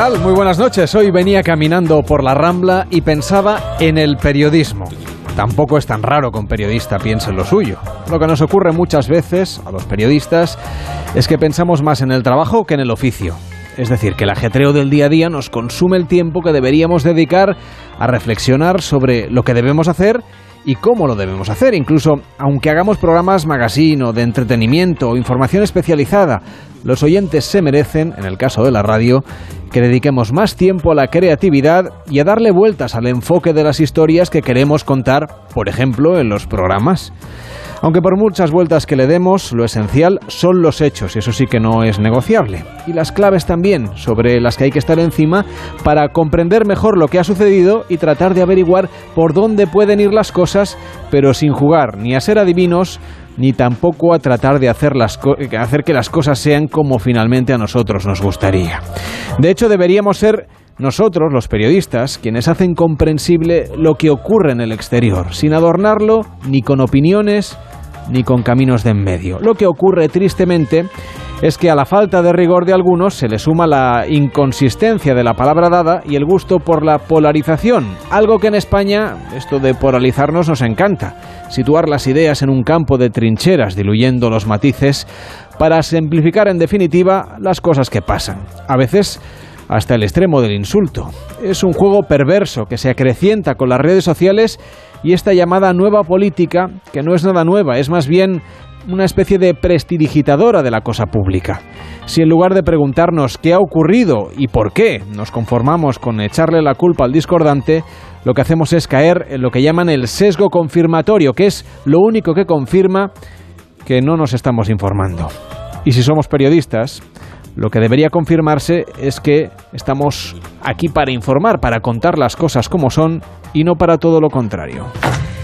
Muy buenas noches. Hoy venía caminando por la Rambla y pensaba en el periodismo. Tampoco es tan raro que un periodista piense en lo suyo. Lo que nos ocurre muchas veces a los periodistas es que pensamos más en el trabajo que en el oficio. Es decir, que el ajetreo del día a día nos consume el tiempo que deberíamos dedicar a reflexionar sobre lo que debemos hacer y cómo lo debemos hacer. Incluso, aunque hagamos programas magazine o de entretenimiento o información especializada, los oyentes se merecen, en el caso de la radio, que dediquemos más tiempo a la creatividad y a darle vueltas al enfoque de las historias que queremos contar, por ejemplo, en los programas. Aunque por muchas vueltas que le demos, lo esencial son los hechos, eso sí que no es negociable. Y las claves también, sobre las que hay que estar encima para comprender mejor lo que ha sucedido y tratar de averiguar por dónde pueden ir las cosas, pero sin jugar ni a ser adivinos, ni tampoco a tratar de hacer, las hacer que las cosas sean como finalmente a nosotros nos gustaría. De hecho, deberíamos ser nosotros, los periodistas, quienes hacen comprensible lo que ocurre en el exterior, sin adornarlo ni con opiniones ni con caminos de en medio. Lo que ocurre tristemente es que a la falta de rigor de algunos se le suma la inconsistencia de la palabra dada y el gusto por la polarización, algo que en España, esto de polarizarnos nos encanta, situar las ideas en un campo de trincheras, diluyendo los matices, para simplificar en definitiva las cosas que pasan. A veces hasta el extremo del insulto. Es un juego perverso que se acrecienta con las redes sociales y esta llamada nueva política, que no es nada nueva, es más bien una especie de prestidigitadora de la cosa pública. Si en lugar de preguntarnos qué ha ocurrido y por qué nos conformamos con echarle la culpa al discordante, lo que hacemos es caer en lo que llaman el sesgo confirmatorio, que es lo único que confirma que no nos estamos informando. Y si somos periodistas, lo que debería confirmarse es que estamos aquí para informar, para contar las cosas como son y no para todo lo contrario.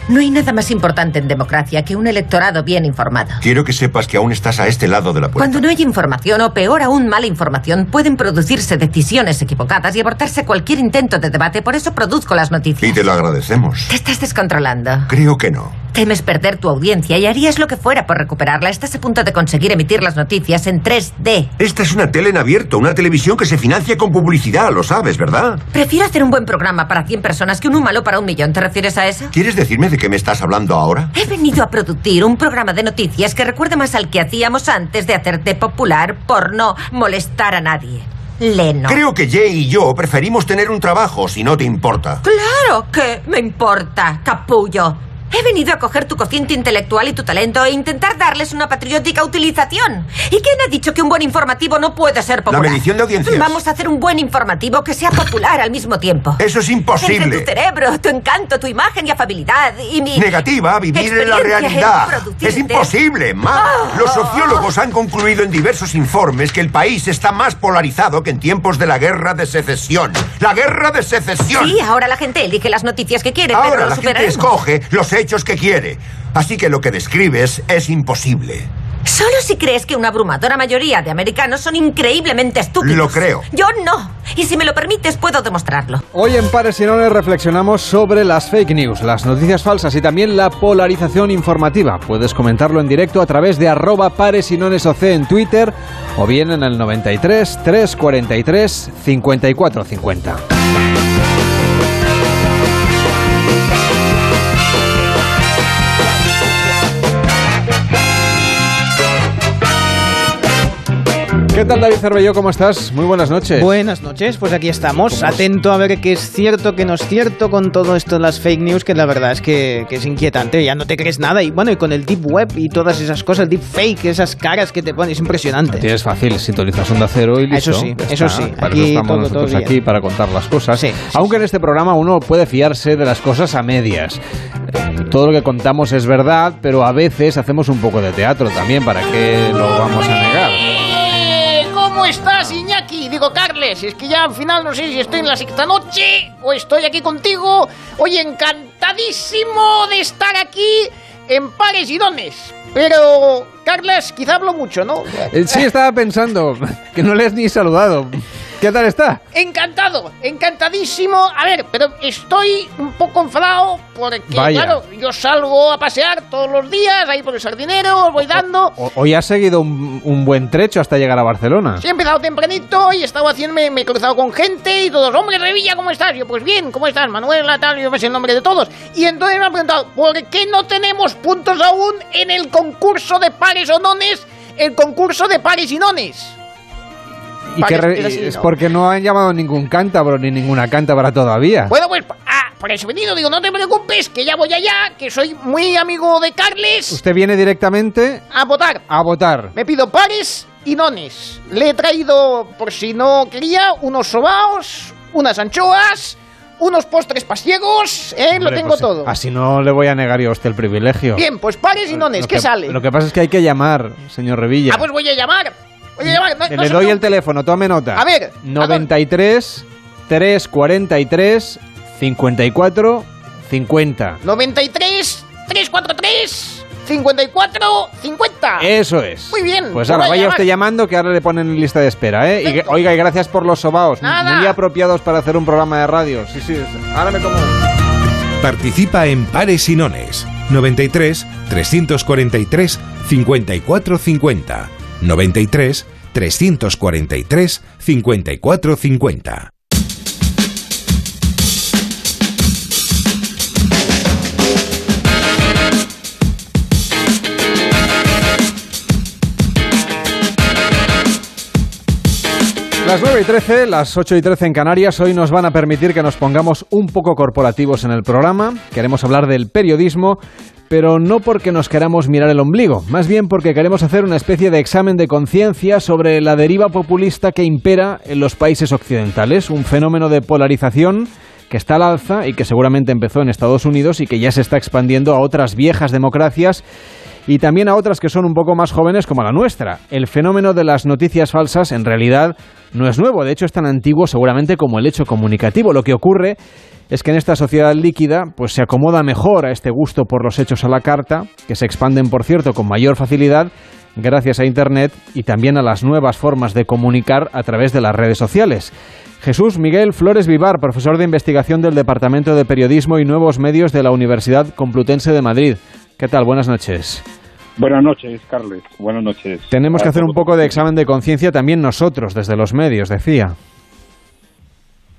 No hay nada más importante en democracia que un electorado bien informado. Quiero que sepas que aún estás a este lado de la puerta. Cuando no hay información o peor aún mala información, pueden producirse decisiones equivocadas y abortarse cualquier intento de debate. Por eso produzco las noticias. Y te lo agradecemos. Te estás descontrolando. Creo que no. Temes perder tu audiencia y harías lo que fuera por recuperarla. Estás a punto de conseguir emitir las noticias en 3D. Esta es una tele en abierto, una televisión que se financia con publicidad, lo sabes, ¿verdad? Prefiero hacer un buen programa para 100 personas que uno malo para un millón. ¿Te refieres a eso? ¿Quieres decirme de qué me estás hablando ahora? He venido a producir un programa de noticias que recuerde más al que hacíamos antes de hacerte popular por no molestar a nadie. Leno. Creo que Jay y yo preferimos tener un trabajo, si no te importa. Claro que me importa, capullo. He venido a coger tu cociente intelectual y tu talento e intentar darles una patriótica utilización. ¿Y quién ha dicho que un buen informativo no puede ser popular? La medición de audiencias. Vamos a hacer un buen informativo que sea popular al mismo tiempo. Eso es imposible. Entre tu cerebro, tu encanto, tu imagen y afabilidad y mi... Negativa, vivir en la realidad. Es imposible, Ma. Ah. Los sociólogos han concluido en diversos informes que el país está más polarizado que en tiempos de la guerra de secesión. ¡La guerra de secesión! Sí, ahora la gente elige las noticias que quiere, pero Ahora lo la gente escoge los hechos que quiere. Así que lo que describes es imposible. Solo si crees que una abrumadora mayoría de americanos son increíblemente estúpidos. Lo creo. Yo no. Y si me lo permites, puedo demostrarlo. Hoy en Pares y Nones reflexionamos sobre las fake news, las noticias falsas y también la polarización informativa. Puedes comentarlo en directo a través de arroba pares y nones OC en Twitter o bien en el 93 343 5450. ¿Qué tal David Cervelló? ¿Cómo estás? Muy buenas noches. Buenas noches, pues aquí estamos, atento a ver qué es cierto, qué no es cierto con todo esto de las fake news, que la verdad es que, que es inquietante, ya no te crees nada. Y bueno, y con el deep web y todas esas cosas, deep fake, esas caras que te ponen, es impresionante. Tienes fácil, sintonizas Onda Cero y listo. Eso sí, eso sí. Para Aquí eso estamos todo- nosotros todo aquí para contar las cosas. Sí, sí, Aunque en este programa uno puede fiarse de las cosas a medias. Todo lo que contamos es verdad, pero a veces hacemos un poco de teatro también. ¿Para qué lo vamos a negar? Eh, ¿Cómo estás, Iñaki? Digo, Carles, es que ya al final no sé si estoy en la sexta noche o estoy aquí contigo. Oye, encantadísimo de estar aquí en Pares y Dones. Pero, Carles, quizá hablo mucho, ¿no? Eh, Sí, estaba pensando que no le has ni saludado. ¿Qué tal está? Encantado, encantadísimo. A ver, pero estoy un poco enfadado porque, Vaya. claro, yo salgo a pasear todos los días, ahí por el sardinero, os voy dando. O- Hoy has seguido un, un buen trecho hasta llegar a Barcelona. Sí, he empezado tempranito y he estado haciéndome, me he cruzado con gente y todos, hombre, Revilla, ¿cómo estás? Yo, pues bien, ¿cómo estás? Manuela, tal, yo me sé el nombre de todos. Y entonces me han preguntado, ¿por qué no tenemos puntos aún en el concurso de pares o nones? El concurso de pares y nones. Y que re- es porque no han llamado ningún cántabro ni ninguna cántabra todavía. Bueno, pues, ah, por eso he venido, digo, no te preocupes, que ya voy allá, que soy muy amigo de Carles, Usted viene directamente a votar. a votar. Me pido pares y nones. Le he traído, por si no quería, unos sobaos, unas anchoas, unos postres pasiegos, ¿eh? Lo Hombre, tengo pues, todo. Así no le voy a negar yo a usted el privilegio. Bien, pues pares y nones, Lo ¿qué que- sale? Lo que pasa es que hay que llamar, señor Revilla. Ah, pues voy a llamar. No- Le no se doy el teléfono, tome nota. A ver, 93 343 54 50. 93 343 54 50. Eso es. Muy bien, Pues ahora vaya usted llamando que ahora le ponen en lista de espera, ¿eh? Y que- Perfecto. oiga, y gracias por los sobaos. Nada. Muy apropiados para hacer un programa de radio. Sí, sí. Ahora me como. Participa en Pares y Nones. 93 343 54 50. 93 343 54 50. Las 9 y 13, las 8 y 13 en Canarias, hoy nos van a permitir que nos pongamos un poco corporativos en el programa. Queremos hablar del periodismo, pero no porque nos queramos mirar el ombligo, más bien porque queremos hacer una especie de examen de conciencia sobre la deriva populista que impera en los países occidentales, un fenómeno de polarización que está al alza y que seguramente empezó en Estados Unidos y que ya se está expandiendo a otras viejas democracias y también a otras que son un poco más jóvenes como la nuestra. El fenómeno de las noticias falsas en realidad no es nuevo, de hecho es tan antiguo seguramente como el hecho comunicativo. Lo que ocurre es que en esta sociedad líquida pues se acomoda mejor a este gusto por los hechos a la carta, que se expanden por cierto con mayor facilidad gracias a Internet y también a las nuevas formas de comunicar a través de las redes sociales. Jesús Miguel Flores Vivar, profesor de investigación del Departamento de Periodismo y Nuevos Medios de la Universidad Complutense de Madrid. ¿Qué tal? Buenas noches. Buenas noches, Carles. Buenas noches. Tenemos que hacer un poco de examen de conciencia también nosotros, desde los medios, decía.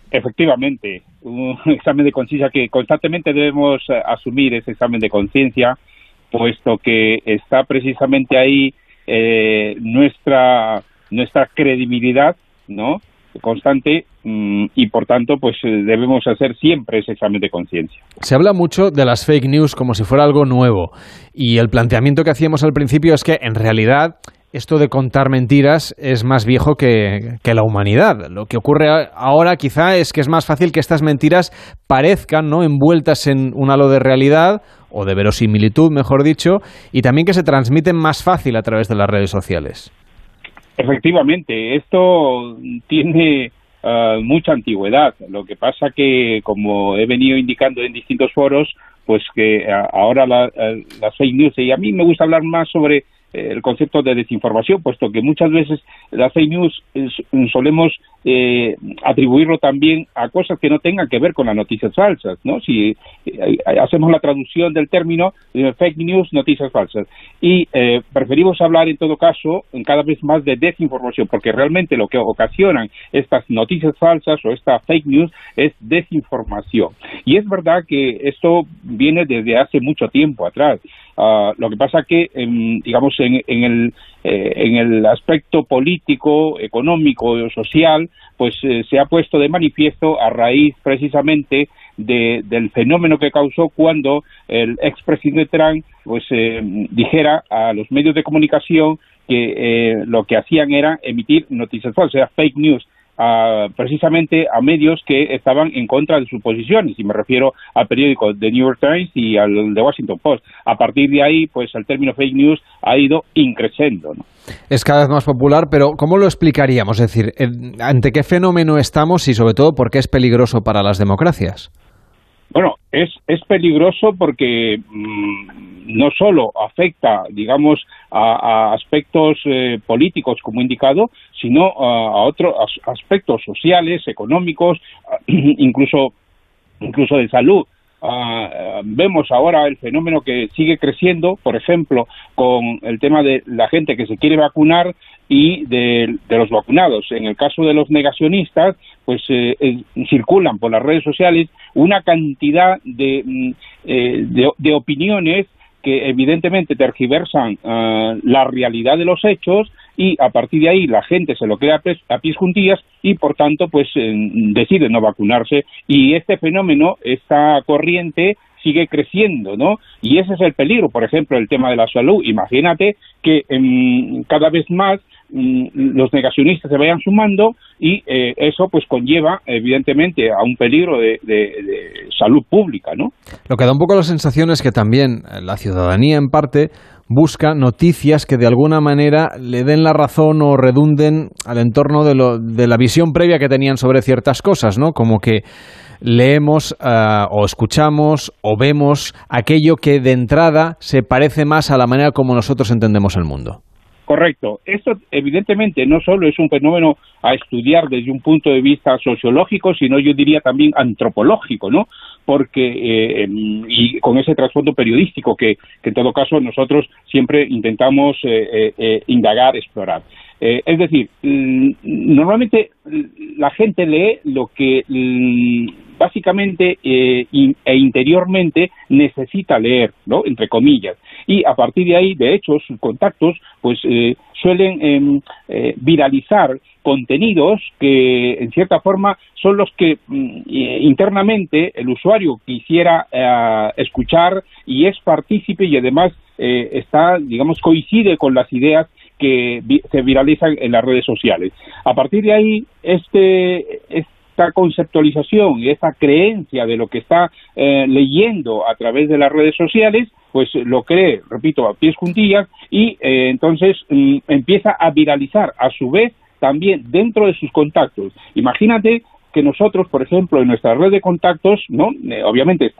Efectivamente, un examen de conciencia que constantemente debemos eh, asumir ese examen de conciencia, puesto que está precisamente ahí eh, nuestra nuestra credibilidad, ¿no? constante y por tanto pues eh, debemos hacer siempre ese examen de conciencia. Se habla mucho de las fake news como si fuera algo nuevo y el planteamiento que hacíamos al principio es que en realidad esto de contar mentiras es más viejo que, que la humanidad. Lo que ocurre ahora quizá es que es más fácil que estas mentiras parezcan ¿no? envueltas en un halo de realidad o de verosimilitud, mejor dicho, y también que se transmiten más fácil a través de las redes sociales. Efectivamente, esto tiene ah, mucha antigüedad. Lo que pasa que, como he venido indicando en distintos foros, pues que ah, ahora la- ah, las fake news, y a mí me gusta hablar más sobre eh, el concepto de desinformación, puesto que muchas veces las fake news eh, solemos eh, atribuirlo también a cosas que no tengan que ver con las noticias falsas, ¿no? Si eh, hacemos la traducción del término eh, fake news, noticias falsas, y eh, preferimos hablar en todo caso cada vez más de desinformación, porque realmente lo que ocasionan estas noticias falsas o esta fake news es desinformación. Y es verdad que esto viene desde hace mucho tiempo atrás. Ah, lo que pasa que, em, digamos, en, en el, eh, en el aspecto político, económico, social, pues eh, se ha puesto de manifiesto a raíz precisamente de- del fenómeno que causó cuando el expresidente Trump pues eh, dijera a los medios de comunicación que eh, lo que hacían era emitir noticias falsas, o sea, fake news, a- precisamente a medios que estaban en contra de sus posiciones, y me refiero al periódico The New York Times y al The Washington Post. A partir de ahí, pues el término fake news ha ido increciendo. Es cada vez más popular, pero ¿cómo lo explicaríamos? Es decir, ¿ante qué fenómeno estamos y sobre todo por qué es peligroso para las democracias? Es, es peligroso porque mm, no solo afecta, digamos, a, aspectos eh, políticos, como indicado, sino a, otros aspectos sociales, económicos, incluso, incluso de salud. Ah, vemos ahora el fenómeno que sigue creciendo, por ejemplo, con el tema de la gente que se quiere vacunar y de, los vacunados. En el caso de los negacionistas, pues eh, eh, circulan por las redes sociales una cantidad de, mm, eh, de, opiniones que evidentemente tergiversan ah, la realidad de los hechos y a partir de ahí la gente se lo crea a pies juntillas y por tanto pues eh, decide no vacunarse y este fenómeno, esta corriente sigue creciendo, ¿no? Y ese es el peligro, por ejemplo, el tema de la salud. Imagínate que em, cada vez más los negacionistas se vayan sumando y eh, eso pues conlleva evidentemente a un peligro de, de, salud pública, ¿no? Lo que da un poco la sensación es que también la ciudadanía en parte busca noticias que de alguna manera le den la razón o redunden al entorno de, lo, de la visión previa que tenían sobre ciertas cosas, ¿no? Como que leemos eh, o escuchamos o vemos aquello que de entrada se parece más a la manera como nosotros entendemos el mundo. Correcto. Esto evidentemente no solo es un fenómeno a estudiar desde un punto de vista sociológico, sino yo diría también antropológico, ¿no? Porque, eh, em, y con ese trasfondo periodístico que, en todo caso nosotros siempre intentamos eh, eh, indagar, explorar. es decir, mm, normalmente la gente lee lo que mm, básicamente e interiormente necesita leer, ¿no? Entre comillas y a partir de ahí, de hecho, sus contactos pues eh, suelen em, eh, viralizar contenidos que en cierta forma son los que mm, internamente el usuario quisiera eh, escuchar y es partícipe y además está, digamos, coincide con las ideas que se viralizan en las redes sociales. A partir de ahí, este, esta conceptualización y esta creencia de lo que está leyendo a través de las redes sociales pues lo cree, repito, a pies juntillas y eh, entonces mm, empieza a viralizar a su vez también dentro de sus contactos. Imagínate que nosotros, por ejemplo, en nuestra red de contactos, ¿no? Eh, obviamente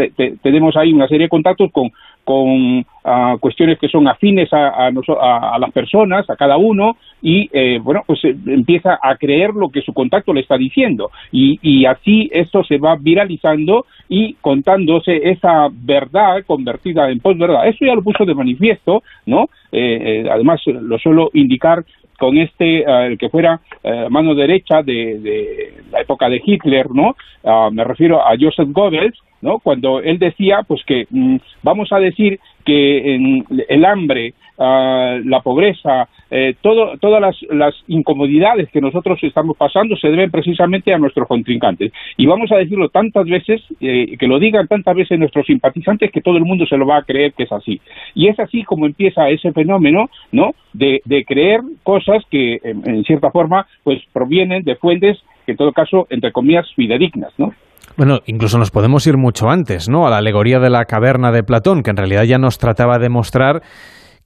tenemos ahí una serie de contactos con, con ah, cuestiones que son afines a, a, las personas, a cada uno, y eh, bueno, pues eh, empieza a creer lo que su contacto le está diciendo. Y, y así esto se va viralizando y contándose esa verdad convertida en posverdad. Eso ya lo puso de manifiesto, ¿no? además, lo suelo indicar con este, eh, el que fuera eh, mano derecha de, la época de Hitler, ¿no? Ah, me refiero a Joseph Goebbels, ¿no? Cuando él decía, pues que mm, vamos a decir que en el hambre, ah, la pobreza, eh, todo, todas las, incomodidades que nosotros estamos pasando se deben precisamente a nuestros contrincantes. Y vamos a decirlo tantas veces, eh, que lo digan tantas veces nuestros simpatizantes, que todo el mundo se lo va a creer que es así. Y es así como empieza ese fenómeno, ¿no? De, creer cosas que, en, en cierta forma, pues provienen de fuentes que, en todo caso, entre comillas, fidedignas, ¿no? Bueno, incluso nos podemos ir mucho antes, ¿no? A la alegoría de la caverna de Platón, que en realidad ya nos trataba de mostrar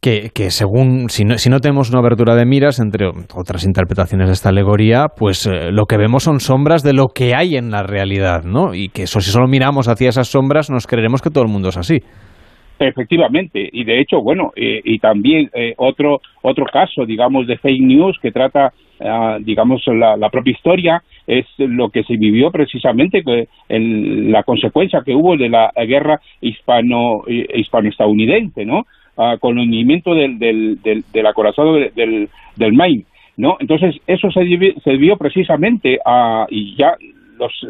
que, según, si no, si no, tenemos una abertura de miras, entre otras interpretaciones de esta alegoría, pues eh, lo que vemos son sombras de lo que hay en la realidad, ¿no? Y que eso, si solo miramos hacia esas sombras, nos creeremos que todo el mundo es así. Efectivamente, y de hecho, bueno, eh, y también eh, otro otro caso, digamos, de fake news que trata, ah, digamos, la, propia historia es lo que se vivió precisamente en la consecuencia que hubo de la guerra hispano eh, hispano-estadounidense, ¿no? Ah, con el hundimiento del, del, del, acorazado del, del Maine, ¿no? Entonces eso se, se debió precisamente a y ya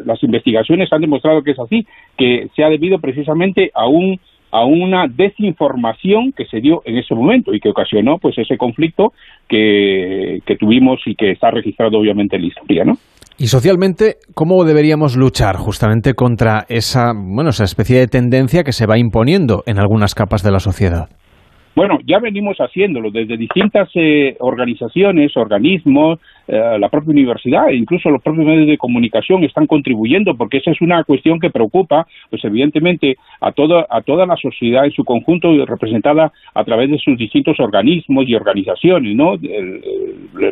las investigaciones han demostrado que es así, que se ha debido precisamente a un a una desinformación que se dio en ese momento y que ocasionó pues ese conflicto que, que tuvimos y que está registrado obviamente en la historia, ¿no? Y socialmente, ¿cómo deberíamos luchar justamente contra esa, bueno, esa especie de tendencia que se va imponiendo en algunas capas de la sociedad? Bueno, ya venimos haciéndolo desde distintas eh, organizaciones, organismos, eh, la propia universidad e incluso los propios medios de comunicación están contribuyendo, porque esa es una cuestión que preocupa, pues evidentemente, a toda, a toda la sociedad en su conjunto representada a través de sus distintos organismos y organizaciones, ¿no? El,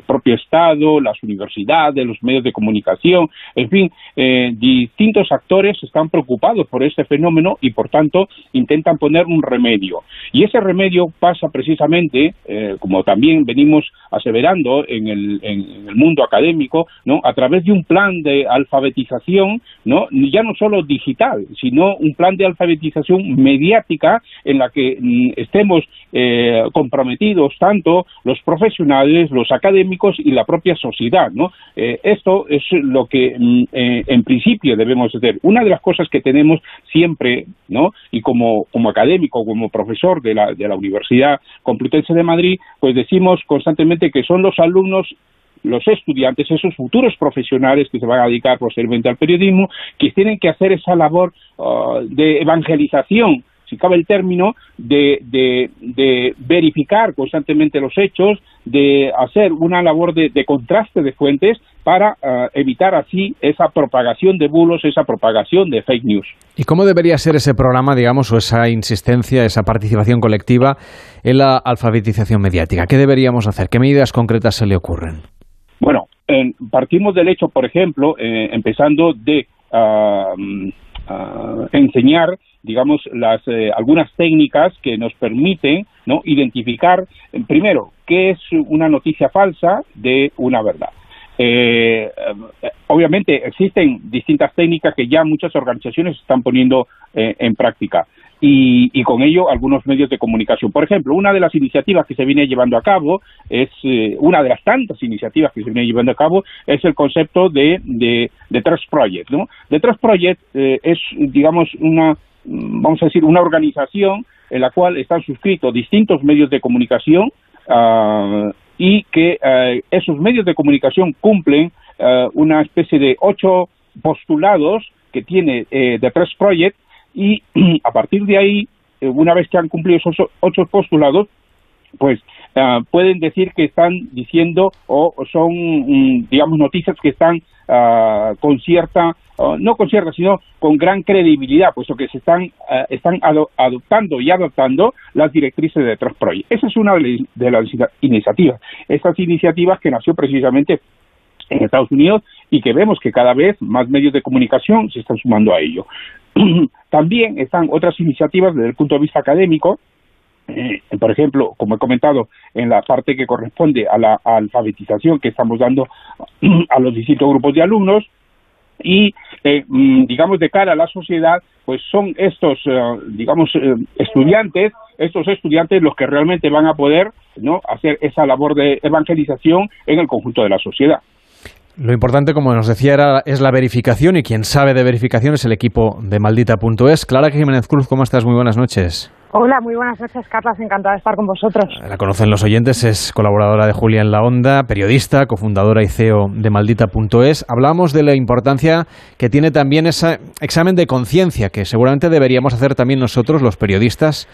propio Estado, las universidades, los medios de comunicación, en fin, eh, distintos actores están preocupados por este fenómeno y, por tanto, intentan poner un remedio. Y ese remedio pasa precisamente, eh, como también venimos aseverando en el, en el mundo académico, ¿no? A través de un plan de alfabetización, ¿no? Ya no solo digital, sino un plan de alfabetización mediática en la que mm, estemos eh, comprometidos tanto los profesionales, los académicos y la propia sociedad, ¿no? Eh, esto es lo que mm, eh, en principio debemos hacer. Una de las cosas que tenemos siempre, ¿no? Y como, como académico, como profesor de la, de la Universidad Complutense de Madrid, pues decimos constantemente que son los alumnos los estudiantes, esos futuros profesionales que se van a dedicar posteriormente al periodismo, que tienen que hacer esa labor uh, de evangelización si cabe el término, de, de, verificar constantemente los hechos, de hacer una labor de, contraste de fuentes para eh, evitar así esa propagación de bulos, esa propagación de fake news. ¿Y cómo debería ser ese programa, digamos, o esa insistencia, esa participación colectiva en la alfabetización mediática? ¿Qué deberíamos hacer? ¿Qué medidas concretas se le ocurren? Bueno, partimos del hecho, por ejemplo, eh, empezando de ah, enseñar digamos, las, eh, algunas técnicas que nos permiten ¿no? identificar, primero, qué es una noticia falsa de una verdad. Eh, obviamente existen distintas técnicas que ya muchas organizaciones están poniendo eh, en práctica y, con ello algunos medios de comunicación. Por ejemplo, una de las iniciativas que se viene llevando a cabo es eh, una de las tantas iniciativas que se viene llevando a cabo es el concepto de, de, de Trust Project. ¿no? The Trust Project eh, es, digamos, una, vamos a decir, una organización en la cual están suscritos distintos medios de comunicación uh, y que uh, esos medios de comunicación cumplen uh, una especie de ocho postulados que tiene eh, The Trust Project y a partir de ahí, eh, una vez que han cumplido esos ocho postulados, pues ah, pueden decir que están diciendo o son, mm, digamos, noticias que están ah, con cierta, no con cierta, sino con gran credibilidad, puesto que se están, ah, están adoptando y adoptando las directrices de Trust Project. Esa es una de las iniciativas. Estas iniciativas que nació precisamente en Estados Unidos y que vemos que cada vez más medios de comunicación se están sumando a ello. También están otras iniciativas desde el punto de vista académico, eh, por ejemplo, como he comentado, en la parte que corresponde a la alfabetización que estamos dando a los distintos grupos de alumnos, y eh, mm, digamos de cara a la sociedad pues son estos eh, digamos estudiantes estos estudiantes los que realmente van a poder no hacer esa labor de evangelización en el conjunto de la sociedad lo importante, como nos decía, era, es la verificación y quien sabe de verificación es el equipo de maldita.es. Clara Jiménez Cruz, ¿cómo estás? Muy buenas noches. Hola, muy buenas noches, Carlos. Encantada de estar con vosotros. La conocen los oyentes, es colaboradora de Julia en la Onda, periodista, cofundadora y CEO de maldita.es. Hablamos de la importancia que tiene también ese examen de conciencia que seguramente deberíamos hacer también nosotros, los periodistas,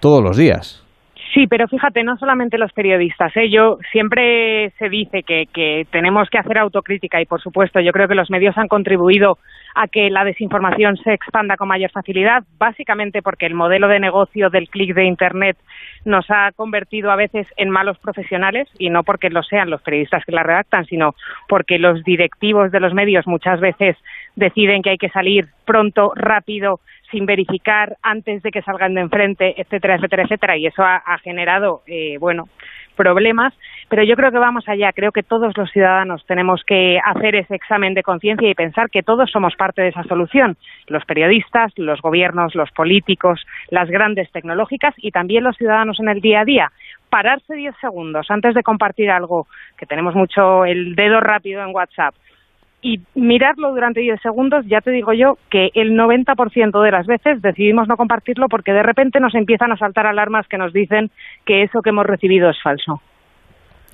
todos los días. Sí, pero fíjate, no solamente los periodistas. ¿eh? Yo siempre se dice que, que tenemos que hacer autocrítica y, por supuesto, yo creo que los medios han contribuido a que la desinformación se expanda con mayor facilidad, básicamente porque el modelo de negocio del clic de Internet nos ha convertido a veces en malos profesionales y no porque lo sean los periodistas que la redactan, sino porque los directivos de los medios muchas veces deciden que hay que salir pronto, rápido, sin verificar antes de que salgan de enfrente, etcétera, etcétera, etcétera, y eso ha, generado, eh, bueno, problemas, pero yo creo que vamos allá, creo que todos los ciudadanos tenemos que hacer ese examen de conciencia y pensar que todos somos parte de esa solución, los periodistas, los gobiernos, los políticos, las grandes tecnológicas y también los ciudadanos en el día a día. Pararse diez segundos antes de compartir algo, que tenemos mucho el dedo rápido en WhatsApp, y mirarlo durante 10 segundos, ya te digo yo que el 90% de las veces decidimos no compartirlo porque de repente nos empiezan a saltar alarmas que nos dicen que eso que hemos recibido es falso.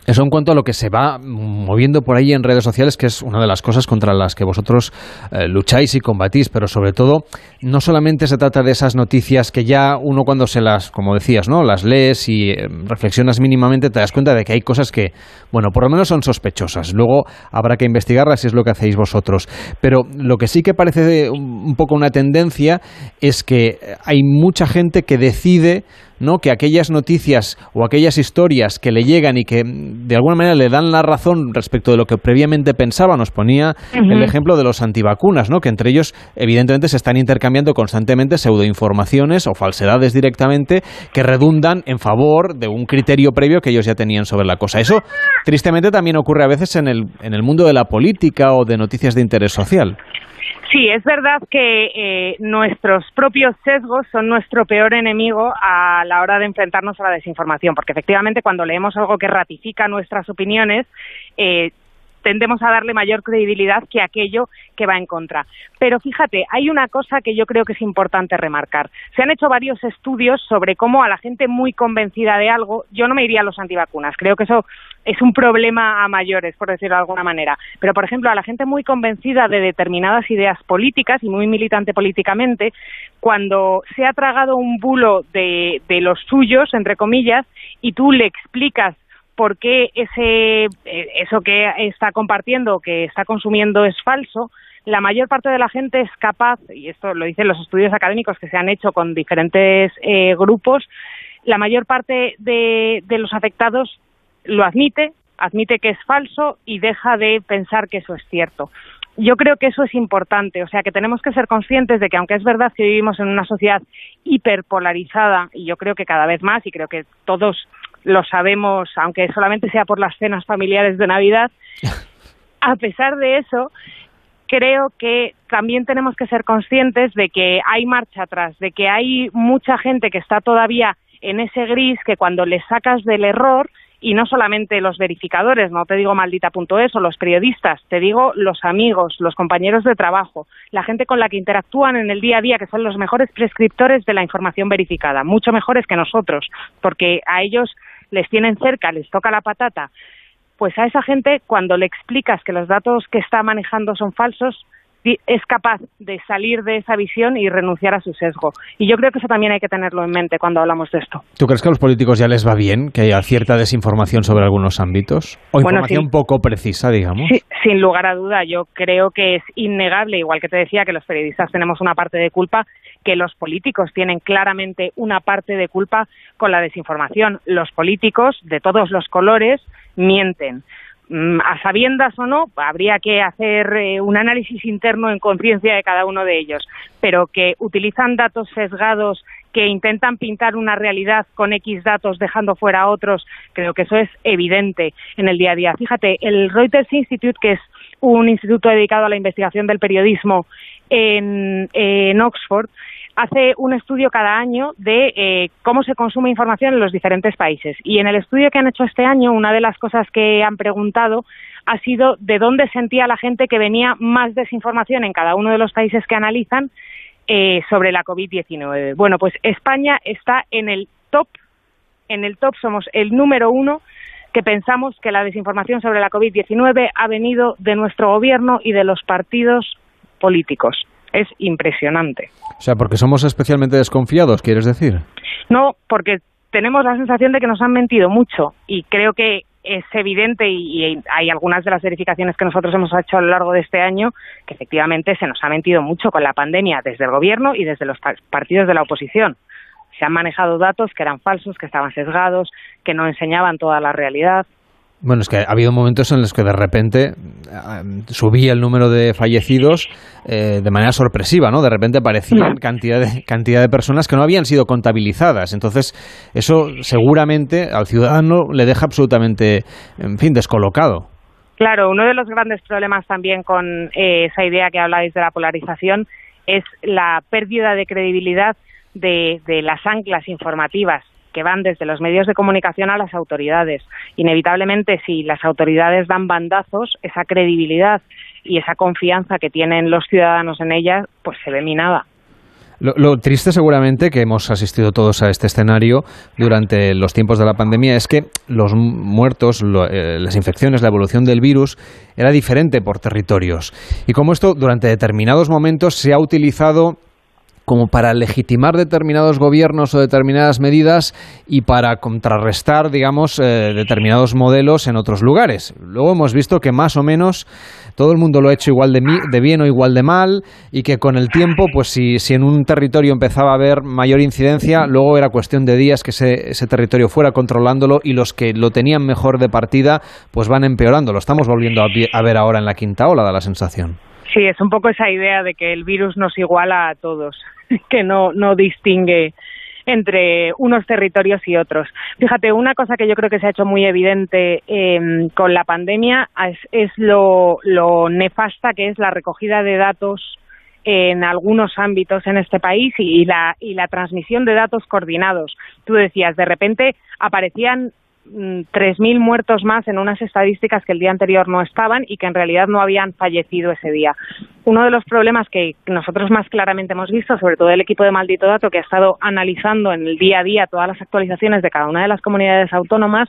Eso en cuanto a lo que se va moviendo por ahí en redes sociales, que es una de las cosas contra las que vosotros eh, lucháis y combatís, pero sobre todo no solamente se trata de esas noticias que ya uno cuando se las, como decías, ¿no? las lees y eh, reflexionas mínimamente te das cuenta de que hay cosas que, bueno, por lo menos son sospechosas. Luego habrá que investigarlas si es lo que hacéis vosotros. Pero lo que sí que parece un poco una tendencia es que hay mucha gente que decide ¿no? que aquellas noticias o aquellas historias que le llegan y que de alguna manera le dan la razón respecto de lo que previamente pensaba, nos ponía el ejemplo de los antivacunas, ¿no? que entre ellos evidentemente se están intercambiando constantemente pseudoinformaciones o falsedades directamente que redundan en favor de un criterio previo que ellos ya tenían sobre la cosa. Eso tristemente también ocurre a veces en el, en el mundo de la política o de noticias de interés social. Sí, es verdad que eh, nuestros propios sesgos son nuestro peor enemigo a la hora de enfrentarnos a la desinformación, porque efectivamente cuando leemos algo que ratifica nuestras opiniones, eh, tendemos a darle mayor credibilidad que aquello que va en contra. Pero fíjate, hay una cosa que yo creo que es importante remarcar. Se han hecho varios estudios sobre cómo a la gente muy convencida de algo, yo no me iría a los antivacunas, creo que eso es un problema a mayores, por decirlo de alguna manera. Pero, por ejemplo, a la gente muy convencida de determinadas ideas políticas y muy militante políticamente, cuando se ha tragado un bulo de, de los suyos, entre comillas, y tú le explicas por qué ese, eh, eso que está compartiendo, que está consumiendo es falso, la mayor parte de la gente es capaz, y esto lo dicen los estudios académicos que se han hecho con diferentes eh, grupos, la mayor parte de, de los afectados lo admite, admite que es falso y deja de pensar que eso es cierto. Yo creo que eso es importante, o sea que tenemos que ser conscientes de que aunque es verdad que vivimos en una sociedad hiperpolarizada, y yo creo que cada vez más, y creo que todos lo sabemos, aunque solamente sea por las cenas familiares de Navidad, a pesar de eso, creo que también tenemos que ser conscientes de que hay marcha atrás, de que hay mucha gente que está todavía en ese gris que cuando le sacas del error, y no solamente los verificadores, no te digo maldita.es o los periodistas, te digo los amigos, los compañeros de trabajo, la gente con la que interactúan en el día a día, que son los mejores prescriptores de la información verificada, mucho mejores que nosotros, porque a ellos les tienen cerca, les toca la patata, pues a esa gente cuando le explicas que los datos que está manejando son falsos, es capaz de salir de esa visión y renunciar a su sesgo. Y yo creo que eso también hay que tenerlo en mente cuando hablamos de esto. ¿Tú crees que a los políticos ya les va bien que haya cierta desinformación sobre algunos ámbitos? ¿O información poco precisa, digamos? Sí, sin lugar a duda, yo creo que es innegable, igual que te decía que los periodistas tenemos una parte de culpa, que los políticos tienen claramente una parte de culpa con la desinformación. Los políticos de todos los colores mienten. Mm, a sabiendas o no, habría que hacer eh, un análisis interno en conciencia de cada uno de ellos, pero que utilizan datos sesgados que intentan pintar una realidad con X datos dejando fuera a otros, creo que eso es evidente en el día a día. Fíjate, el Reuters Institute, que es un instituto dedicado a la investigación del periodismo en, en Oxford, hace un estudio cada año de eh, cómo se consume información en los diferentes países. Y en el estudio que han hecho este año, una de las cosas que han preguntado ha sido de dónde sentía la gente que venía más desinformación en cada uno de los países que analizan eh, sobre la COVID-19. Bueno, pues España está en el top, en el top somos el número uno que pensamos que la desinformación sobre la COVID-19 ha venido de nuestro gobierno y de los partidos políticos es impresionante. O sea, porque somos especialmente desconfiados, ¿quieres decir? No, porque tenemos la sensación de que nos han mentido mucho y creo que es evidente y, hay algunas de las verificaciones que nosotros hemos hecho a lo largo de este año que efectivamente se nos ha mentido mucho con la pandemia desde el gobierno y desde los partidos de la oposición. Se han manejado datos que eran falsos, que estaban sesgados, que no enseñaban toda la realidad. Bueno, es que ha habido momentos en los que de repente subía el número de fallecidos eh, de manera sorpresiva, ¿no? De repente aparecían cantidad de, cantidad de personas que no habían sido contabilizadas. Entonces, eso seguramente al ciudadano le deja absolutamente, en fin, descolocado. Claro, uno de los grandes problemas también con eh, esa idea que habláis de la polarización es la pérdida de credibilidad de las anclas informativas que van desde los medios de comunicación a las autoridades. Inevitablemente, si las autoridades dan bandazos, esa credibilidad y esa confianza que tienen los ciudadanos en ellas, pues se ve minada. Lo, triste seguramente que hemos asistido todos a este escenario durante los tiempos de la pandemia es que los muertos, eh, las infecciones, la evolución del virus era diferente por territorios. Y como esto durante determinados momentos se ha utilizado como para legitimar determinados gobiernos o determinadas medidas y para contrarrestar, digamos, eh, determinados modelos en otros lugares. Luego hemos visto que más o menos todo el mundo lo ha hecho igual de, de bien o igual de mal y que con el tiempo, pues si, si, en un territorio empezaba a haber mayor incidencia, luego era cuestión de días que ese, ese territorio fuera controlándolo y los que lo tenían mejor de partida, pues van empeorando. Lo estamos volviendo a ver ahora en la quinta ola, da la sensación. Sí, es un poco esa idea de que el virus nos iguala a todos. que no, no distingue entre unos territorios y otros. Fíjate, una cosa que yo creo que se ha hecho muy evidente em, con la pandemia es, lo, nefasta que es la recogida de datos en algunos ámbitos en este país y, la, y la transmisión de datos coordinados. Tú decías, de repente aparecían 3.000 mm, muertos más en unas estadísticas que el día anterior no estaban y que en realidad no habían fallecido ese día. Uno de los problemas que nosotros más claramente hemos visto, sobre todo el equipo de Maldito Dato, que ha estado analizando en el día a día todas las actualizaciones de cada una de las comunidades autónomas,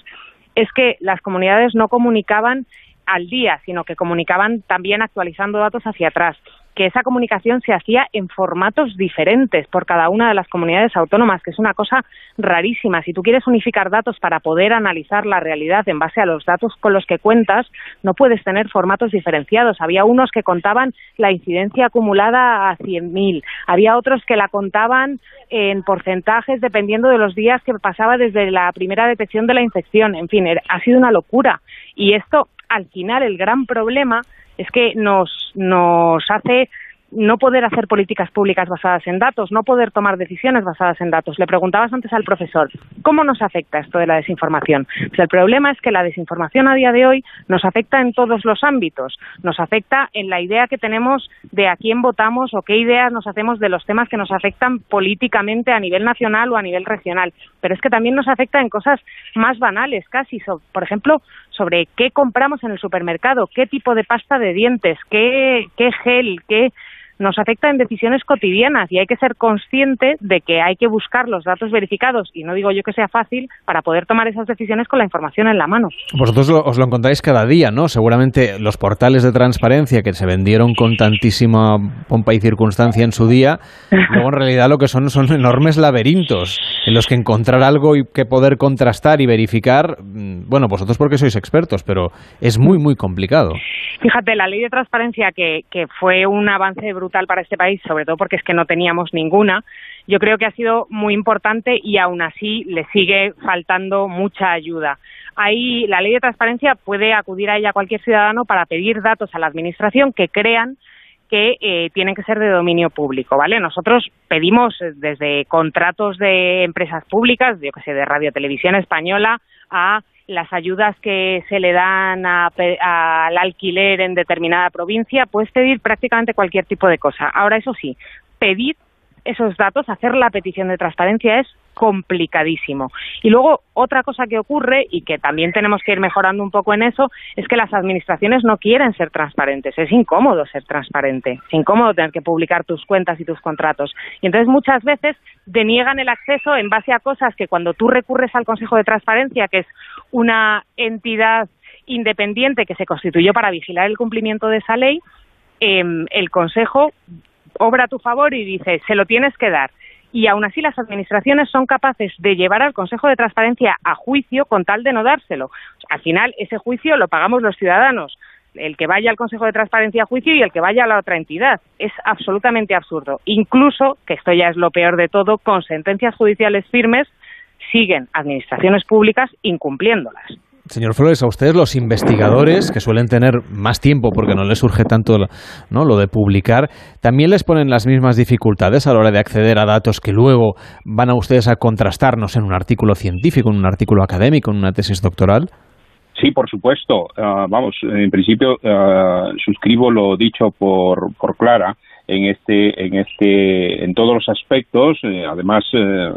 es que las comunidades no comunicaban al día, sino que comunicaban también actualizando datos hacia atrás que esa comunicación se hacía en formatos diferentes por cada una de las comunidades autónomas, que es una cosa rarísima. Si tú quieres unificar datos para poder analizar la realidad en base a los datos con los que cuentas, no puedes tener formatos diferenciados. Había unos que contaban la incidencia acumulada a 100.000, había otros que la contaban en porcentajes dependiendo de los días que pasaba desde la primera detección de la infección. En fin, ha sido una locura. Y esto, al final, el gran problema es que nos, nos hace no poder hacer políticas públicas basadas en datos, no poder tomar decisiones basadas en datos. Le preguntabas antes al profesor, ¿cómo nos afecta esto de la desinformación? Pues el problema es que la desinformación a día de hoy nos afecta en todos los ámbitos. Nos afecta en la idea que tenemos de a quién votamos o qué ideas nos hacemos de los temas que nos afectan políticamente a nivel nacional o a nivel regional. Pero es que también nos afecta en cosas más banales, casi. Por ejemplo, sobre qué compramos en el supermercado, qué tipo de pasta de dientes, qué, qué gel, qué nos afecta en decisiones cotidianas y hay que ser consciente de que hay que buscar los datos verificados y no digo yo que sea fácil para poder tomar esas decisiones con la información en la mano. Vosotros os lo encontráis cada día, ¿no? Seguramente los portales de transparencia que se vendieron con tantísima pompa y circunstancia en su día, luego en realidad lo que son son enormes laberintos en los que encontrar algo y que poder contrastar y verificar, mm, bueno, vosotros porque sois expertos, pero es muy, muy complicado. Fíjate, la ley de transparencia que, que fue un avance brutal para este país, sobre todo porque es que no teníamos ninguna, yo creo que ha sido muy importante y aún así le sigue faltando mucha ayuda. Ahí la ley de transparencia puede acudir a ella cualquier ciudadano para pedir datos a la administración que crean que eh, tienen que ser de dominio público, ¿vale? Nosotros pedimos desde contratos de empresas públicas, yo que sé, de Radio Televisión Española, a las ayudas que se le dan al alquiler en determinada provincia, puedes pedir prácticamente cualquier tipo de cosa. Ahora, eso sí, pedir esos datos, hacer la petición de transparencia es complicadísimo. Y luego, otra cosa que ocurre, y que también tenemos que ir mejorando un poco en eso, es que las administraciones no quieren ser transparentes. Es incómodo ser transparente. Es incómodo tener que publicar tus cuentas y tus contratos. Y entonces muchas veces deniegan el acceso en base a cosas que cuando tú recurres al Consejo de Transparencia, que es una entidad independiente que se constituyó para vigilar el cumplimiento de esa ley, em, el Consejo obra a tu favor y dice, se lo tienes que dar y aún así las administraciones son capaces de llevar al Consejo de Transparencia a juicio con tal de no dárselo. Al final, ese juicio lo pagamos los ciudadanos, el que vaya al Consejo de Transparencia a juicio y el que vaya a la otra entidad. Es absolutamente absurdo. Incluso, que esto ya es lo peor de todo, con sentencias judiciales firmes siguen administraciones públicas incumpliéndolas. Señor Flores, a ustedes los investigadores, que suelen tener más tiempo porque no les surge tanto ¿no? lo de publicar, ¿también les ponen las mismas dificultades a la hora de acceder a datos que luego van a ustedes a contrastarnos en un artículo científico, en un artículo académico, en una tesis doctoral? Sí, por supuesto. Ah, vamos, en principio ah, suscribo lo dicho por, por Clara en este en este en todos los aspectos eh, además eh,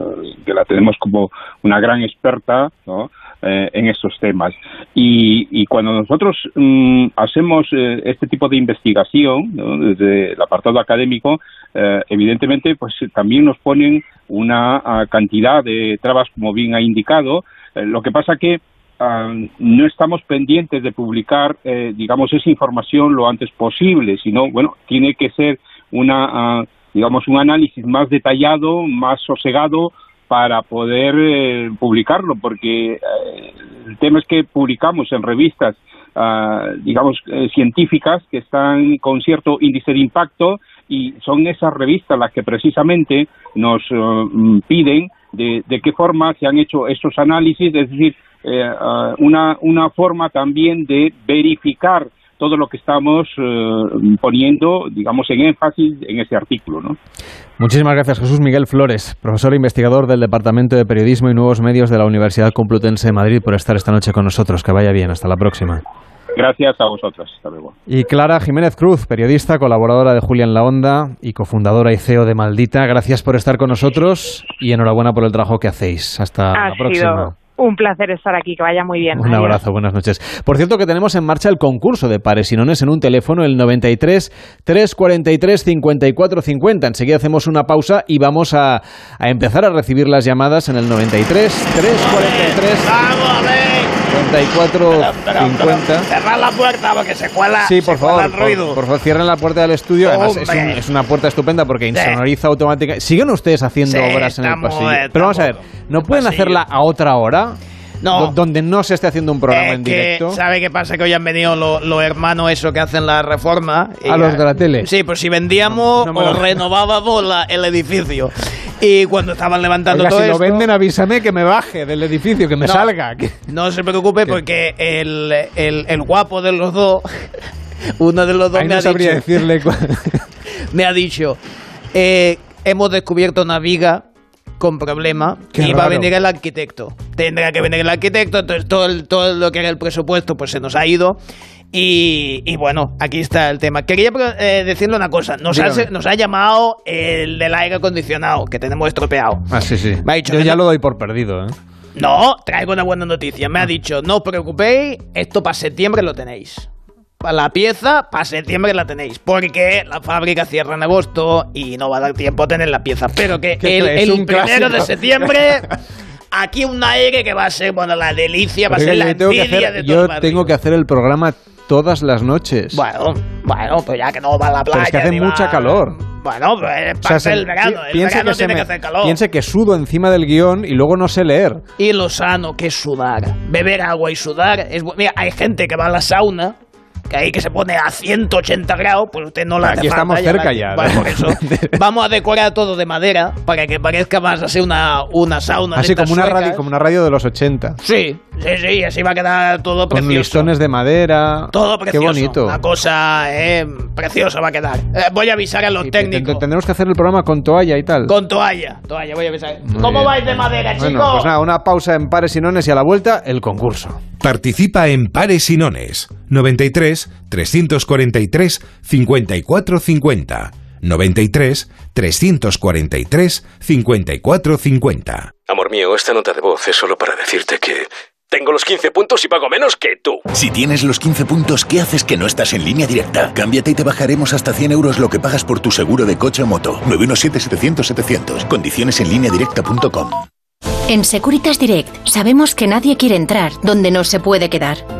que la tenemos como una gran experta ¿no? Eh, en estos temas. Y, cuando nosotros mm, hacemos eh, este tipo de investigación desde el apartado académico, eh, evidentemente, pues también nos ponen una ah, cantidad de trabas, como bien ha indicado. lo que pasa que ah, no estamos pendientes de publicar, digamos, esa información lo antes posible, sino, bueno, tiene que ser una, ah, digamos, un análisis más detallado, más sosegado, para poder eh, publicarlo, porque eh, el tema es que publicamos en revistas, ah, digamos, eh, científicas que están con cierto índice de impacto y son esas revistas las que precisamente nos mm, piden de, de, qué forma se han hecho estos análisis, es decir, ah, una, una forma también de verificar todo lo que estamos eh, poniendo, digamos, en énfasis en ese artículo. ¿no? Muchísimas gracias, Jesús Miguel Flores, profesor e investigador del Departamento de Periodismo y Nuevos Medios de la Universidad Complutense de Madrid, por estar esta noche con nosotros. Que vaya bien. Hasta la próxima. Gracias a vosotros. Hasta luego. Y Clara Jiménez Cruz, periodista, colaboradora de Julián La Onda y cofundadora y CEO de Maldita. Gracias por estar con nosotros y enhorabuena por el trabajo que hacéis. Hasta la próxima. Un placer estar aquí, que vaya muy bien. Un abrazo, buenas noches. Por cierto que tenemos en marcha el concurso de pares y nones en un teléfono, el 93 343 54 50. Enseguida hacemos una pausa y vamos a, a empezar a recibir las llamadas en el 93 343 ¡Vamos a ver! 54 50. Cerrar la puerta porque se cuela, sí, por favor, el ruido. Por, favor, cierren la puerta del estudio. Además, es, es, una puerta estupenda porque insonoriza automáticamente. ¿Siguen ustedes haciendo obras en el pasillo? Pero vamos a ver, ¿no pueden hacerla a otra hora? No. Donde no se esté haciendo un programa en directo. ¿Sabe qué pasa? Que hoy han venido los hermanos eso que hacen la reforma. a los de la tele. Sí, pues si vendíamos o renovábamos el edificio. Y cuando estaban levantando todo si lo venden, avísame que me baje del edificio, que me salga. No se preocupe porque el, el, guapo de los dos, uno de los dos me, ha sabría dicho, decirle me ha dicho, eh, hemos descubierto una viga con problema y va a venir el arquitecto. Tendrá que venir el arquitecto, entonces todo, todo lo que era el presupuesto pues se nos ha ido. Y, bueno, aquí está el tema. Quería eh, decirle una cosa. Nos ha, nos ha, llamado el del aire acondicionado, que tenemos estropeado. Ah, sí, sí. Yo ya lo doy por perdido, ¿eh? No, traigo una buena noticia. Me ha dicho, no os preocupéis, esto para septiembre lo tenéis la pieza para septiembre la tenéis, porque la fábrica cierra en agosto y no va a dar tiempo a tener la pieza. Pero que el, primero de septiembre, aquí un aire que va a ser, bueno, la delicia, va a ser la envidia de todo Yo tengo que hacer el programa todas las noches. Bueno, bueno, pues ya que no va a la playa. es que hace mucha calor. Bueno, pues es el verano. El verano tiene que hacer calor. Piense que sudo encima del guion y luego no sé leer. Y lo sano que es sudar. Beber agua y sudar. Es, mira, hay gente que va a la sauna que ahí que se pone a 180 grados, pues usted no la Aquí estamos cerca ya. por eso. Vamos a decorar todo de madera para que parezca más así una, una sauna. Así como una, radio, como una radio de los 80. Sí, sí, sí, así va a quedar todo precioso. Con listones de madera. Todo precioso. Qué bonito. Una cosa eh, preciosa va a quedar. Eh, voy a avisar a los técnicos. Tendremos que hacer el programa con toalla y tal. Con toalla, toalla, voy a avisar. ¿Cómo vais de madera, chicos? Bueno, pues nada, una pausa en pares y nones y a la vuelta el concurso. Participa en pares y nones. 93 343 5450. 93 343 5450. Amor mío, esta nota de voz es solo para decirte que tengo los 15 puntos y pago menos que tú. Si tienes los 15 puntos, ¿qué haces que no estás en línea directa? Cámbiate y te bajaremos hasta 100 euros lo que pagas por tu seguro de coche o moto. 917-700-700. Condiciones en línea directa.com. En Securitas Direct sabemos que nadie quiere entrar donde no se puede quedar.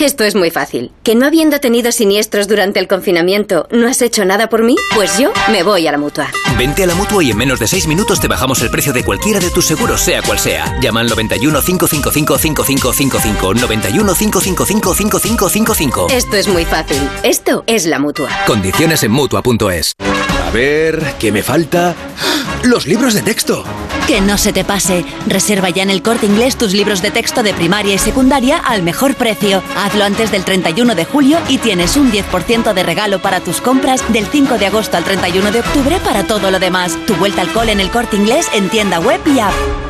Esto es muy fácil. ¿Que no habiendo tenido siniestros durante el confinamiento, no has hecho nada por mí? Pues yo me voy a la mutua. Vente a la mutua y en menos de seis minutos te bajamos el precio de cualquiera de tus seguros, sea cual sea. Llama al 91 555 5555. 91 555 5555. Esto es muy fácil. Esto es la mutua. Condiciones en mutua.es. A ver, ¿qué me falta? los libros de texto. Que no se te pase. Reserva ya en el corte inglés tus libros de texto de primaria y secundaria al mejor precio. Hazlo antes del 31 de julio y tienes un 10% de regalo para tus compras del 5 de agosto al 31 de octubre para todo lo demás. Tu vuelta al cole en el corte inglés en tienda web y app.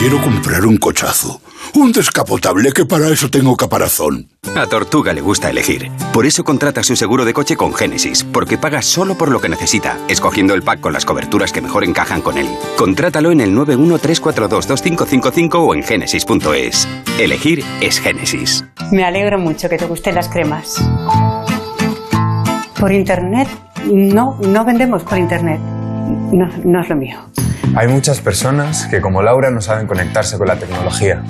Quiero comprar un cochazo. Un descapotable que para eso tengo caparazón. A Tortuga le gusta elegir. Por eso contrata su seguro de coche con Génesis, porque paga solo por lo que necesita, escogiendo el pack con las coberturas que mejor encajan con él. Contrátalo en el 913422555 o en génesis.es. Elegir es Génesis. Me alegro mucho que te gusten las cremas. Por internet, no, no vendemos por internet. No, no es lo mío. Hay muchas personas que, como Laura, no saben conectarse con la tecnología.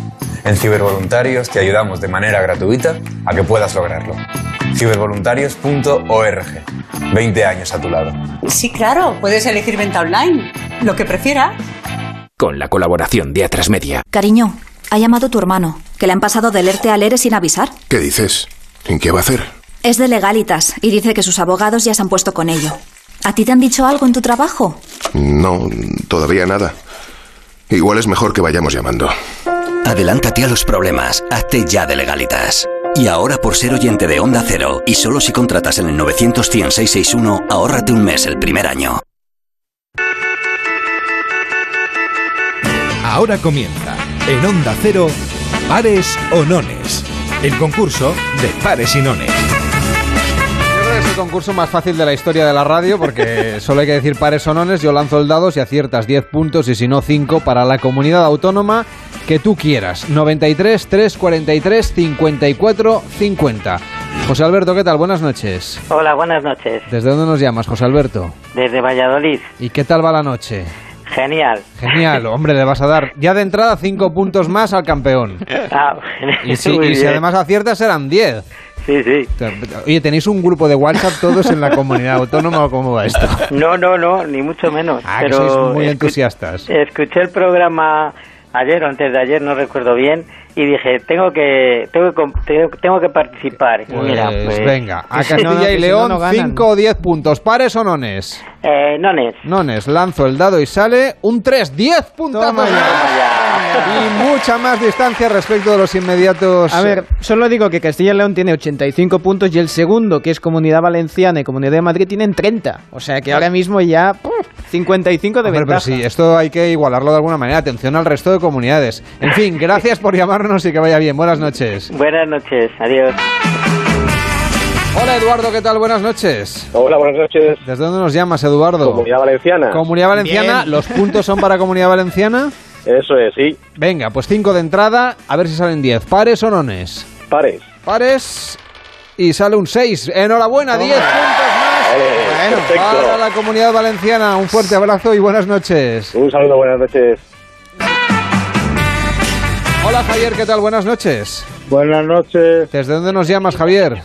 En Cibervoluntarios te ayudamos de manera gratuita a que puedas lograrlo. Cibervoluntarios.org. 20 años a tu lado. Sí, claro, puedes elegir venta online, lo que prefieras. Con la colaboración de Atrasmedia. Cariño, ha llamado tu hermano, que le han pasado del ERTE al ERE sin avisar. ¿Qué dices? ¿En qué va a hacer? Es de legalitas y dice que sus abogados ya se han puesto con ello. ¿A ti te han dicho algo en tu trabajo? No, todavía nada. Igual es mejor que vayamos llamando. Adelántate a los problemas. Hazte ya de legalitas. Y ahora por ser oyente de Onda Cero, y solo si contratas en el 900 661 ahórrate un mes el primer año. Ahora comienza, en Onda Cero, Pares o Nones. El concurso de Pares y Nones. Concurso más fácil de la historia de la radio porque solo hay que decir pares o nones, yo lanzo el dado si aciertas 10 puntos y si no 5 para la comunidad autónoma que tú quieras. 93 343 54 50. José Alberto, ¿qué tal? Buenas noches. Hola, buenas noches. ¿Desde dónde nos llamas, José Alberto? Desde Valladolid. ¿Y qué tal va la noche? Genial. Genial, hombre, le vas a dar ya de entrada 5 puntos más al campeón. Ah, Y si, y si además aciertas serán 10. Sí, sí. Oye, ¿tenéis un grupo de WhatsApp todos en la comunidad autónoma o cómo va esto? No, no, no, ni mucho menos. Ah, que pero sois muy entusiastas. Escuché el programa ayer o antes de ayer, no recuerdo bien, y dije, tengo que tengo que, tengo, tengo que participar. Y mira, Pues pues... venga, a no, Castilla no, y León, no, no ganan. 5 o 10 puntos. ¿Pares o nones? Eh, nones. Nones, lanzo el dado y sale un 3, 10 puntos. Y mucha más distancia respecto de los inmediatos. A ver, solo digo que Castilla y León tiene 85 puntos y el segundo, que es Comunidad Valenciana y Comunidad de Madrid, tienen 30. O sea que ahora mismo ya ¡puf! 55 de Hombre, ventaja. pero sí, esto hay que igualarlo de alguna manera. Atención al resto de comunidades. En fin, gracias por llamarnos y que vaya bien. Buenas noches. Buenas noches, adiós. Hola Eduardo, ¿qué tal? Buenas noches. Hola, buenas noches. ¿Desde dónde nos llamas, Eduardo? Comunidad Valenciana. Comunidad Valenciana, Bien. ¿los puntos son para Comunidad Valenciana? Eso es, sí. Venga, pues 5 de entrada, a ver si salen 10. ¿Pares o nones? Pares. Pares y sale un 6. Enhorabuena, 10 puntos más. Bueno, perfecto. para la Comunidad Valenciana, un fuerte abrazo y buenas noches. Un saludo, buenas noches. Hola Javier, ¿qué tal? Buenas noches. Buenas noches. ¿Desde dónde nos llamas, Javier?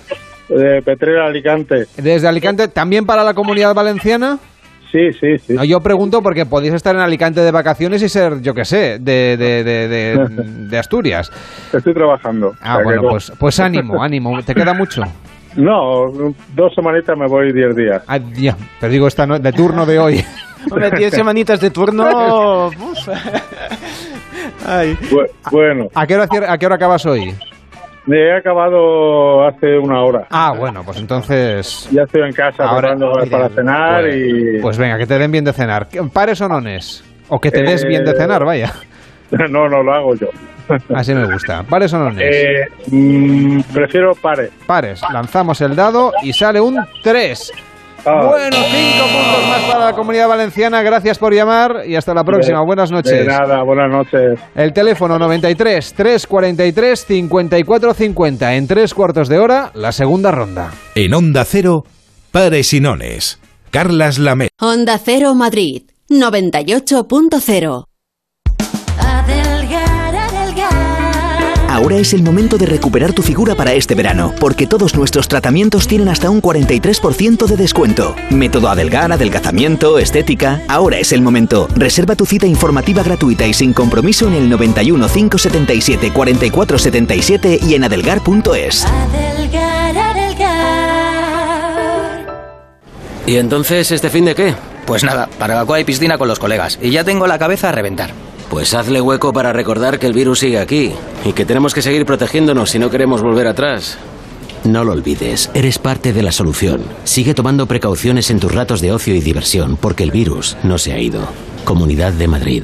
De Petrera, Alicante. ¿Desde Alicante? ¿También para la Comunidad Valenciana? Sí, sí, sí. No, yo pregunto porque podéis estar en Alicante de vacaciones y ser, yo qué sé, de, de, de, de- de Asturias. Estoy trabajando. Ah, que bueno, no. pues, pues ánimo, ánimo. ¿Te queda mucho? No, dos semanitas me voy diez días. Ah, ya, pero digo, esta no- de turno de hoy. Hombre, 10 semanitas de turno. Ay. bueno, ¿A qué, hora, ¿A qué hora acabas hoy? Me he acabado hace una hora. Ah, bueno, pues entonces... Ya estoy en casa Ahora- para cenar Pues, y... pues venga, que te den bien de cenar. ¿Pares o nones? O que te des Eh, bien de cenar, vaya. No, no, lo hago yo. Así me gusta. ¿Pares o nones? Eh, mm, prefiero pares. Pares. Lanzamos el dado y sale un 3. Ah. Bueno, 5 puntos más para la comunidad valenciana. Gracias por llamar y hasta la próxima. De- Buenas De noches. nada, buenas noches. El teléfono 93 343 54 50. En tres cuartos de hora, la segunda ronda. En Onda Cero, Pares y Nones. Carlas Lamé. Onda Cero Madrid 98.0 Ahora es el momento de recuperar tu figura para este verano, porque todos nuestros tratamientos tienen hasta un 43% de descuento. Método Adelgar, adelgazamiento, estética. Ahora es el momento. Reserva tu cita informativa gratuita y sin compromiso en el 91 577 44 77 y en adelgar.es. ¿Y entonces este fin de qué? Pues nada, para la cual hay piscina con los colegas. Y ya tengo la cabeza a reventar. Pues hazle hueco para recordar que el virus sigue aquí y que tenemos que seguir protegiéndonos si no queremos volver atrás. No lo olvides, eres parte de la solución. Sigue tomando precauciones en tus ratos de ocio y diversión porque el virus no se ha ido. Comunidad de Madrid.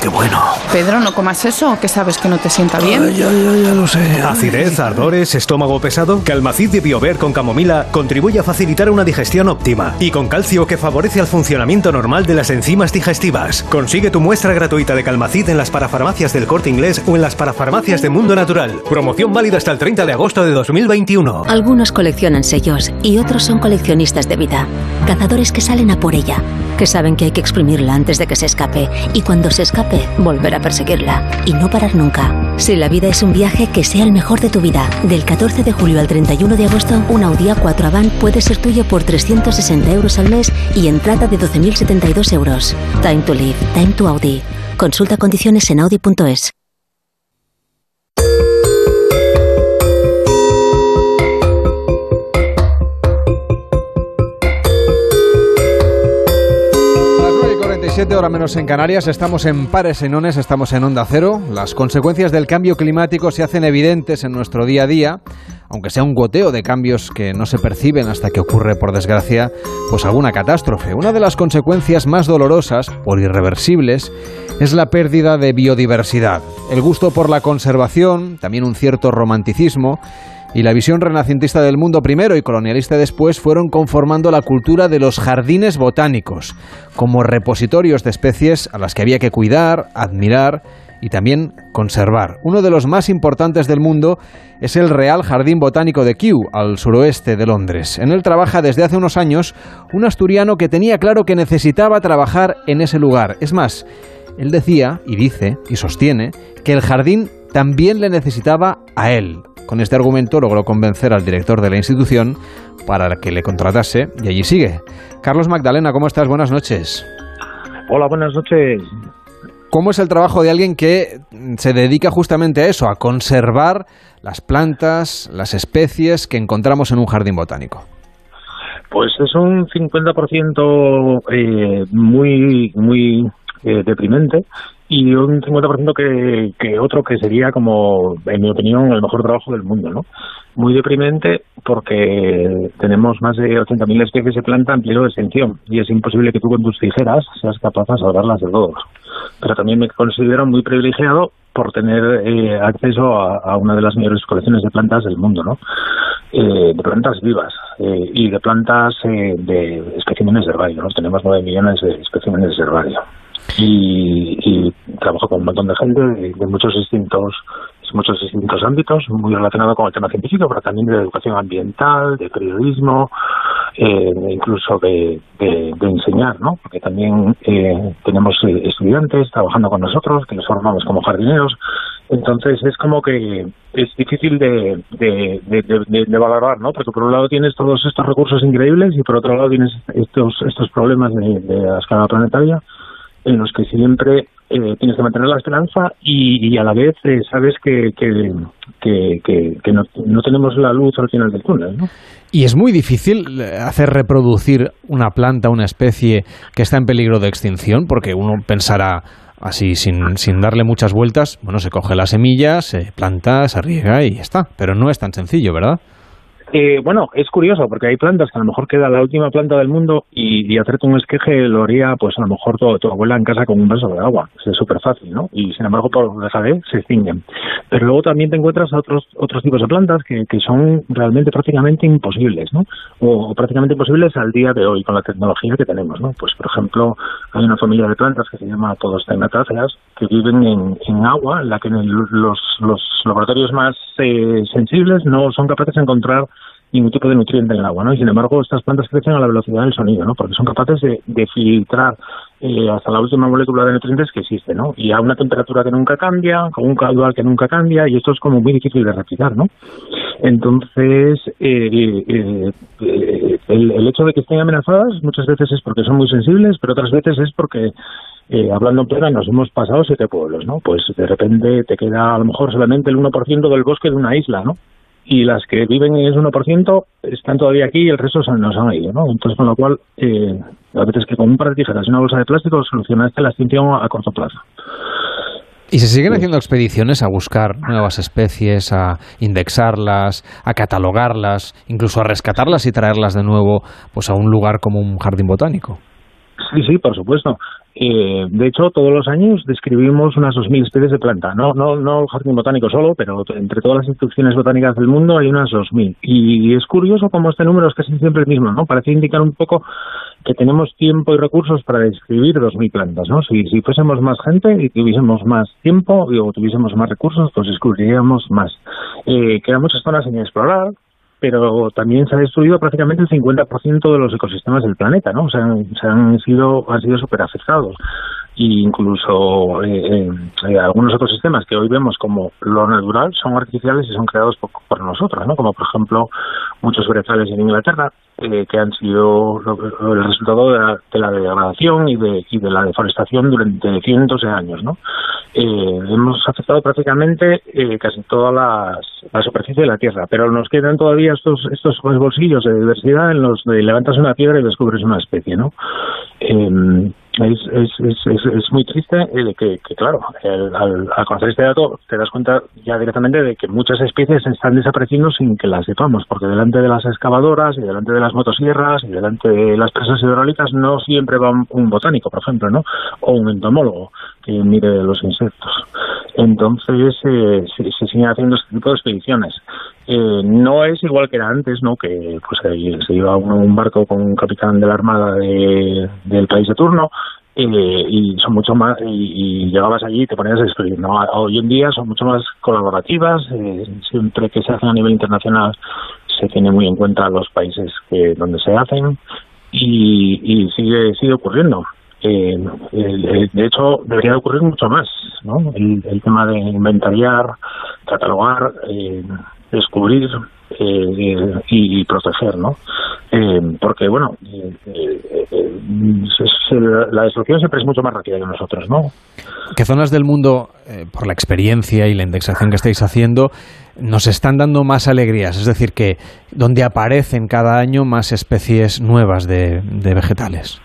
¡Qué bueno! Pedro, no comas eso, que sabes que no te sienta bien. Ay, ya, ya, ya lo sé. Acidez, ardores, estómago pesado. Calmacid de Biover con camomila contribuye a facilitar una digestión óptima. Y con calcio que favorece el funcionamiento normal de las enzimas digestivas. Consigue tu muestra gratuita de Calmacid en las parafarmacias del corte inglés o en las parafarmacias de Mundo Natural. Promoción válida hasta el 30 de agosto de 2021. Algunos coleccionan sellos y otros son coleccionistas de vida. Cazadores que salen a por ella, que saben que hay que exprimirla antes de que se escape y cuando se escape, volver a perseguirla y no parar nunca. Si la vida es un viaje, que sea el mejor de tu vida. Del 14 de julio al 31 de agosto, un Audi A4 Avant puede ser tuyo por 360 euros al mes y entrada de 12.072 euros. Time to live, time to Audi. Consulta condiciones en audi.es. 9 y 47 hora menos en Canarias, estamos en Pares en Ones, estamos en Onda Cero. Las consecuencias del cambio climático se hacen evidentes en nuestro día a día, aunque sea un goteo de cambios que no se perciben hasta que ocurre, por desgracia, pues alguna catástrofe. Una de las consecuencias más dolorosas, por irreversibles, es la pérdida de biodiversidad. El gusto por la conservación, también un cierto romanticismo, y la visión renacentista del mundo primero y colonialista después fueron conformando la cultura de los jardines botánicos, como repositorios de especies a las que había que cuidar, admirar y también conservar. Uno de los más importantes del mundo es el Real Jardín Botánico de Kew, al suroeste de Londres. En él trabaja desde hace unos años un asturiano que tenía claro que necesitaba trabajar en ese lugar. Es más, él decía, y dice, y sostiene, que el jardín también le necesitaba a él. Con este argumento logró convencer al director de la institución para que le contratase y allí sigue. Carlos Magdalena, ¿cómo estás? Buenas noches. Hola, buenas noches. ¿Cómo es el trabajo de alguien que se dedica justamente a eso, a conservar las plantas, las especies que encontramos en un jardín botánico? Pues es un 50% eh, muy, muy eh, deprimente y un 50% que, que otro que sería como, en mi opinión, el mejor trabajo del mundo, ¿no? Muy deprimente porque tenemos más de 80.000 especies de planta en peligro de extinción y es imposible que tú con tus tijeras seas capaz de salvarlas de todos. Pero también me considero muy privilegiado por tener eh, acceso a, una de las mayores colecciones de plantas del mundo, ¿no? Eh, de plantas vivas eh, y de plantas eh, de especímenes de herbario, ¿no? Tenemos 9 millones de especímenes de herbario y, trabajo con un montón de gente de, muchos distintos muchos distintos ámbitos, muy relacionado con el tema científico, pero también de educación ambiental, de periodismo, eh, incluso de, de, enseñar, ¿no? Porque también eh, tenemos estudiantes trabajando con nosotros, que nos formamos como jardineros. Entonces es como que es difícil de, de, de, de, valorar, ¿no? Porque por un lado tienes todos estos recursos increíbles y por otro lado tienes estos, estos problemas de, de la escala planetaria en los que siempre eh, tienes que mantener la esperanza y, a la vez eh, sabes que, que, no, tenemos la luz al final del túnel. ¿no? Y es muy difícil hacer reproducir una planta, una especie que está en peligro de extinción, porque uno pensará así sin, sin darle muchas vueltas, bueno, se coge la semilla, se planta, se riega y ya está. Pero no es tan sencillo, ¿verdad? Eh, bueno, es curioso porque hay plantas que a lo mejor queda la última planta del mundo y, y hacerte un esqueje lo haría pues a lo mejor tu, tu abuela en casa con un vaso de agua. Es súper fácil, ¿no? Y sin embargo por dejar se extinguen. Pero luego también te encuentras otros otros tipos de plantas que, que son realmente prácticamente imposibles, ¿no? O, prácticamente imposibles al día de hoy con la tecnología que tenemos, ¿no? Pues por ejemplo hay una familia de plantas que se llama Todostenatáceas que viven en, agua, en la que los, los laboratorios más eh, sensibles no son capaces de encontrar ningún tipo de nutriente en el agua, ¿no? Y sin embargo, estas plantas crecen a la velocidad del sonido, ¿no? Porque son capaces de, de filtrar eh, hasta la última molécula de nutrientes que existe, ¿no? Y a una temperatura que nunca cambia, con un caudal que nunca cambia, y esto es como muy difícil de replicar, ¿no? Entonces, eh, eh, el, el hecho de que estén amenazadas muchas veces es porque son muy sensibles, pero otras veces es porque eh, hablando en plena, nos hemos pasado siete pueblos, ¿no? Pues de repente te queda a lo mejor solamente el 1% del bosque de una isla, ¿no? Y las que viven en ese 1% están todavía aquí y el resto se nos han ido, ¿no? Entonces, con lo cual, eh, a veces que con un par de tijeras y una bolsa de plástico solucionaste la extinción a corto plazo. ¿Y se siguen haciendo expediciones a buscar nuevas especies, a indexarlas, a catalogarlas, incluso a rescatarlas y traerlas de nuevo pues a un lugar como un jardín botánico? Sí, sí, por supuesto. Eh, de hecho, todos los años describimos unas 2.000 especies de planta. No, no, no el jardín botánico solo, pero entre todas las instituciones botánicas del mundo hay unas 2.000. Y es curioso cómo este número es casi siempre el mismo, ¿no? Parece indicar un poco que tenemos tiempo y recursos para describir 2.000 plantas, ¿no? Si, si fuésemos más gente y tuviésemos más tiempo y, o tuviésemos más recursos, pues descubriríamos más. Eh, quedan muchas zonas sin explorar, pero también se ha destruido prácticamente el 50% de los ecosistemas del planeta, ¿no? O sea, se han sido han sido súper afectados. Y incluso eh, eh, algunos ecosistemas que hoy vemos como lo natural son artificiales y son creados por, por nosotros, ¿no? Como por ejemplo muchos brezales en Inglaterra eh, que han sido el resultado de la, de la degradación y de, y de la deforestación durante cientos de años, ¿no? Eh, hemos afectado prácticamente eh, casi toda las- la superficie de la Tierra, pero nos quedan todavía estos estos bolsillos de diversidad en los de levantas una piedra y descubres una especie, ¿no? Es, es, es, es, muy triste eh, que, claro, el- al, al conocer este dato te das cuenta ya directamente de que muchas especies están desapareciendo sin que las sepamos, porque delante de las excavadoras y delante de las motosierras y delante de las presas hidráulicas no siempre va un, un botánico, por ejemplo, ¿no? O un entomólogo que mire los insectos. Entonces eh, se, se siguen haciendo este tipo de expediciones. Eh, no es igual que era antes, ¿no? Que pues se iba en un barco con un capitán de la armada de- del país de turno eh, y son mucho más y, y llegabas allí y te ponías a escribir. ¿no? Hoy en día son mucho más colaborativas. eh, siempre que se hacen a nivel internacional se tiene muy en cuenta los países que donde se hacen y, y sigue sigue ocurriendo. Eh, de hecho, debería de ocurrir mucho más, ¿no? El, el tema de inventariar, catalogar, eh, descubrir eh, y, proteger, ¿no? Eh, porque, bueno, eh, eh, la destrucción siempre es mucho más rápida que nosotros, ¿no? ¿Qué zonas del mundo, por la experiencia y la indexación que estáis haciendo, nos están dando más alegrías? Es decir, que donde aparecen cada año más especies nuevas de vegetales.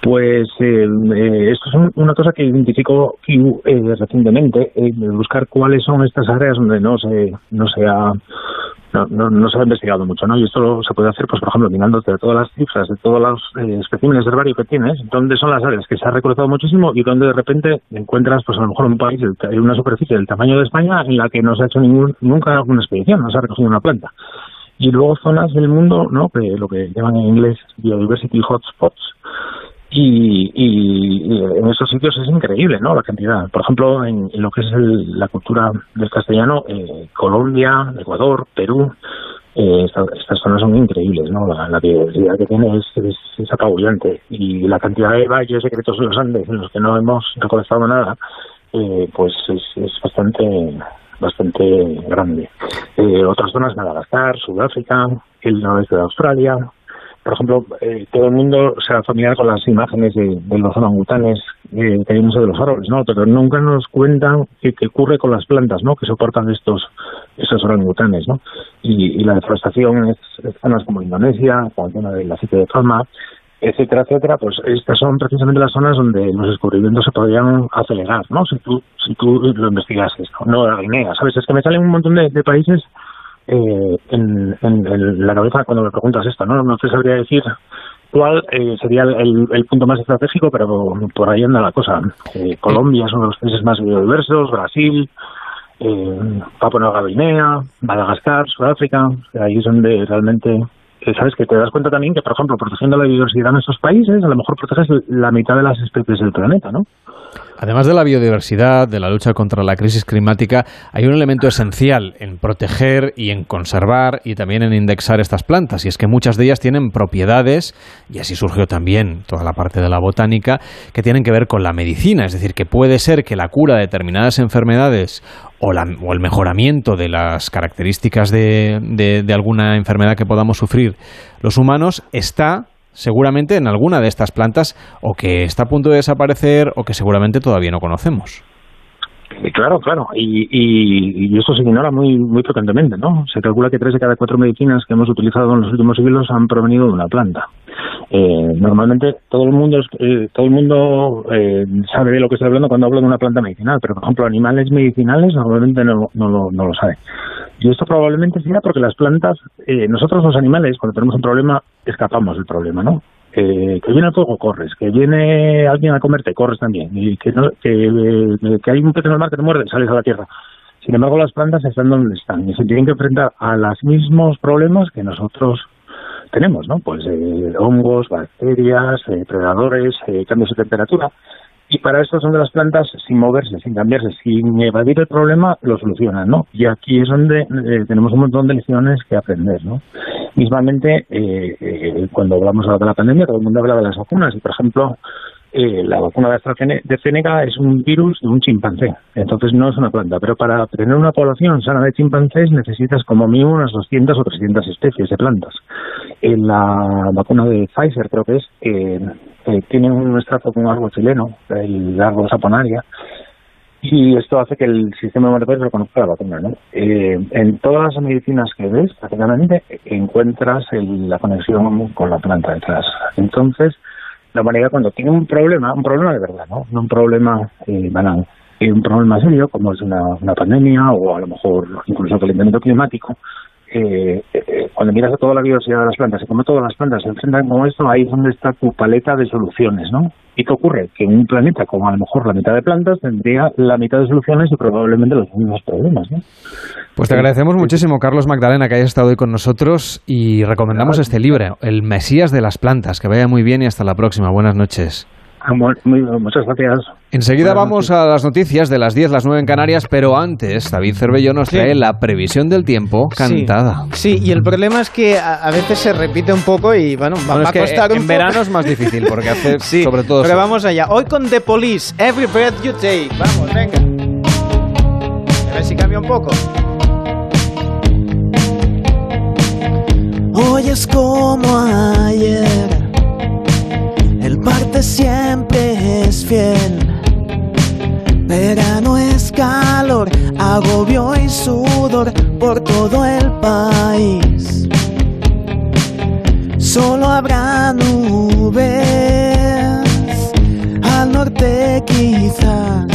Pues eh, eh, esto es un- una cosa que identificó Q eh, recientemente, eh, buscar cuáles son estas áreas donde no se no se ha no, no, no se ha investigado mucho, ¿no? Y esto lo- se puede hacer, pues por ejemplo, mirando de todas las cifras, de todos los eh, especímenes de herbario que tienes, dónde son las áreas que se ha reclutado muchísimo y donde de repente encuentras, pues a lo mejor un país, el- una superficie del tamaño de España en la que no se ha hecho ningún, nunca una expedición, no se ha recogido una planta. Y luego zonas del mundo, ¿no? Que lo que llaman en inglés biodiversity hotspots, y, y- en esos sitios es increíble, ¿no? La cantidad. Por ejemplo, en, en lo que es el- la cultura del castellano, eh, Colombia, Ecuador, Perú, eh, esta- estas zonas son increíbles, ¿no? La, la biodiversidad que tiene es, es, apabullante y la cantidad de valles secretos de los Andes en los que no hemos recolectado nada, eh, pues es, es bastante bastante grande. Eh, otras zonas, Madagascar, Sudáfrica, el noroeste de Australia, por ejemplo, eh, todo el mundo se ha familiar con las imágenes de, de los orangutanes eh, que hay el Museo de los Árboles, ¿no? Pero nunca nos cuentan qué, qué ocurre con las plantas, ¿no? Que soportan estos estos orangutanes, ¿no? Y, la deforestación en zonas como Indonesia, como la zona del aceite de palma, etcétera, etcétera, pues estas son precisamente las zonas donde los descubrimientos se podrían acelerar, ¿no? Si tú, si tú lo investigases, ¿no? No la Guinea, ¿sabes? Es que me salen un montón de, de países eh, en, en- la cabeza cuando me preguntas esto, ¿no? No te sabría decir cuál eh, sería el, punto más estratégico, pero por ahí anda la cosa. Eh, Colombia es uno de los países más biodiversos, Brasil, eh, Papua Nueva Guinea, Madagascar, Sudáfrica, ahí es donde realmente sabes que te das cuenta también que, por ejemplo, protegiendo la biodiversidad en estos países, a lo mejor proteges la mitad de las especies del planeta, ¿no? Además de la biodiversidad, de la lucha contra la crisis climática, hay un elemento esencial en proteger y en conservar y también en indexar estas plantas, y es que muchas de ellas tienen propiedades, y así surgió también toda la parte de la botánica, que tienen que ver con la medicina, es decir, que puede ser que la cura de determinadas enfermedades o, la- o el mejoramiento de las características de, alguna enfermedad que podamos sufrir los humanos está seguramente en alguna de estas plantas o que está a punto de desaparecer o que seguramente todavía no conocemos. Eh, Claro, claro, y, y, y eso se ignora muy muy frecuentemente, ¿no? Se calcula que tres de cada cuatro medicinas que hemos utilizado en los últimos siglos han provenido de una planta. Eh, normalmente todo el mundo eh, todo el mundo eh, sabe de lo que estoy hablando cuando hablo de una planta medicinal, pero por ejemplo animales medicinales normalmente no, no, lo, no lo sabe. Y esto probablemente sea porque las plantas, eh, nosotros los animales cuando tenemos un problema escapamos del problema, ¿no? Eh, que viene el fuego, corres. Que viene alguien a comerte, corres también. Y que, no- que, eh, que hay un pez en el mar que te muerde, sales a la tierra. Sin embargo, las plantas están donde están y se tienen que enfrentar a los mismos problemas que nosotros tenemos, ¿no? Pues eh, hongos, bacterias, eh, predadores, eh, cambios de temperatura. Y para esto son de las plantas sin moverse, sin cambiarse, sin evadir el problema, lo solucionan, ¿no? Y aquí es donde eh, tenemos un montón de lecciones que aprender, ¿no? Mismamente, eh, cuando hablamos de la pandemia, todo el mundo habla de las vacunas. Y, por ejemplo, eh, la vacuna de AstraZeneca es un virus de un chimpancé, entonces no es una planta, pero para tener una población sana de chimpancés necesitas como mínimo unas 200 o 300 especies de plantas. En la vacuna de Pfizer, creo que es, eh, eh, tiene un extracto con un árbol chileno, el árbol saponaria, y esto hace que el sistema inmunitario reconozca la vacuna. ¿no? Eh, en todas las medicinas que ves, prácticamente encuentras el- la conexión con la planta detrás. Entonces, la humanidad cuando tiene un problema, un problema de verdad, no, no un problema eh, banal, y un problema serio como es una, una pandemia o a lo mejor incluso el calentamiento climático, eh, eh, cuando miras a toda la biodiversidad de las plantas y como todas las plantas se enfrentan con esto, ahí es donde está tu paleta de soluciones, ¿no? ¿Y qué ocurre? Que en un planeta con a lo mejor la mitad de plantas tendría la mitad de soluciones y probablemente los mismos problemas, ¿no? Pues te agradecemos muchísimo, Carlos Magdalena, que hayas estado hoy con nosotros y recomendamos este libro, El Mesías de las Plantas. Que vaya muy bien y hasta la próxima. Buenas noches. Muy- muchas gracias. Enseguida vamos a las noticias de las 10, las 9 en Canarias, pero antes David Cervello nos trae la previsión del tiempo cantada. Sí, y el problema es que a, a veces se repite un poco y bueno, va, Bueno, va es que a costar un en poco. verano es más difícil porque hace Sí, sobre todo Pero vamos allá. Hoy con The Police, Every Breath You Take. Vamos, venga. A ver si cambia un poco. Hoy es como ayer, siempre es fiel. Verano es calor, agobio y sudor por todo el país. Solo habrá nubes, al norte quizás.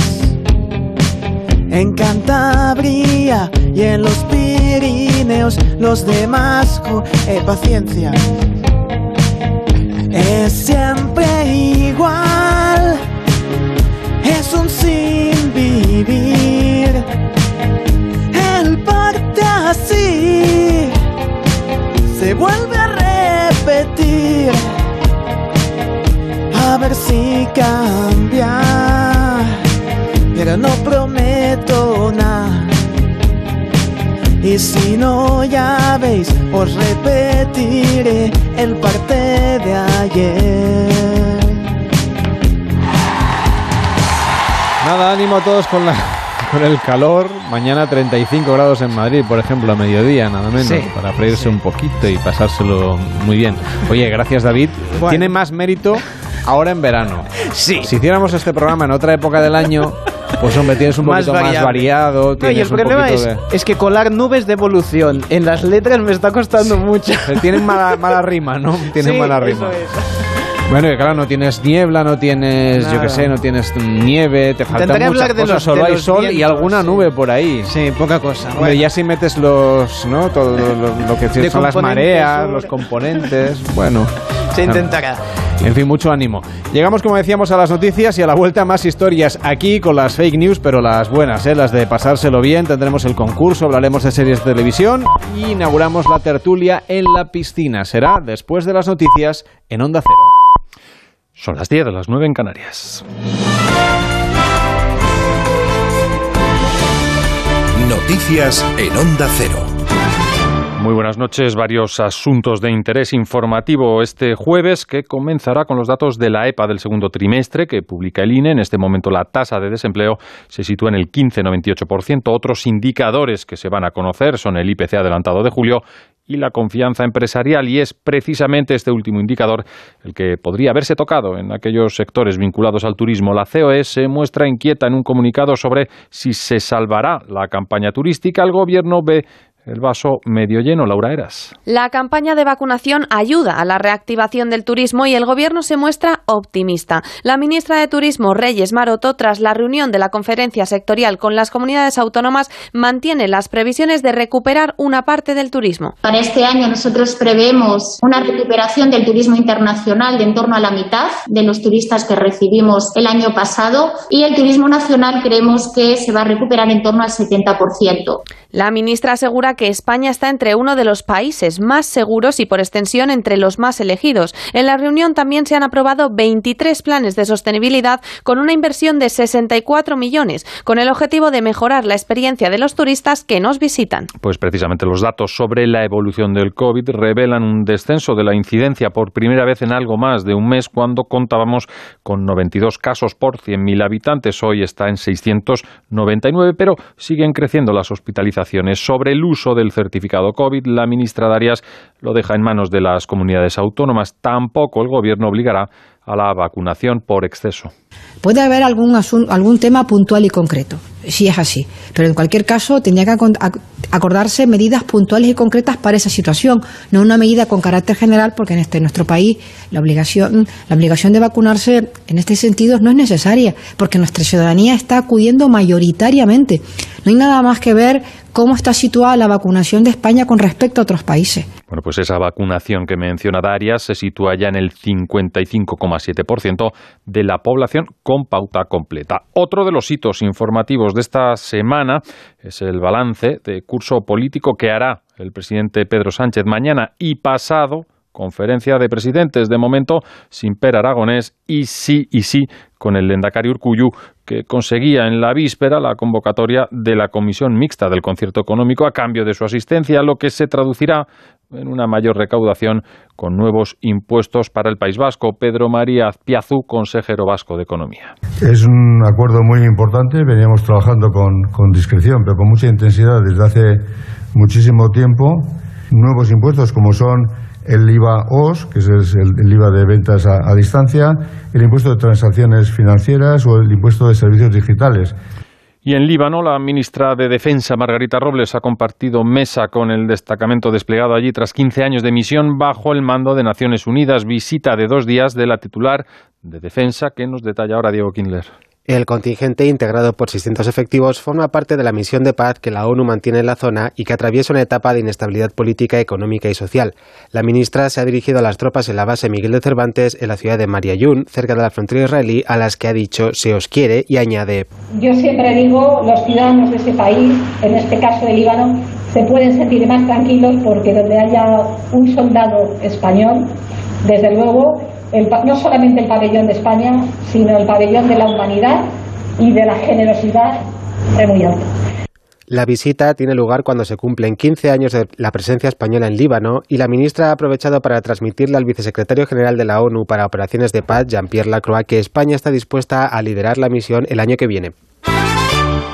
En Cantabria y en los Pirineos, los demás, eh, paciencia. Es siempre igual, es un sin vivir. El parte así se vuelve a repetir. A ver si cambia pero no prometo nada. Y si no, ya veis, os repetiré el parte de ayer. Nada, ánimo a todos con, la, con el calor. Mañana 35 grados en Madrid, por ejemplo, a mediodía, nada menos, Sí, para freírse un poquito y pasárselo muy bien. Oye, gracias David. Bueno. Tiene más mérito ahora en verano. Sí. Si hiciéramos este programa en otra época del año, pues hombre, tienes un poquito más variado. No, y el problema es, de- es que colar nubes de evolución en las letras me está costando mucho. Tienen mala, mala rima, ¿no? Tienen Sí, mala eso rima. es. Bueno, y claro, no tienes niebla, no tienes, yo qué sé, no tienes nieve, te faltan Intentaré muchas cosas, los- solo hay sol y alguna sí. nube por ahí. Sí, poca cosa. Hombre, Bueno. ya si metes los, ¿no? Todo lo, que son las mareas, los componentes, bueno. Se intentará. En fin, mucho ánimo. Llegamos, como decíamos, a las noticias y a la vuelta más historias aquí con las fake news, pero las buenas, ¿eh? las de pasárselo bien. Tendremos el concurso, hablaremos de series de televisión y inauguramos la tertulia en la piscina. Será después de las noticias en Onda Cero. Son las 10 de las 9 en Canarias. Noticias en Onda Cero. Muy buenas noches. Varios asuntos de interés informativo este jueves que comenzará con los datos de la EPA del segundo trimestre que publica el INE. En este momento la tasa de desempleo se sitúa en el 15,98%. Otros indicadores que se van a conocer son el IPC adelantado de julio y la confianza empresarial y es precisamente este último indicador el que podría haberse tocado en aquellos sectores vinculados al turismo. La COE se muestra inquieta en un comunicado sobre si se salvará la campaña turística. El gobierno ve el vaso medio lleno, Laura Eras. La campaña de vacunación ayuda a la reactivación del turismo y el Gobierno se muestra optimista. La ministra de Turismo, Reyes Maroto, tras la reunión de la conferencia sectorial con las comunidades autónomas, mantiene las previsiones de recuperar una parte del turismo. Para este año nosotros prevemos una recuperación del turismo internacional de en torno a la mitad de los turistas que recibimos el año pasado y el turismo nacional creemos que se va a recuperar en torno al 70%. La ministra asegura que España está entre uno de los países más seguros y por extensión entre los más elegidos. En la reunión también se han aprobado 23 planes de sostenibilidad con una inversión de 64 millones, con el objetivo de mejorar la experiencia de los turistas que nos visitan. Pues precisamente los datos sobre la evolución del COVID revelan un descenso de la incidencia por primera vez en algo más de un mes cuando contábamos con 92 casos por 100.000 habitantes. Hoy está en 699, pero siguen creciendo las hospitalizaciones. Sobre el uso del certificado COVID, la ministra Darias lo deja en manos de las comunidades autónomas. Tampoco el gobierno obligará a la vacunación por exceso. Puede haber algún, algún tema puntual y concreto, si es así, pero en cualquier caso tendría que acordarse medidas puntuales y concretas para esa situación, no una medida con carácter general, porque en este nuestro país la obligación, la obligación de vacunarse en este sentido no es necesaria, porque nuestra ciudadanía está acudiendo mayoritariamente. No hay nada más que ver cómo está situada la vacunación de España con respecto a otros países. Bueno, pues esa vacunación que menciona Darias se sitúa ya en el 55,7% de la población con pauta completa. Otro de los hitos informativos de esta semana es el balance de curso político que hará el presidente Pedro Sánchez mañana y pasado conferencia de presidentes de momento sin Per Aragonés y sí y sí con el Lendakari Urcuyu que conseguía en la víspera la convocatoria de la comisión mixta del concierto económico a cambio de su asistencia, lo que se traducirá en una mayor recaudación con nuevos impuestos para el País Vasco. Pedro María Azpiazu, consejero vasco de Economía. Es un acuerdo muy importante, veníamos trabajando con, con discreción, pero con mucha intensidad desde hace muchísimo tiempo. Nuevos impuestos como son el IVA OS, que es el, IVA de ventas a, a distancia, el impuesto de transacciones financieras o el impuesto de servicios digitales. Y en Líbano, la ministra de Defensa, Margarita Robles, ha compartido mesa con el destacamento desplegado allí tras 15 años de misión bajo el mando de Naciones Unidas. Visita de dos días de la titular de Defensa que nos detalla ahora Diego Kindler. El contingente, integrado por 600 efectivos, forma parte de la misión de paz que la ONU mantiene en la zona y que atraviesa una etapa de inestabilidad política, económica y social. La ministra se ha dirigido a las tropas en la base Miguel de Cervantes, en la ciudad de Mariayún, cerca de la frontera israelí, a las que ha dicho se os quiere y añade. Yo siempre digo, los ciudadanos de ese país, en este caso de Líbano, se pueden sentir más tranquilos porque donde haya un soldado español, desde luego, el, no solamente el pabellón de España, sino el pabellón de la humanidad y de la generosidad es muy alto. La visita tiene lugar cuando se cumplen 15 años de la presencia española en Líbano y la ministra ha aprovechado para transmitirle al vicesecretario general de la ONU para operaciones de paz, Jean-Pierre Lacroix, que España está dispuesta a liderar la misión el año que viene.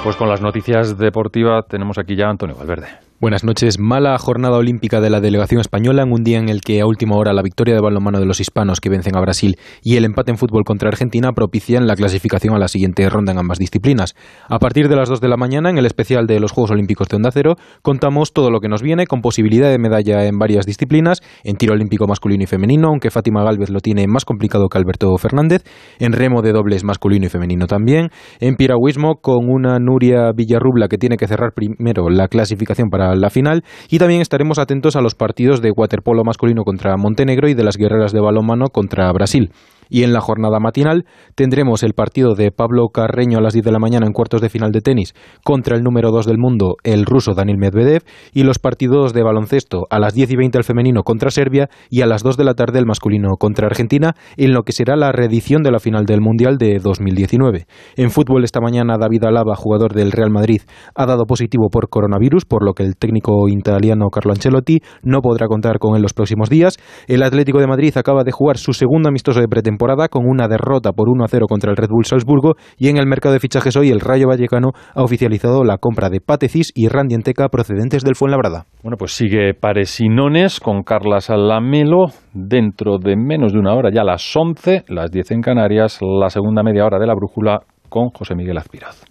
Pues con las noticias deportivas tenemos aquí ya a Antonio Valverde. Buenas noches. Mala jornada olímpica de la delegación española en un día en el que a última hora la victoria de balonmano de los hispanos que vencen a Brasil y el empate en fútbol contra Argentina propician la clasificación a la siguiente ronda en ambas disciplinas. A partir de las 2 de la mañana, en el especial de los Juegos Olímpicos de Onda Cero, contamos todo lo que nos viene con posibilidad de medalla en varias disciplinas, en tiro olímpico masculino y femenino, aunque Fátima Galvez lo tiene más complicado que Alberto Fernández, en remo de dobles masculino y femenino también, en piragüismo con una Nuria Villarrubla que tiene que cerrar primero la clasificación para la final y también estaremos atentos a los partidos de waterpolo masculino contra Montenegro y de las guerreras de balonmano contra Brasil. Y en la jornada matinal tendremos el partido de Pablo Carreño a las 10 de la mañana en cuartos de final de tenis contra el número 2 del mundo, el ruso Daniel Medvedev, y los partidos de baloncesto a las 10 y 20 el femenino contra Serbia y a las 2 de la tarde el masculino contra Argentina, en lo que será la reedición de la final del Mundial de 2019. En fútbol esta mañana David Alaba, jugador del Real Madrid, ha dado positivo por coronavirus, por lo que el técnico italiano Carlo Ancelotti no podrá contar con él los próximos días. El Atlético de Madrid acaba de jugar su segundo amistoso de pretemporada con una derrota por 1 a 0 contra el Red Bull Salzburgo y en el mercado de fichajes hoy el Rayo Vallecano ha oficializado la compra de Patecis y Randy Enteca procedentes del Fuenlabrada. Bueno, pues sigue Paresinones con Carla Salamelo dentro de menos de una hora, ya las 11, las 10 en Canarias, la segunda media hora de la brújula con José Miguel Azpiraz.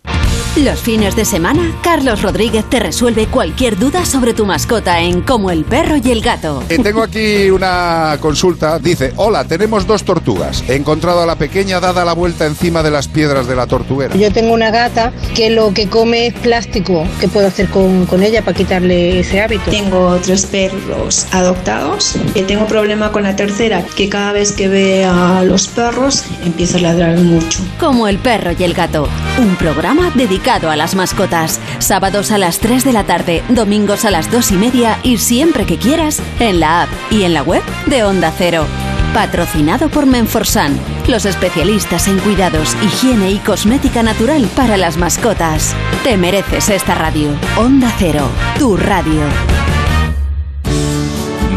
Los fines de semana, Carlos Rodríguez te resuelve cualquier duda sobre tu mascota en Como el perro y el gato. Eh, tengo aquí una consulta. Dice, hola, tenemos dos tortugas. He encontrado a la pequeña dada la vuelta encima de las piedras de la tortuguera. Yo tengo una gata que lo que come es plástico. ¿Qué puedo hacer con, con ella para quitarle ese hábito? Tengo tres perros adoptados y tengo problema con la tercera, que cada vez que ve a los perros empieza a ladrar mucho. Como el perro y el gato, un programa dedicado a las mascotas. Sábados a las 3 de la tarde, domingos a las 2 y media y siempre que quieras en la app y en la web de Onda Cero. Patrocinado por Menforsan, los especialistas en cuidados, higiene y cosmética natural para las mascotas. Te mereces esta radio. Onda Cero, tu radio.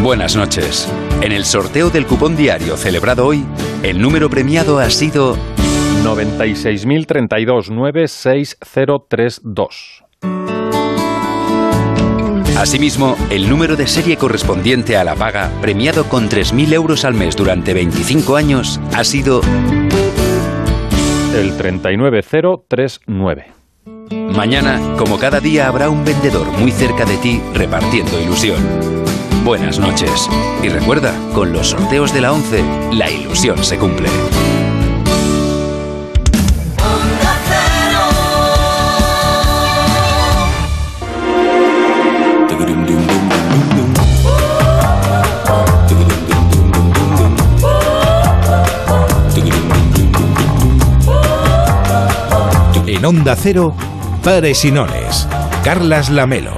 Buenas noches. En el sorteo del cupón diario celebrado hoy, el número premiado ha sido 96.032-96032. Asimismo, el número de serie correspondiente a la paga, premiado con 3.000 euros al mes durante 25 años, ha sido el 39039. Mañana, como cada día, habrá un vendedor muy cerca de ti repartiendo ilusión. Buenas noches. Y recuerda, con los sorteos de la 11, la ilusión se cumple. En Onda Cero, Pares y. Carlas Lamelo.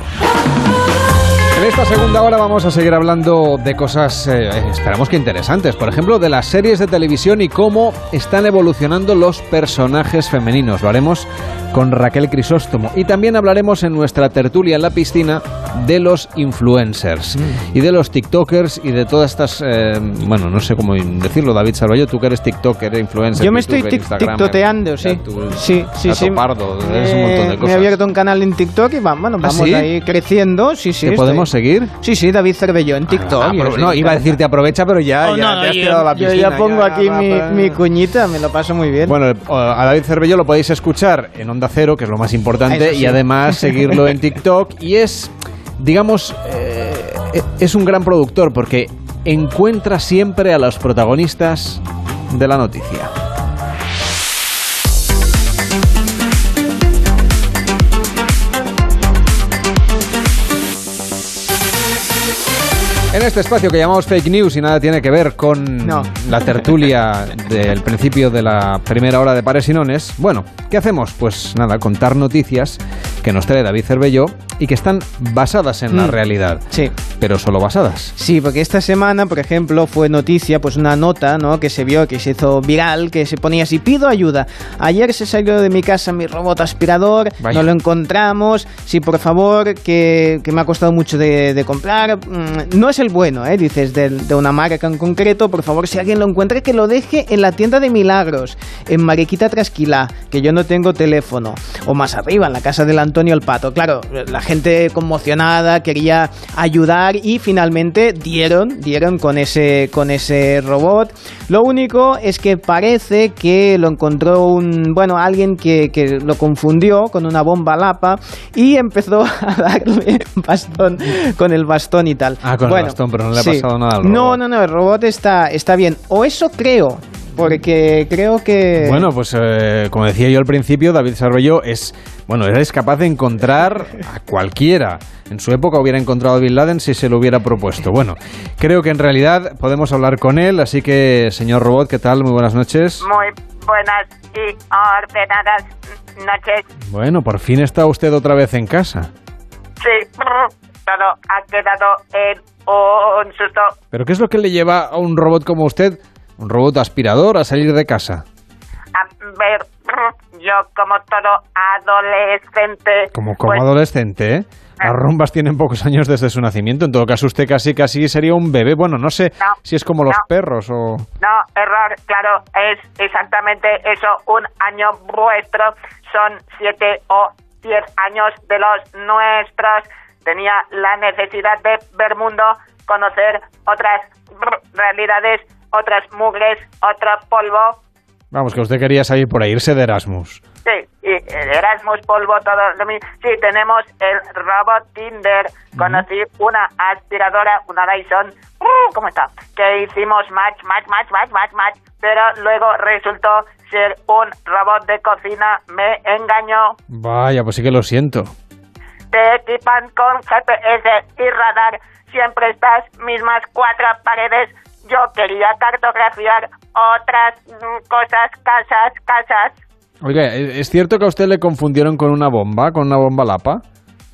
En esta segunda hora vamos a seguir hablando de cosas, eh, esperamos que interesantes. Por ejemplo, de las series de televisión y cómo están evolucionando los personajes femeninos. Lo haremos con Raquel Crisóstomo. Y también hablaremos en nuestra tertulia en la piscina de los influencers y de los TikTokers y de todas estas, eh, bueno, no sé cómo decirlo, David Salvallo, tú que eres TikToker, influencer. Yo me estoy tiktoteando, sí. sí, sí, sí. Pardo, eres un montón de cosas. Me he abierto un canal en TikTok y bueno, ¿Ah, vamos sí? ahí creciendo. Sí, sí. ¿Te estoy- podemos seguir? Sí, sí, David Cervelló en TikTok. Ah, pero- no, iba a decirte aprovecha, pero ya, Oh, ya no, te has yo- tirado a la yo piscina. ya pongo aquí mi, mi cuñita, me lo paso muy bien. Bueno, a David Cervello lo podéis escuchar en Onda Cero, que es lo más importante, sí. y además seguirlo en TikTok. Y es, digamos, eh, es un gran productor porque encuentra siempre a los protagonistas de la noticia. En este espacio que llamamos fake news y nada tiene que ver con la tertulia del principio de la primera hora de Pares y Nones, bueno, ¿qué hacemos? Pues nada, contar noticias que nos trae David Cervelló y que están basadas en la Mm. realidad. Sí. Pero solo basadas. Sí, porque esta semana, por ejemplo, fue noticia, pues una nota, ¿no? Que se vio, que se hizo viral, que se ponía así, pido ayuda. Ayer se salió de mi casa mi robot aspirador, Vaya. no lo encontramos, sí, por favor, que, que me ha costado mucho de, de comprar. Mm, no es el bueno, ¿eh? Dices, del- de, una marca en concreto, por favor, si alguien lo encuentra, que lo deje en la tienda de Milagros, en Mariquita Trasquilá, que yo no tengo teléfono. O más arriba, en la casa del Antonio el Pato. Claro, la gente conmocionada, quería ayudar y finalmente dieron, dieron con ese, con ese robot. Lo único es que parece que lo encontró un, bueno, alguien que, que lo confundió con una bomba lapa y empezó a darle bastón con el bastón y tal. Ah, con Bueno, el bastón, pero no le ha sí. pasado nada al robot. No, no, no, el robot está, está bien. O eso creo, porque creo que... Bueno, pues eh, como decía yo al principio, David Sarroyo es, bueno, es capaz de encontrar a cualquiera. En su época hubiera encontrado a Bin Laden si se lo hubiera propuesto. Bueno, creo que en realidad podemos hablar con él, así que, señor Robot, ¿qué tal? Muy buenas noches. Muy buenas y ordenadas noches. Bueno, por fin está usted otra vez en casa. Sí, todo ha quedado en un susto. ¿Pero qué es lo que le lleva a un robot como usted, un robot aspirador, a salir de casa? A ver, yo como todo adolescente... Como, como pues, adolescente, ¿eh? Las rumbas tienen pocos años desde su nacimiento. En todo caso, usted casi casi sería un bebé. Bueno, no sé No, si es como los perros o... No, error, claro, es exactamente eso, un año vuestro, son siete o diez años de los nuestros. Tenía la necesidad de ver mundo, conocer otras realidades, otras mugres, otro polvo. Vamos, que usted quería salir por ahí, irse de Erasmus. Sí, y eh, Erasmus, polvo, todo lo mismo. Sí, tenemos el robot Tinder. Conocí una aspiradora, una Dyson. Uh, ¿Cómo está? Que hicimos match, match, match, match, match, match. Pero luego resultó ser un robot de cocina. Me engañó. Vaya, pues sí que lo siento. Te equipan con GPS y radar. Siempre estas mismas cuatro paredes. Yo quería cartografiar otras mm, cosas, casas, casas. Oiga, ¿e- ¿es cierto que a usted le confundieron con una bomba, con una bomba lapa?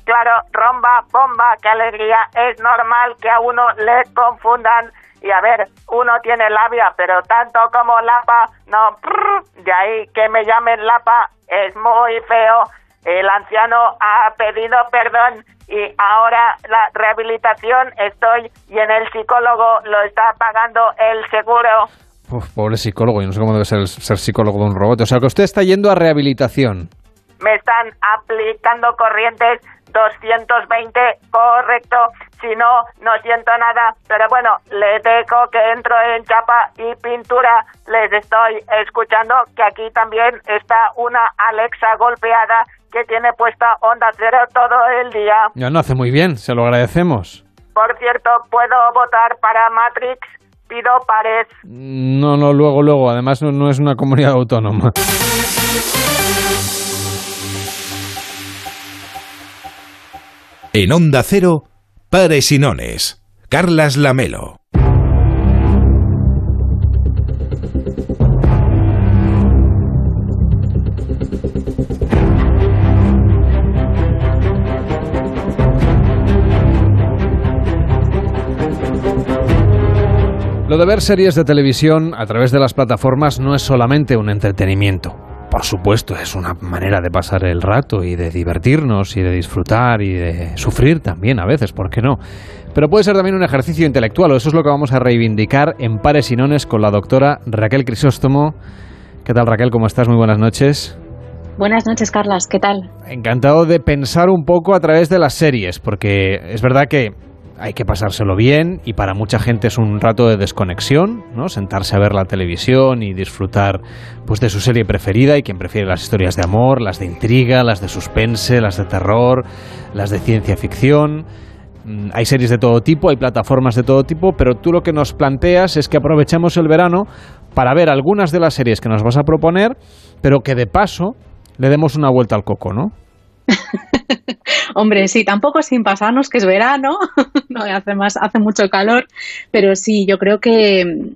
Claro, romba, bomba, qué alegría. Es normal que a uno le confundan. Y a ver, uno tiene labia, pero tanto como lapa, no. prr, de ahí que me llamen lapa es muy feo. El anciano ha pedido perdón y ahora la rehabilitación estoy y en el psicólogo lo está pagando el seguro. Uf, pobre psicólogo, yo no sé cómo debe ser ser psicólogo de un robot. O sea, que usted está yendo a rehabilitación. me están aplicando corrientes 220, correcto. Si no, no siento nada. Pero bueno, les dejo que entro en chapa y pintura. Les estoy escuchando que aquí también está una Alexa golpeada que tiene puesta onda cero todo el día. Ya no hace muy bien, se lo agradecemos. Por cierto, ¿puedo votar para Matrix? Pido pares. No, no, luego, luego. Además, no, no es una comunidad autónoma. En Onda Cero, Pares y Nones. Carlas Lamelo. De ver series de televisión a través de las plataformas no es solamente un entretenimiento. Por supuesto, es una manera de pasar el rato y de divertirnos y de disfrutar y de sufrir también a veces, ¿por qué no? Pero puede ser también un ejercicio intelectual, o eso es lo que vamos a reivindicar en Pares y Nones con la doctora Raquel Crisóstomo. ¿Qué tal Raquel? ¿Cómo estás? Muy buenas noches. Buenas noches, Carlas. ¿Qué tal? Encantado de pensar un poco a través de las series, porque es verdad que hay que pasárselo bien y para mucha gente es un rato de desconexión, ¿no? Sentarse a ver la televisión y disfrutar pues de su serie preferida y quien prefiere las historias de amor, las de intriga, las de suspense, las de terror, las de ciencia ficción. Mm, Hay series de todo tipo, hay plataformas de todo tipo, pero tú lo que nos planteas es que aprovechemos el verano para ver algunas de las series que nos vas a proponer, pero que de paso le demos una vuelta al coco, ¿no? Hombre, sí, tampoco sin pasarnos que es verano, no hace más, hace mucho calor, pero sí, yo creo que,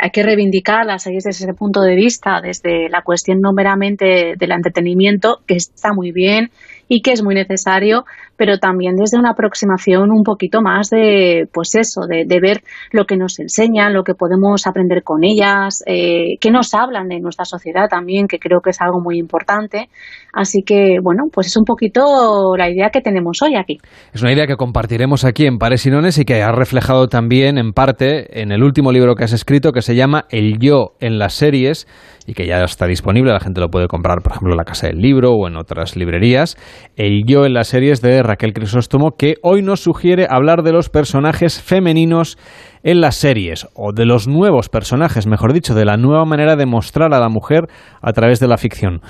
hay que reivindicar las series desde ese punto de vista, desde la cuestión no meramente del entretenimiento, que está muy bien y que es muy necesario, pero también desde una aproximación un poquito más de, pues eso, de, de ver lo que nos enseñan, lo que podemos aprender con ellas, eh, que nos hablan de nuestra sociedad también, que creo que es algo muy importante. Así que, bueno, pues es un poquito la idea que tenemos hoy aquí. Es una idea que compartiremos aquí en Pares y Nones y que has reflejado también en parte en el último libro que has escrito que se llama El yo en las series y que ya está disponible, la gente lo puede comprar, por ejemplo, en la Casa del Libro o en otras librerías. El yo en las series de Raquel Crisóstomo, que hoy nos sugiere hablar de los personajes femeninos en las series, o de los nuevos personajes, mejor dicho, de la nueva manera de mostrar a la mujer a través de la ficción.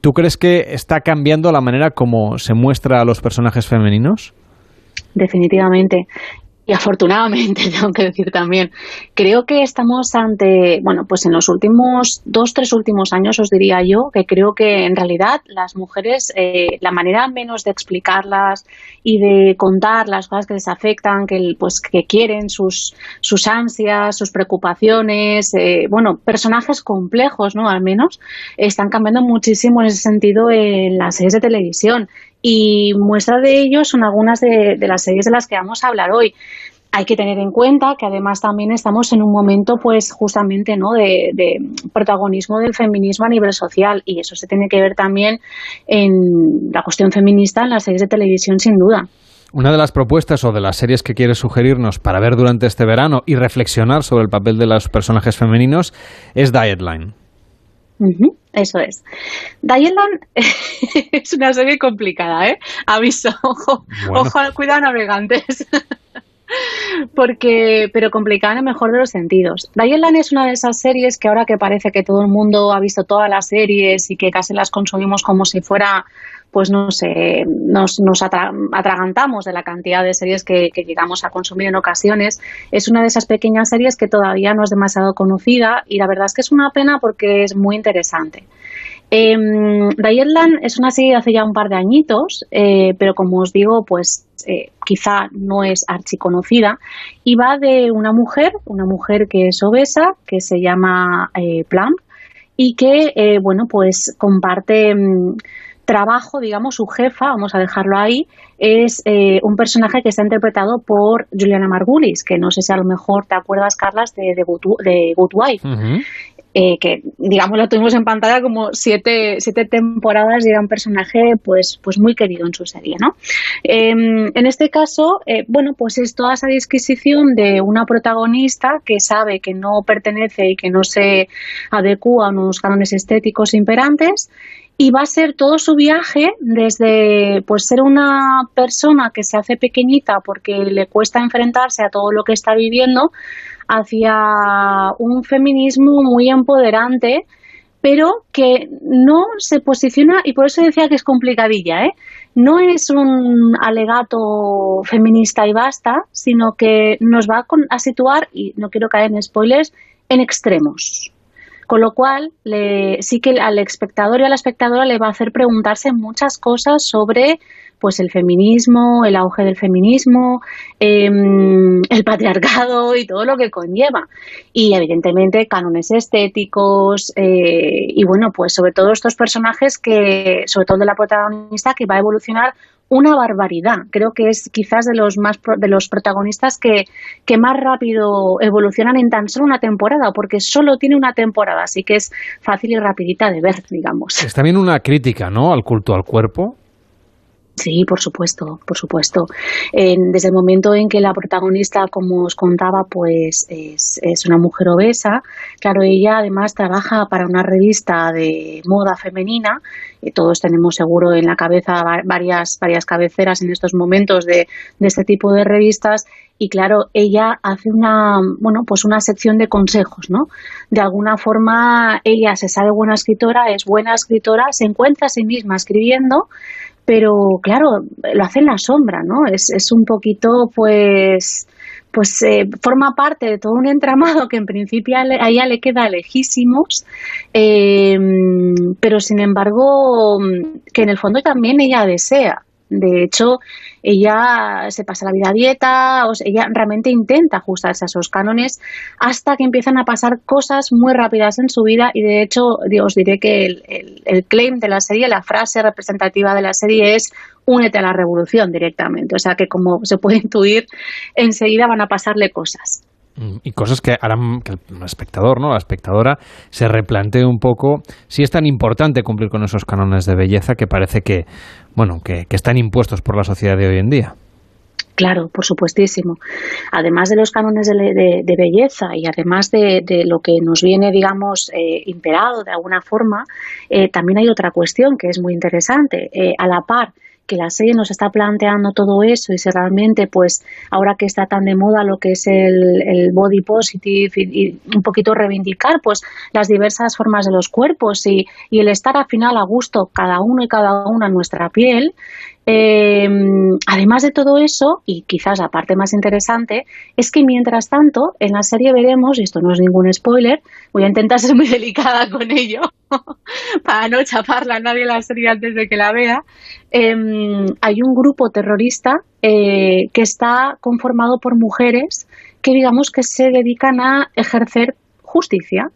¿Tú crees que está cambiando la manera como se muestra a los personajes femeninos? Definitivamente y afortunadamente, tengo que decir también, creo que estamos ante, bueno, pues en los últimos dos, tres últimos años os diría yo que creo que en realidad las mujeres, eh, la manera menos de explicarlas y de contar las cosas que les afectan, que, pues, que quieren, sus, sus ansias, sus preocupaciones, eh, bueno, personajes complejos, ¿no? Al menos, están cambiando muchísimo en ese sentido en las series de televisión y muestra de ello son algunas de, las series de las que vamos a hablar hoy. Hay que tener en cuenta que además también estamos en un momento, pues justamente, ¿no? De, protagonismo del feminismo a nivel social y eso se tiene que ver también en la cuestión feminista en las series de televisión, sin duda. Una de las propuestas o de las series que quieres sugerirnos para ver durante este verano y reflexionar sobre el papel de los personajes femeninos es Dietline eso es. Dietland es una serie complicada, ¿eh? Aviso, ojo, ojo al cuidado navegantes. Porque, pero complicada en el mejor de los sentidos. Dietland es una de esas series que ahora que parece que todo el mundo ha visto todas las series y que casi las consumimos como si fuera pues no sé, nos, nos atragantamos de la cantidad de series que, llegamos a consumir en ocasiones. Es una de esas pequeñas series que todavía no es demasiado conocida y la verdad es que es una pena porque es muy interesante. Eh, Dietland es una serie de hace ya un par de añitos, eh, pero como os digo, pues eh, quizá no es archiconocida y va de una mujer, una mujer que es obesa, que se llama eh, Plum y que, eh, bueno, pues comparte mm, trabajo, digamos, su jefa, vamos a dejarlo ahí, es eh, un personaje que está interpretado por Juliana Margulis, que no sé si a lo mejor te acuerdas, Carlas, de, de, Good, Wife. Eh, que digamos lo tuvimos en pantalla como siete, siete temporadas y era un personaje pues, pues muy querido en su serie, ¿no? Em, en este caso, eh, bueno, pues es toda esa disquisición de una protagonista que sabe que no pertenece y que no se adecua a unos cánones estéticos imperantes y va a ser todo su viaje desde pues ser una persona que se hace pequeñita porque le cuesta enfrentarse a todo lo que está viviendo hacia un feminismo muy empoderante pero que no se posiciona y por eso decía que es complicadilla, ¿eh? No es un alegato feminista y basta, sino que nos va a situar, y no quiero caer en spoilers, en extremos. Con lo cual, le, sí que al espectador y a la espectadora le va a hacer preguntarse muchas cosas sobre pues el feminismo, el auge del feminismo, em, el patriarcado y todo lo que conlleva. Y evidentemente cánones estéticos eh, y bueno, pues sobre todo estos personajes que, sobre todo de la protagonista, que va a evolucionar una barbaridad. Creo que es quizás de los más de los protagonistas que, que más rápido evolucionan en tan solo una temporada, porque solo tiene una temporada, así que es fácil y rapidita de ver, digamos. Es también una crítica, ¿no? Al culto al cuerpo. Sí, por supuesto, por supuesto. desde el momento en que la protagonista, como os contaba, pues es, es, una mujer obesa, claro, ella además trabaja para una revista de moda femenina, y todos tenemos seguro en la cabeza varias, varias cabeceras en estos momentos de, de este tipo de revistas, y claro, ella hace una, bueno, pues una sección de consejos, ¿no? De alguna forma ella se sabe buena escritora, es buena escritora, se encuentra a sí misma escribiendo, pero claro, lo hace en la sombra, ¿no? Es, es un poquito, pues, pues eh, forma parte de todo un entramado que en principio a ella le queda lejísimos, eh, pero sin embargo, que en el fondo también ella desea. De hecho, ella se pasa la vida a dieta, o ella realmente intenta ajustarse a esos cánones hasta que empiezan a pasar cosas muy rápidas en su vida y de hecho os diré que el, el claim de la serie, la frase representativa de la serie es únete a la revolución directamente. O sea que como se puede intuir, enseguida van a pasarle cosas. Y cosas que harán que el espectador, ¿no? La espectadora se replantee un poco si es tan importante cumplir con esos cánones de belleza que parece que, bueno, que, están impuestos por la sociedad de hoy en día. Claro, por supuestísimo. Además de los cánones de, belleza y además de, lo que nos viene, digamos, eh, imperado de alguna forma, eh, también hay otra cuestión que es muy interesante. Eh, a la par que la serie nos está planteando todo eso y si realmente, pues, ahora que está tan de moda lo que es el, body positive y, un poquito reivindicar, pues, las diversas formas de los cuerpos y, y el estar al final a gusto cada uno y cada una en nuestra piel, eh, además de todo eso, y quizás la parte más interesante, es que mientras tanto, en la serie veremos, y esto no es ningún spoiler, voy a intentar ser muy delicada con ello, para no chaparla a nadie la serie antes de que la vea, em, hay un grupo terrorista eh, que está conformado por mujeres que digamos que se dedican a ejercer justicia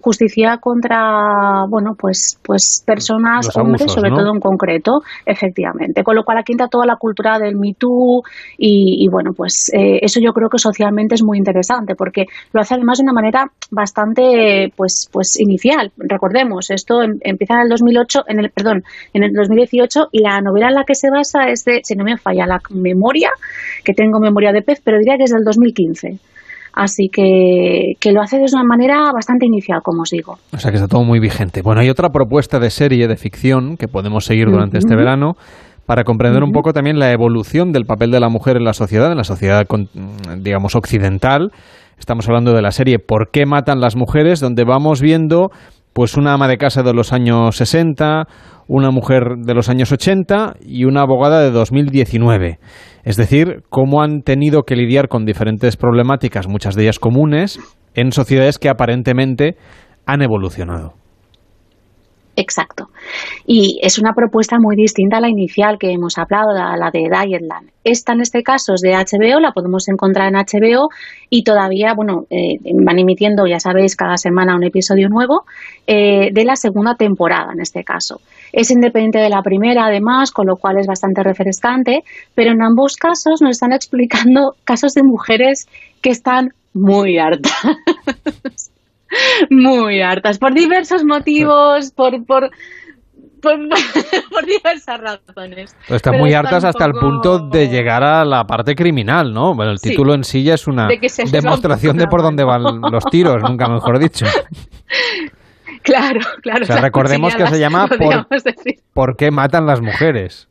justicia contra, bueno, pues, pues personas, hombres, sobre todo en concreto, efectivamente. Con lo cual aquí entra toda la cultura del Me Too y, bueno, pues eh, eso yo creo que socialmente es muy interesante porque lo hace además de una manera bastante, pues, pues inicial. Recordemos, esto em, empieza en el 2008, en el, perdón, en el 2018 y la novela en la que se basa es de, si no me falla la memoria, que tengo memoria de pez, pero diría que es del 2015. Así que, que lo hace de una manera bastante inicial, como os digo. O sea que está todo muy vigente. Bueno, hay otra propuesta de serie de ficción que podemos seguir durante este verano para comprender un poco también la evolución del papel de la mujer en la sociedad, en la sociedad, digamos, occidental. Estamos hablando de la serie ¿Por qué matan las mujeres?, donde vamos viendo pues una ama de casa de los años 60, una mujer de los años 80 y una abogada de 2019. Es decir, cómo han tenido que lidiar con diferentes problemáticas, muchas de ellas comunes, en sociedades que aparentemente han evolucionado. Exacto. Y es una propuesta muy distinta a la inicial que hemos hablado, a la de Dietland. Esta, en este caso, es de HBO, la podemos encontrar en HBO y todavía, bueno, eh, van emitiendo, ya sabéis, cada semana un episodio nuevo eh, de la segunda temporada, en este caso. Es independiente de la primera, además, con lo cual es bastante refrescante, pero en ambos casos nos están explicando casos de mujeres que están muy hartas. muy hartas, por diversos motivos, por, por, por, diversas razones. están muy hartas hasta el punto de llegar a la parte criminal, ¿no? Bueno, el título en sí ya es una demostración de por dónde van los tiros, nunca mejor dicho. Claro, claro. O sea, recordemos que se llama por, ¿Por qué matan las mujeres?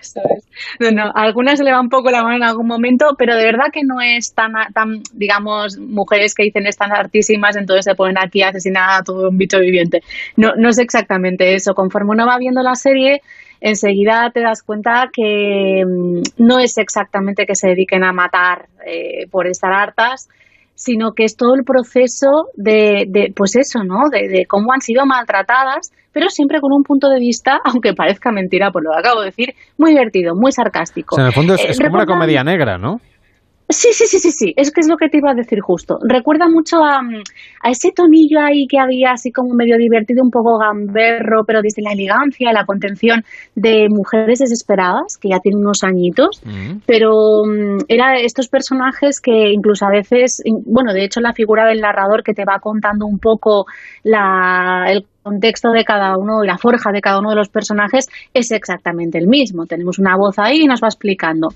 Eso es. No, algunas se le va un poco la mano en algún momento, pero de verdad que no es tan, tan digamos, mujeres que dicen están hartísimas, entonces se ponen aquí a asesinar a todo un bicho viviente. No, no es exactamente eso. Conforme uno va viendo la serie, enseguida te das cuenta que mm, no es exactamente que se dediquen a matar eh, por estar hartas, sino que es todo el proceso de, de pues eso, ¿no? De, de, cómo han sido maltratadas, pero siempre con un punto de vista, aunque parezca mentira, por lo que acabo de decir, muy divertido, muy sarcástico. en el fondo es, eh, como una comedia negra, ¿no? Sí, sí, sí, sí, sí, es que es lo que te iba a decir justo. Recuerda mucho a, a, ese tonillo ahí que había así como medio divertido, un poco gamberro, pero desde la elegancia la contención de mujeres desesperadas, que ya tienen unos añitos, mm. pero um, era estos personajes que incluso a veces, bueno, de hecho la figura del narrador que te va contando un poco la, el contexto de cada uno y la forja de cada uno de los personajes es exactamente el mismo. Tenemos una voz ahí y nos va explicando.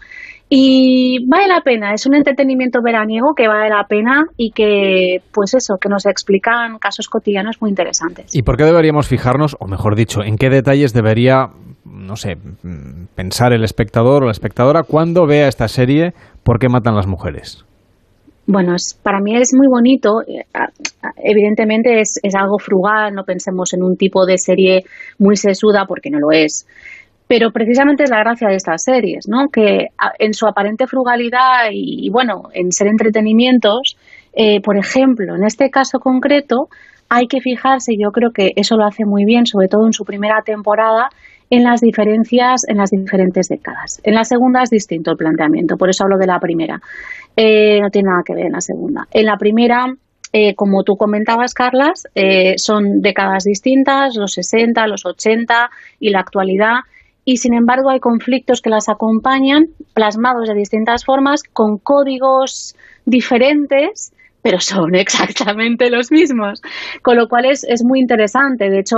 Y vale la pena, es un entretenimiento veraniego que vale la pena y que, pues eso, que nos explican casos cotidianos muy interesantes. ¿Y por qué deberíamos fijarnos, o mejor dicho, en qué detalles debería, no sé, pensar el espectador o la espectadora cuando vea esta serie ¿Por qué matan las mujeres? Bueno, es, para mí es muy bonito. Eh, evidentemente es, es, algo frugal, no pensemos en un tipo de serie muy sesuda porque no lo es. Pero precisamente es la gracia de estas series, ¿no? Que en su aparente frugalidad y, bueno, en ser entretenimientos, eh, por ejemplo, en este caso concreto, hay que fijarse, yo creo que eso lo hace muy bien, sobre todo en su primera temporada, en las diferencias en las diferentes décadas. En la segunda es distinto el planteamiento, por eso hablo de la primera. Eh, no tiene nada que ver en la segunda. En la primera, eh, como tú comentabas, Carlas, son décadas distintas, los 60, los 80 y la actualidad y sin embargo hay conflictos que las acompañan plasmados de distintas formas con códigos diferentes pero son exactamente los mismos. Con lo cual es, es muy interesante. De hecho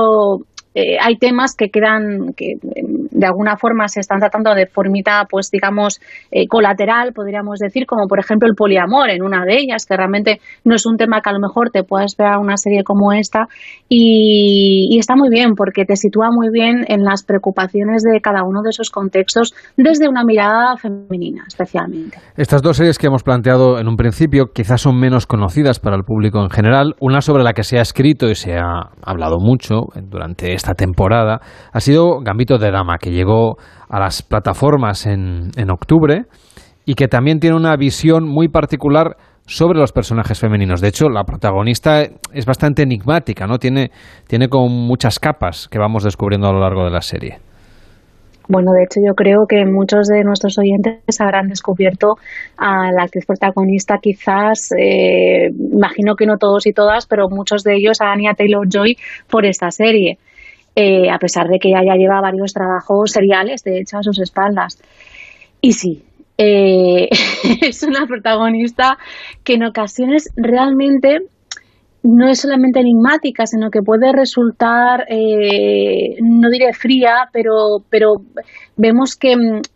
eh, hay temas que quedan, que de alguna forma se están tratando de formita, pues digamos, eh, colateral, podríamos decir, como por ejemplo el poliamor en una de ellas, que realmente no es un tema que a lo mejor te puedas ver a una serie como esta y, y está muy bien porque te sitúa muy bien en las preocupaciones de cada uno de esos contextos desde una mirada femenina, especialmente. Estas dos series que hemos planteado en un principio quizás son menos conocidas para el público en general. Una sobre la que se ha escrito y se ha hablado mucho durante esta temporada ha sido Gambito de Dama, que llegó a las plataformas en, en octubre y que también tiene una visión muy particular sobre los personajes femeninos. De hecho, la protagonista es bastante enigmática, ¿no? Tiene, tiene como muchas capas que vamos descubriendo a lo largo de la serie. Bueno, de hecho yo creo que muchos de nuestros oyentes habrán descubierto a la actriz protagonista quizás, eh, imagino que no todos y todas, pero muchos de ellos a Anya Taylor-Joy por esta serie, eh, a pesar de que ella ya lleva varios trabajos seriales, de hecho, a sus espaldas. Y sí, eh, es una protagonista que en ocasiones realmente no es solamente enigmática, sino que puede resultar, eh, no diré fría, pero, pero vemos que,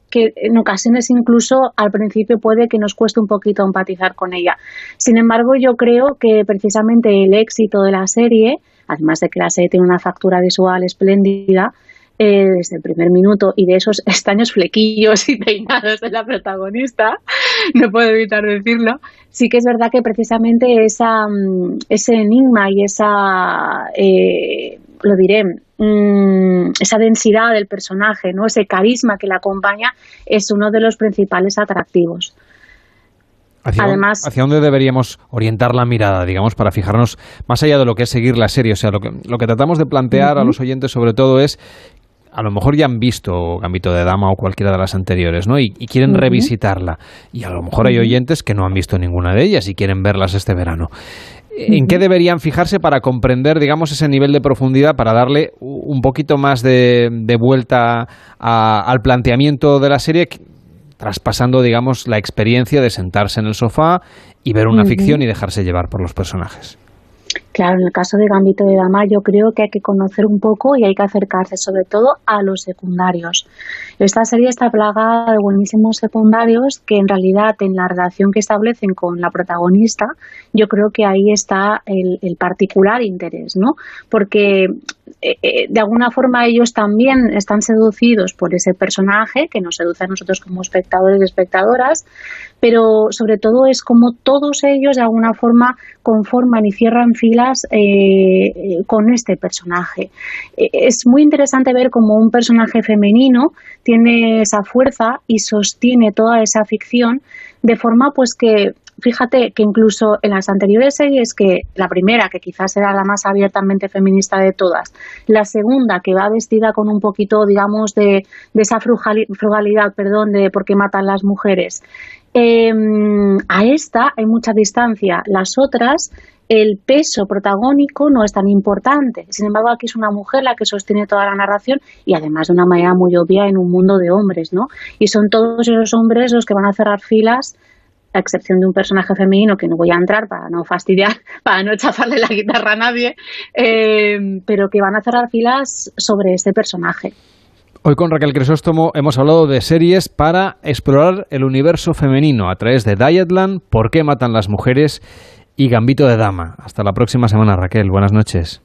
que, en ocasiones incluso al principio puede que nos cueste un poquito empatizar con ella. Sin embargo, yo creo que precisamente el éxito de la serie, además de que la serie tiene una factura visual espléndida, eh, desde el primer minuto y de esos extraños flequillos y peinados de la protagonista, no puedo evitar decirlo, sí que es verdad que precisamente esa, mm, ese enigma y esa, eh, lo diré, mm, esa densidad del personaje, ¿no? ese carisma que la acompaña es uno de los principales atractivos. ¿Hacia, Además, ¿Hacia dónde deberíamos orientar la mirada, digamos, para fijarnos más allá de lo que es seguir la serie? O sea, lo que, lo que tratamos de plantear uh -huh. a los oyentes sobre todo es a lo mejor ya han visto Gambito de Dama o cualquiera de las anteriores, ¿no? Y, y quieren uh -huh. revisitarla. Y a lo mejor hay oyentes que no han visto ninguna de ellas y quieren verlas este verano. ¿En qué deberían fijarse para comprender, digamos, ese nivel de profundidad, para darle un poquito más de, de vuelta a, al planteamiento de la serie, traspasando, digamos, la experiencia de sentarse en el sofá y ver una uh -huh. ficción y dejarse llevar por los personajes? Claro, en el caso de Gambito de Dama yo creo que hay que conocer un poco y hay que acercarse sobre todo a los secundarios. Esta serie está plagada de buenísimos secundarios que en realidad en la relación que establecen con la protagonista yo creo que ahí está el, el particular interés, ¿no? Porque eh, eh, de alguna forma ellos también están seducidos por ese personaje que nos seduce a nosotros como espectadores y espectadoras, pero sobre todo es como todos ellos de alguna forma conforman y cierran filas eh, con este personaje. Es muy interesante ver cómo un personaje femenino tiene esa fuerza y sostiene toda esa ficción de forma pues que fíjate que incluso en las anteriores series, que la primera, que quizás era la más abiertamente feminista de todas, la segunda, que va vestida con un poquito, digamos, de, de esa frugalidad, perdón, de por qué matan las mujeres, eh, a esta hay mucha distancia. Las otras, el peso protagónico no es tan importante. Sin embargo, aquí es una mujer la que sostiene toda la narración y además de una manera muy obvia en un mundo de hombres, ¿no? Y son todos esos hombres los que van a cerrar filas a excepción de un personaje femenino que no voy a entrar para no fastidiar, para no chafarle la guitarra a nadie, eh, pero que van a cerrar filas sobre este personaje. Hoy con Raquel Crisóstomo hemos hablado de series para explorar el universo femenino a través de Dietland, Por qué matan las mujeres y Gambito de Dama. Hasta la próxima semana, Raquel. Buenas noches.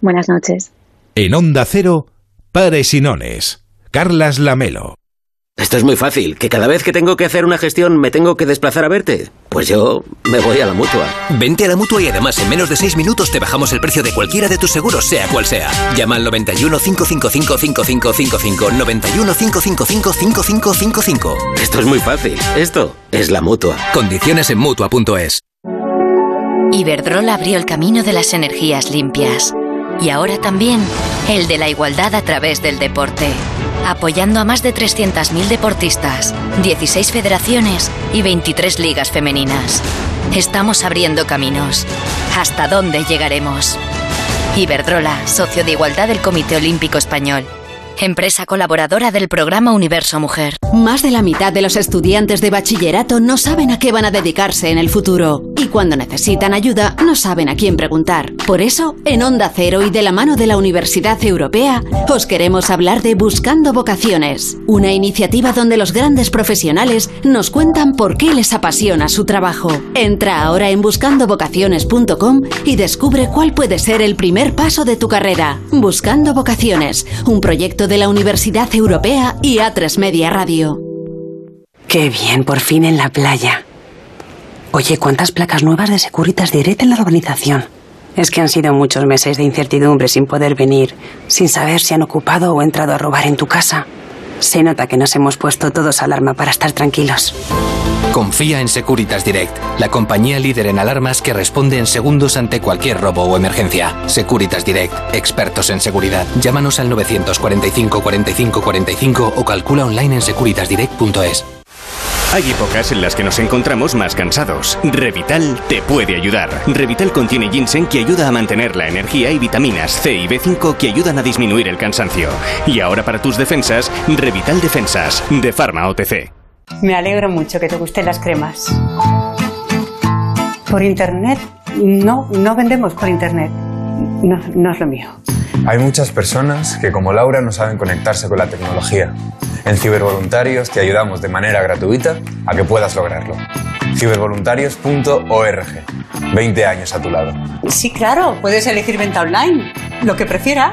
Buenas noches. En Onda Cero, Pares y Nones. Carlas Lamelo. Esto es muy fácil, que cada vez que tengo que hacer una gestión me tengo que desplazar a verte. Pues yo me voy a la mutua. Vente a la mutua y además en menos de 6 minutos te bajamos el precio de cualquiera de tus seguros, sea cual sea. Llama al 91 555 5555. 91 555 5555. Esto es muy fácil. Esto es la mutua. Condiciones en mutua.es. Iberdrola abrió el camino de las energías limpias. Y ahora también el de la igualdad a través del deporte apoyando a más de 300.000 deportistas, 16 federaciones y 23 ligas femeninas. Estamos abriendo caminos. ¿Hasta dónde llegaremos? Iberdrola, socio de igualdad del Comité Olímpico Español. Empresa colaboradora del programa Universo Mujer. Más de la mitad de los estudiantes de bachillerato no saben a qué van a dedicarse en el futuro. Cuando necesitan ayuda no saben a quién preguntar. Por eso, en Onda Cero y de la mano de la Universidad Europea, os queremos hablar de Buscando Vocaciones, una iniciativa donde los grandes profesionales nos cuentan por qué les apasiona su trabajo. Entra ahora en buscandovocaciones.com y descubre cuál puede ser el primer paso de tu carrera. Buscando Vocaciones, un proyecto de la Universidad Europea y A3 Media Radio. Qué bien, por fin en la playa. Oye, ¿cuántas placas nuevas de Securitas Direct en la urbanización? Es que han sido muchos meses de incertidumbre sin poder venir, sin saber si han ocupado o entrado a robar en tu casa. Se nota que nos hemos puesto todos alarma para estar tranquilos. Confía en Securitas Direct, la compañía líder en alarmas que responde en segundos ante cualquier robo o emergencia. Securitas Direct, expertos en seguridad. Llámanos al 945 45 45 o calcula online en securitasdirect.es. Hay épocas en las que nos encontramos más cansados. Revital te puede ayudar. Revital contiene ginseng que ayuda a mantener la energía y vitaminas C y B5 que ayudan a disminuir el cansancio. Y ahora para tus defensas, Revital Defensas, de Pharma OTC. Me alegro mucho que te gusten las cremas. Por internet, no, no vendemos por internet. No, no es lo mío. Hay muchas personas que, como Laura, no saben conectarse con la tecnología. En Cibervoluntarios te ayudamos de manera gratuita a que puedas lograrlo. Cibervoluntarios.org. 20 años a tu lado. Sí, claro, puedes elegir venta online, lo que prefieras.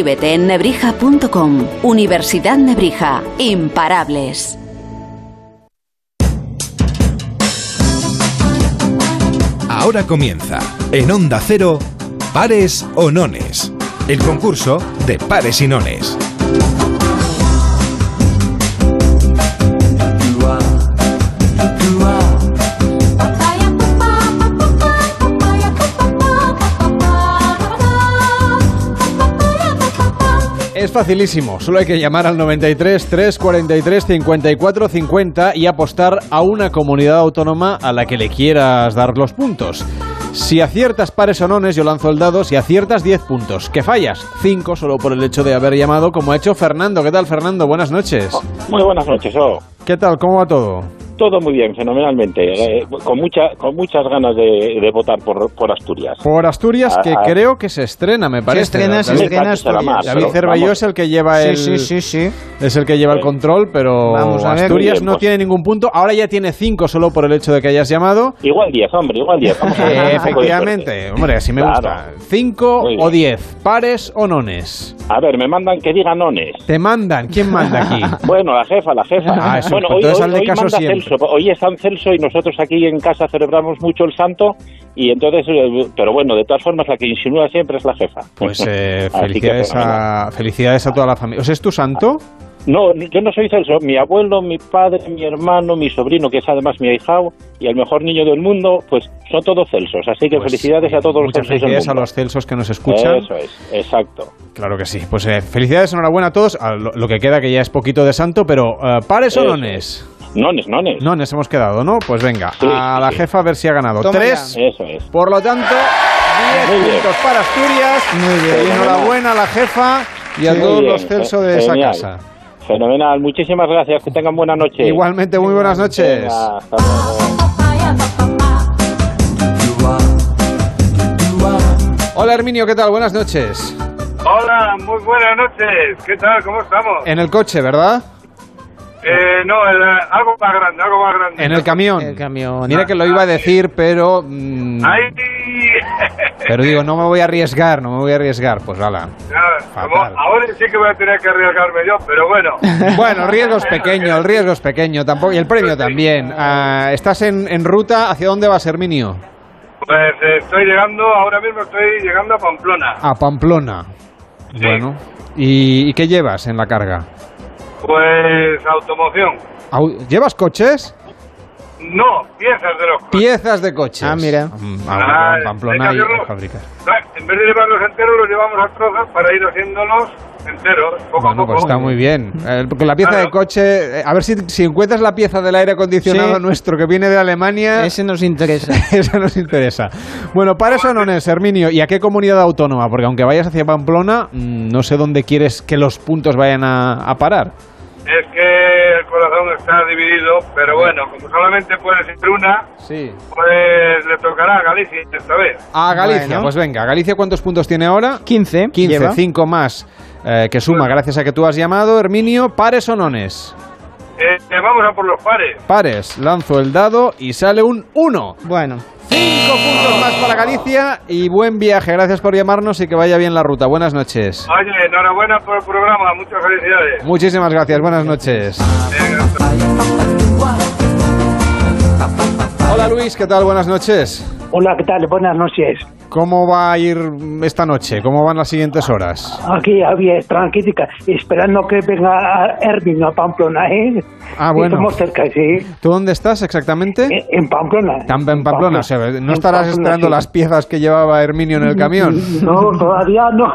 Inscríbete en nebrija.com. Universidad Nebrija. Imparables. Ahora comienza, en Onda Cero, Pares o Nones. El concurso de pares y nones. Es facilísimo, solo hay que llamar al 93 343 54 50 y apostar a una comunidad autónoma a la que le quieras dar los puntos. Si aciertas pares o nones, yo lanzo el dado. Si aciertas, 10 puntos. Que fallas, 5 solo por el hecho de haber llamado, como ha hecho Fernando. ¿Qué tal, Fernando? Buenas noches. Muy buenas noches, oh. ¿Qué tal? ¿Cómo va todo? Todo muy bien, fenomenalmente. Eh, con, mucha, con muchas ganas de, de votar por, por Asturias. Por Asturias, que Ah, ah. creo que se estrena, me parece. estrena, se estrena Asturias. David Cervelló es el que lleva Sí, el... sí, sí, sí. Es el que lleva el control, pero Vamos a ver. Asturias Bien, no pues. tiene ningún punto. Ahora ya tiene 5 solo por el hecho de que hayas llamado. Igual 10, hombre, igual 10. Vamos a ver, Eh, efectivamente, hombre, así me Claro. gusta. 5 Muy o bien. 10, pares o nones. A ver, me mandan que diga nones. Te mandan, ¿quién manda aquí? Bueno, la jefa, la jefa. Ah, eso, bueno, pues hoy, entonces hoy- hoy caso manda siempre. Hoy es San Celso y nosotros aquí en casa celebramos mucho el santo. Y entonces, eh, pero bueno, de todas formas, la que insinúa siempre es la jefa. Pues eh, que felicidades, a, felicidades a toda la familia. ¿O sea, es tu santo? No, yo no soy Celso. Mi abuelo, mi padre, mi hermano, mi sobrino, que es además mi ahijado, y el mejor niño del mundo, pues son todos Celsos. Así que felicidades a todos los Pues Celsos del felicidades a los Celsos que nos escuchan. Eso es, exacto. Claro que sí. Pues eh, felicidades, enhorabuena a todos. A lo, lo que queda que ya es poquito de santo, pero eh, pares o nones. Nones, nones. Hemos quedado, ¿no? Pues venga, Sí, a sí, la sí. jefa a ver si ha ganado. Toma Tres. ya. Eso es. Por lo tanto, 10 Muy bien. puntos para Asturias. Muy bien. Y enhorabuena a la jefa y a todos bien, los Celso de esa casa. Fenomenal. Muchísimas gracias. Que tengan buena noche. Igualmente, muy buenas noches. Venga, hasta luego. Hola Herminio, ¿qué tal? Buenas noches. Hola, muy buenas noches. ¿Qué tal? ¿Cómo estamos? En el coche, ¿verdad? Eh, no, el, algo más grande, algo más grande. En el camión. El camión. Mira que lo iba a decir, pero... mm, Ahí. pero digo, no me voy a arriesgar, no me voy a arriesgar. Pues como ahora sí que voy a tener que arriesgarme yo, pero bueno. Bueno, el riesgo es pequeño, el riesgo es pequeño, tampoco, y el premio también. Ah, ¿Estás en, en ruta? ¿Hacia dónde vas, Herminio? Pues eh, estoy llegando, ahora mismo estoy llegando a Pamplona. A Pamplona. Bueno. ¿Y, y qué llevas en la carga? Pues automoción. Au- ¿Llevas coches? No, piezas de los coches. Piezas de coches. Ah, mira. Mm, Ah, ah, en Pamplona fábricas. Ah, En vez de llevarlos enteros, los llevamos a trozos para ir haciéndolos enteros, poco Bueno, a poco. pues está muy bien. Eh, porque la pieza Claro. de coche, eh, a ver si, si encuentras la pieza del aire acondicionado Sí. nuestro que viene de Alemania. Ese nos interesa. Esa nos interesa. Bueno, para eso no es, Herminio. ¿Y a qué comunidad autónoma? Porque aunque vayas hacia Pamplona, mm, no sé dónde quieres que los puntos vayan a, a parar. Es que el corazón está dividido, pero bueno, como solamente puede ser una, Sí. pues le tocará a Galicia esta vez. A Galicia, Bueno. pues venga. ¿Galicia cuántos puntos tiene ahora? 15. 15, lleva. 5 más eh, que suma gracias a que tú has llamado, Herminio. ¿Pares o nones? Eh, vamos a por los pares. Pares. Lanzo el dado y sale un 1. Bueno, Cinco puntos más para Galicia y buen viaje. Gracias por llamarnos y que vaya bien la ruta. Buenas noches. Oye, enhorabuena por el programa, muchas felicidades. Muchísimas gracias. Buenas noches. Hola Luis, ¿qué tal? Buenas noches. Hola, ¿qué tal? Buenas noches. ¿Cómo va a ir esta noche? ¿Cómo van las siguientes horas? Aquí había tranquilita, esperando que venga Ervin a Pamplona, ¿eh? Ah, bueno. Estamos cerca, sí. ¿Tú dónde estás exactamente? En Pamplona. Tam- en Pamplona, o sea, ¿no En estarás Pamplona, esperando sí. las piezas que llevaba Herminio en el camión? No, todavía no.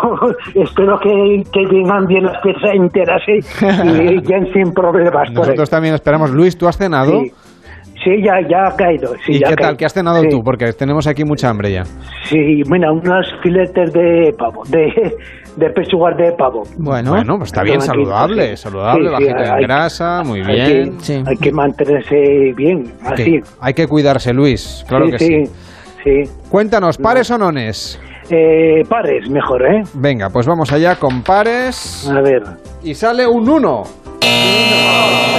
Espero que, que vengan bien las piezas enteras, ¿eh? Y ya sin problemas. Nosotros también esperamos. Luis, ¿tú has cenado? Sí. Sí, ya, ya ha caído. Sí, ¿Y ya qué tal? ¿Qué has cenado Sí. tú? Porque tenemos aquí mucha hambre ya. Sí, mira, unos filetes de pavo, de, de pechugas de pavo. Bueno, bueno pues está bien, Son aquí, saludable, sí. saludable, Sí, sí, bajito en hay- grasa, muy hay bien. que- Hay que mantenerse bien, así. Sí, Hay que cuidarse, Luis, claro Sí, que sí. sí. Cuéntanos, ¿pares o nones? Eh, pares, mejor, ¿eh? Venga, pues vamos allá con pares. A ver. Y sale un 1.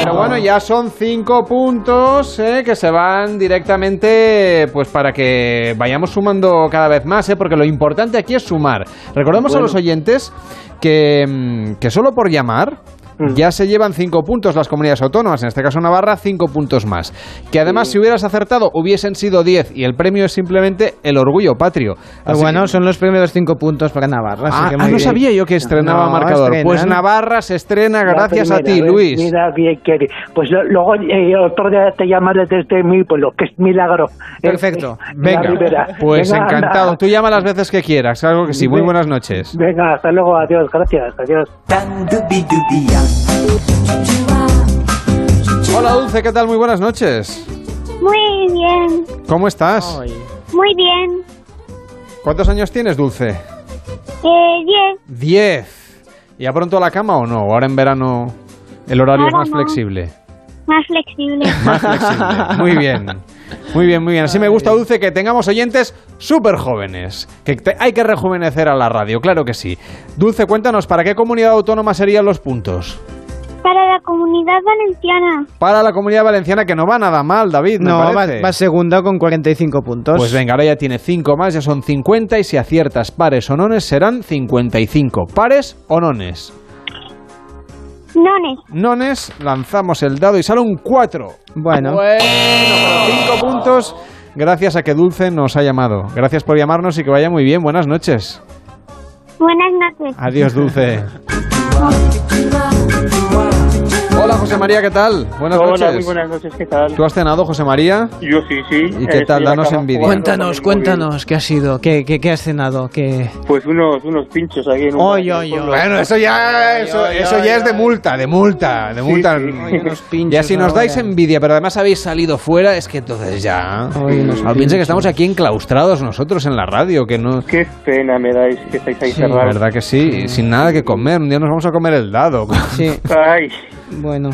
Pero bueno, ya son 5 puntos eh, que se van directamente pues para que vayamos sumando cada vez más, eh, porque lo importante aquí es sumar. Recordamos a los oyentes que, mm, que solo por llamar Mm. ya se llevan 5 puntos las comunidades autónomas, en este caso Navarra, 5 puntos más. Que además, si hubieras acertado, hubiesen sido 10 y el premio es simplemente el orgullo patrio. Así bueno, que- son los primeros cinco puntos para Navarra. así Ah, que ah, no sabía yo que estrenaba No, marcador. estrenan. Pues Navarra se estrena La gracias a ti, Luis. Mira bien. Pues lo- luego eh, otro día te llamaré desde mi pueblo, que es milagro. Perfecto. eh, Venga, pues Venga, encantado. anda. Tú llama las veces que quieras. Algo que sí. Muy buenas noches. Venga, hasta luego, adiós, gracias, adiós. Hola, Dulce, ¿qué tal? Muy buenas noches. Muy bien, ¿Cómo estás? muy bien. ¿Cuántos años tienes, Dulce? Eh, diez. Diez. ¿Ya pronto a la cama o no? Ahora en verano el horario es más no. flexible. Más flexible. Más flexible. Muy bien. Muy bien, muy bien. Así me gusta, Dulce, que tengamos oyentes súper jóvenes. Que te- hay que rejuvenecer a la radio, claro que sí. Dulce, cuéntanos, ¿para qué comunidad autónoma serían los puntos? Para la comunidad valenciana. Para la comunidad valenciana, que no va nada mal, David, me No, va, parece. va segunda con 45 puntos. Pues venga, ahora ya tiene 5 más, ya son 50 y si aciertas pares o nones serán 55. ¿Pares o nones? Nones. Nones, lanzamos el dado y sale un 4. Bueno. Bueno, 5 puntos gracias a que Dulce nos ha llamado. Gracias por llamarnos y que vaya muy bien. Buenas noches. Buenas noches. Adiós, Dulce. Hola, José María, ¿qué tal? Buenas Hola, noches. muy buenas noches, ¿qué tal? ¿Tú has cenado, José María? Yo sí, sí. ¿Y qué Eh, tal? estoy Danos envidia. Cuéntanos, cuéntanos, ¿qué ha sido? ¿Qué, qué, qué has cenado? ¿Qué... Pues unos, unos pinchos aquí en un... Oy, oy, oy. Bueno, eso ya, eso, eso ya es de multa, de multa, de Sí, multa. sí. Ya si nos dais envidia, pero además habéis salido fuera, es que entonces ya. Piensa que estamos aquí enclaustrados nosotros en la radio, que no. Qué pena me dais que estáis ahí Sí, cerrados. verdad que sí, sin nada que comer. Un día nos vamos a comer el dado. Sí. Ay, Bueno.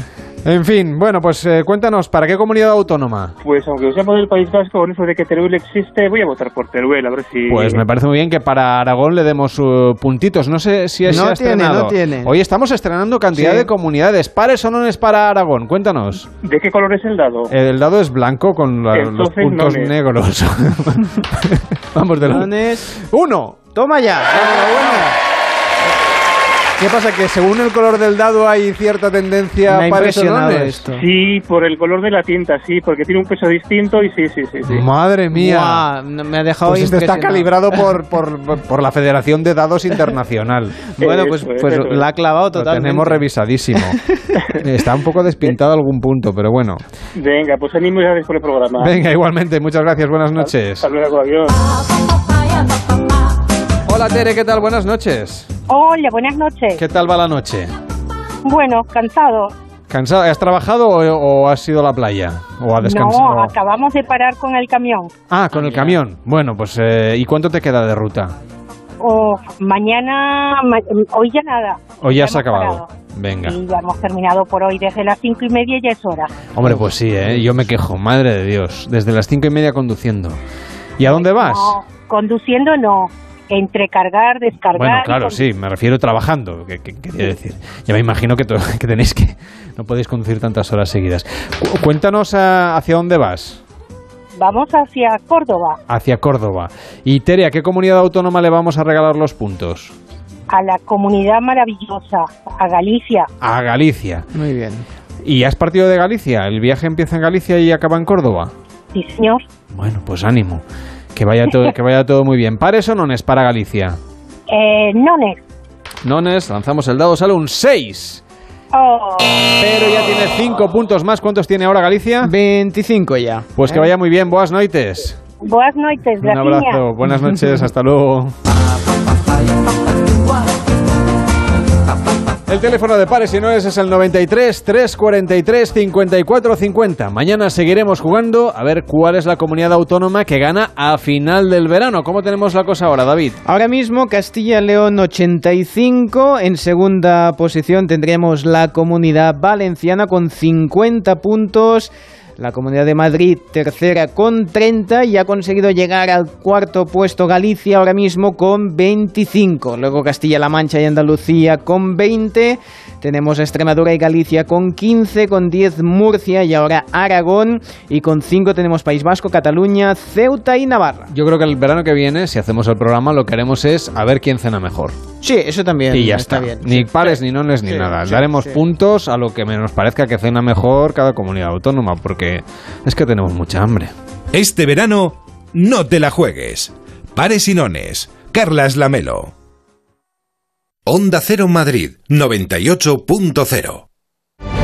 En fin, bueno, pues eh, cuéntanos, ¿para qué comunidad autónoma? pues aunque seamos del País Vasco, con eso de que Teruel existe, voy a votar por Teruel, a ver si... Pues me parece muy bien que para Aragón le demos uh, puntitos. No sé si se No tiene, estrenado. no tiene. Hoy estamos estrenando cantidad Sí. de comunidades. ¿Pares o nones para Aragón? Cuéntanos. ¿De qué color es el dado? El dado es blanco con la- los puntos nones. negros. Vamos de Nones. Uno. Toma ya. ¿Qué pasa? ¿Que según el color del dado hay cierta tendencia Me ha para impresionado esto. Sí, por el color de la tinta, sí, porque tiene un peso distinto y sí, sí, sí. sí. Madre mía. No, me ha dejado Pues este está calibrado por, por, por la Federación de Dados Internacional. Bueno, pues, pues la ha clavado Lo totalmente. tenemos revisadísimo. Está un poco despintado algún punto, pero bueno. Venga, pues ánimo y gracias por el programa. Venga, igualmente, muchas gracias, buenas noches. Hasta luego, adiós. Hola Tere, ¿qué tal? Buenas noches. Hola, buenas noches. ¿Qué tal va la noche? Bueno, cansado. ¿Cansado? ¿Has trabajado o, o has ido a la playa? ¿O a descansar? No, acabamos de parar con el camión. Ah, con el camión. Bueno, pues eh, ¿y cuánto te queda de ruta? Oh, mañana, ma- hoy ya nada. ¿O ya se ha hemos acabado? parado. Venga. Y ya hemos terminado por hoy. Desde las cinco y media ya es hora. Hombre, pues sí, ¿eh? Yo me quejo, madre de Dios. Desde las cinco y media conduciendo. ¿Y a dónde vas? No, conduciendo no. Entre cargar, descargar. Bueno, claro, sí, me refiero trabajando, que, que- quería decir. Ya me imagino que, to- que tenéis que... No podéis conducir tantas horas seguidas. Cu- Cuéntanos ah, hacia dónde vas. Vamos hacia Córdoba, Hacia Córdoba. Y Tere, ¿a qué comunidad autónoma le vamos a regalar los puntos? a la comunidad maravillosa, a Galicia. A Galicia. Muy bien. ¿Y has partido de Galicia? ¿El viaje empieza en Galicia y acaba en Córdoba? Sí, señor. Bueno, pues ánimo. Que vaya, todo, que vaya todo muy bien. ¿Pares o nones para Galicia? Eh, Nones. Nones, lanzamos el dado, sale un 6. Oh, Pero ya tiene 5 puntos más. ¿Cuántos tiene ahora Galicia? 25 ya. Pues que vaya muy bien. Boas noites. buenas noches, Un abrazo. Buenas noches. Hasta luego. El teléfono de pares y nones es el 93 343 54 50. Mañana seguiremos jugando a ver cuál es la comunidad autónoma que gana a final del verano. ¿Cómo tenemos la cosa ahora, David? Ahora mismo Castilla-León 85, en segunda posición tendremos la Comunidad Valenciana con 50 puntos. La Comunidad de Madrid tercera con 30 y ha conseguido llegar al cuarto puesto Galicia ahora mismo con 25. Luego Castilla-La Mancha y Andalucía con 20. Tenemos Extremadura y Galicia con 15, con 10 Murcia y ahora Aragón. Y con 5 tenemos País Vasco, Cataluña, Ceuta y Navarra. Yo creo que el verano que viene, si hacemos el programa, lo que haremos es a ver quién cena mejor. Sí, eso también. Y ya está, está. bien. Ni Sí. pares, ni nones, ni Sí, nada. sí, Daremos sí. puntos a lo que nos parezca que cena mejor cada comunidad autónoma, porque es que tenemos mucha hambre. Este verano, no te la juegues. Pares y nones. Carlas Lamelo. Onda Cero Madrid 98.0.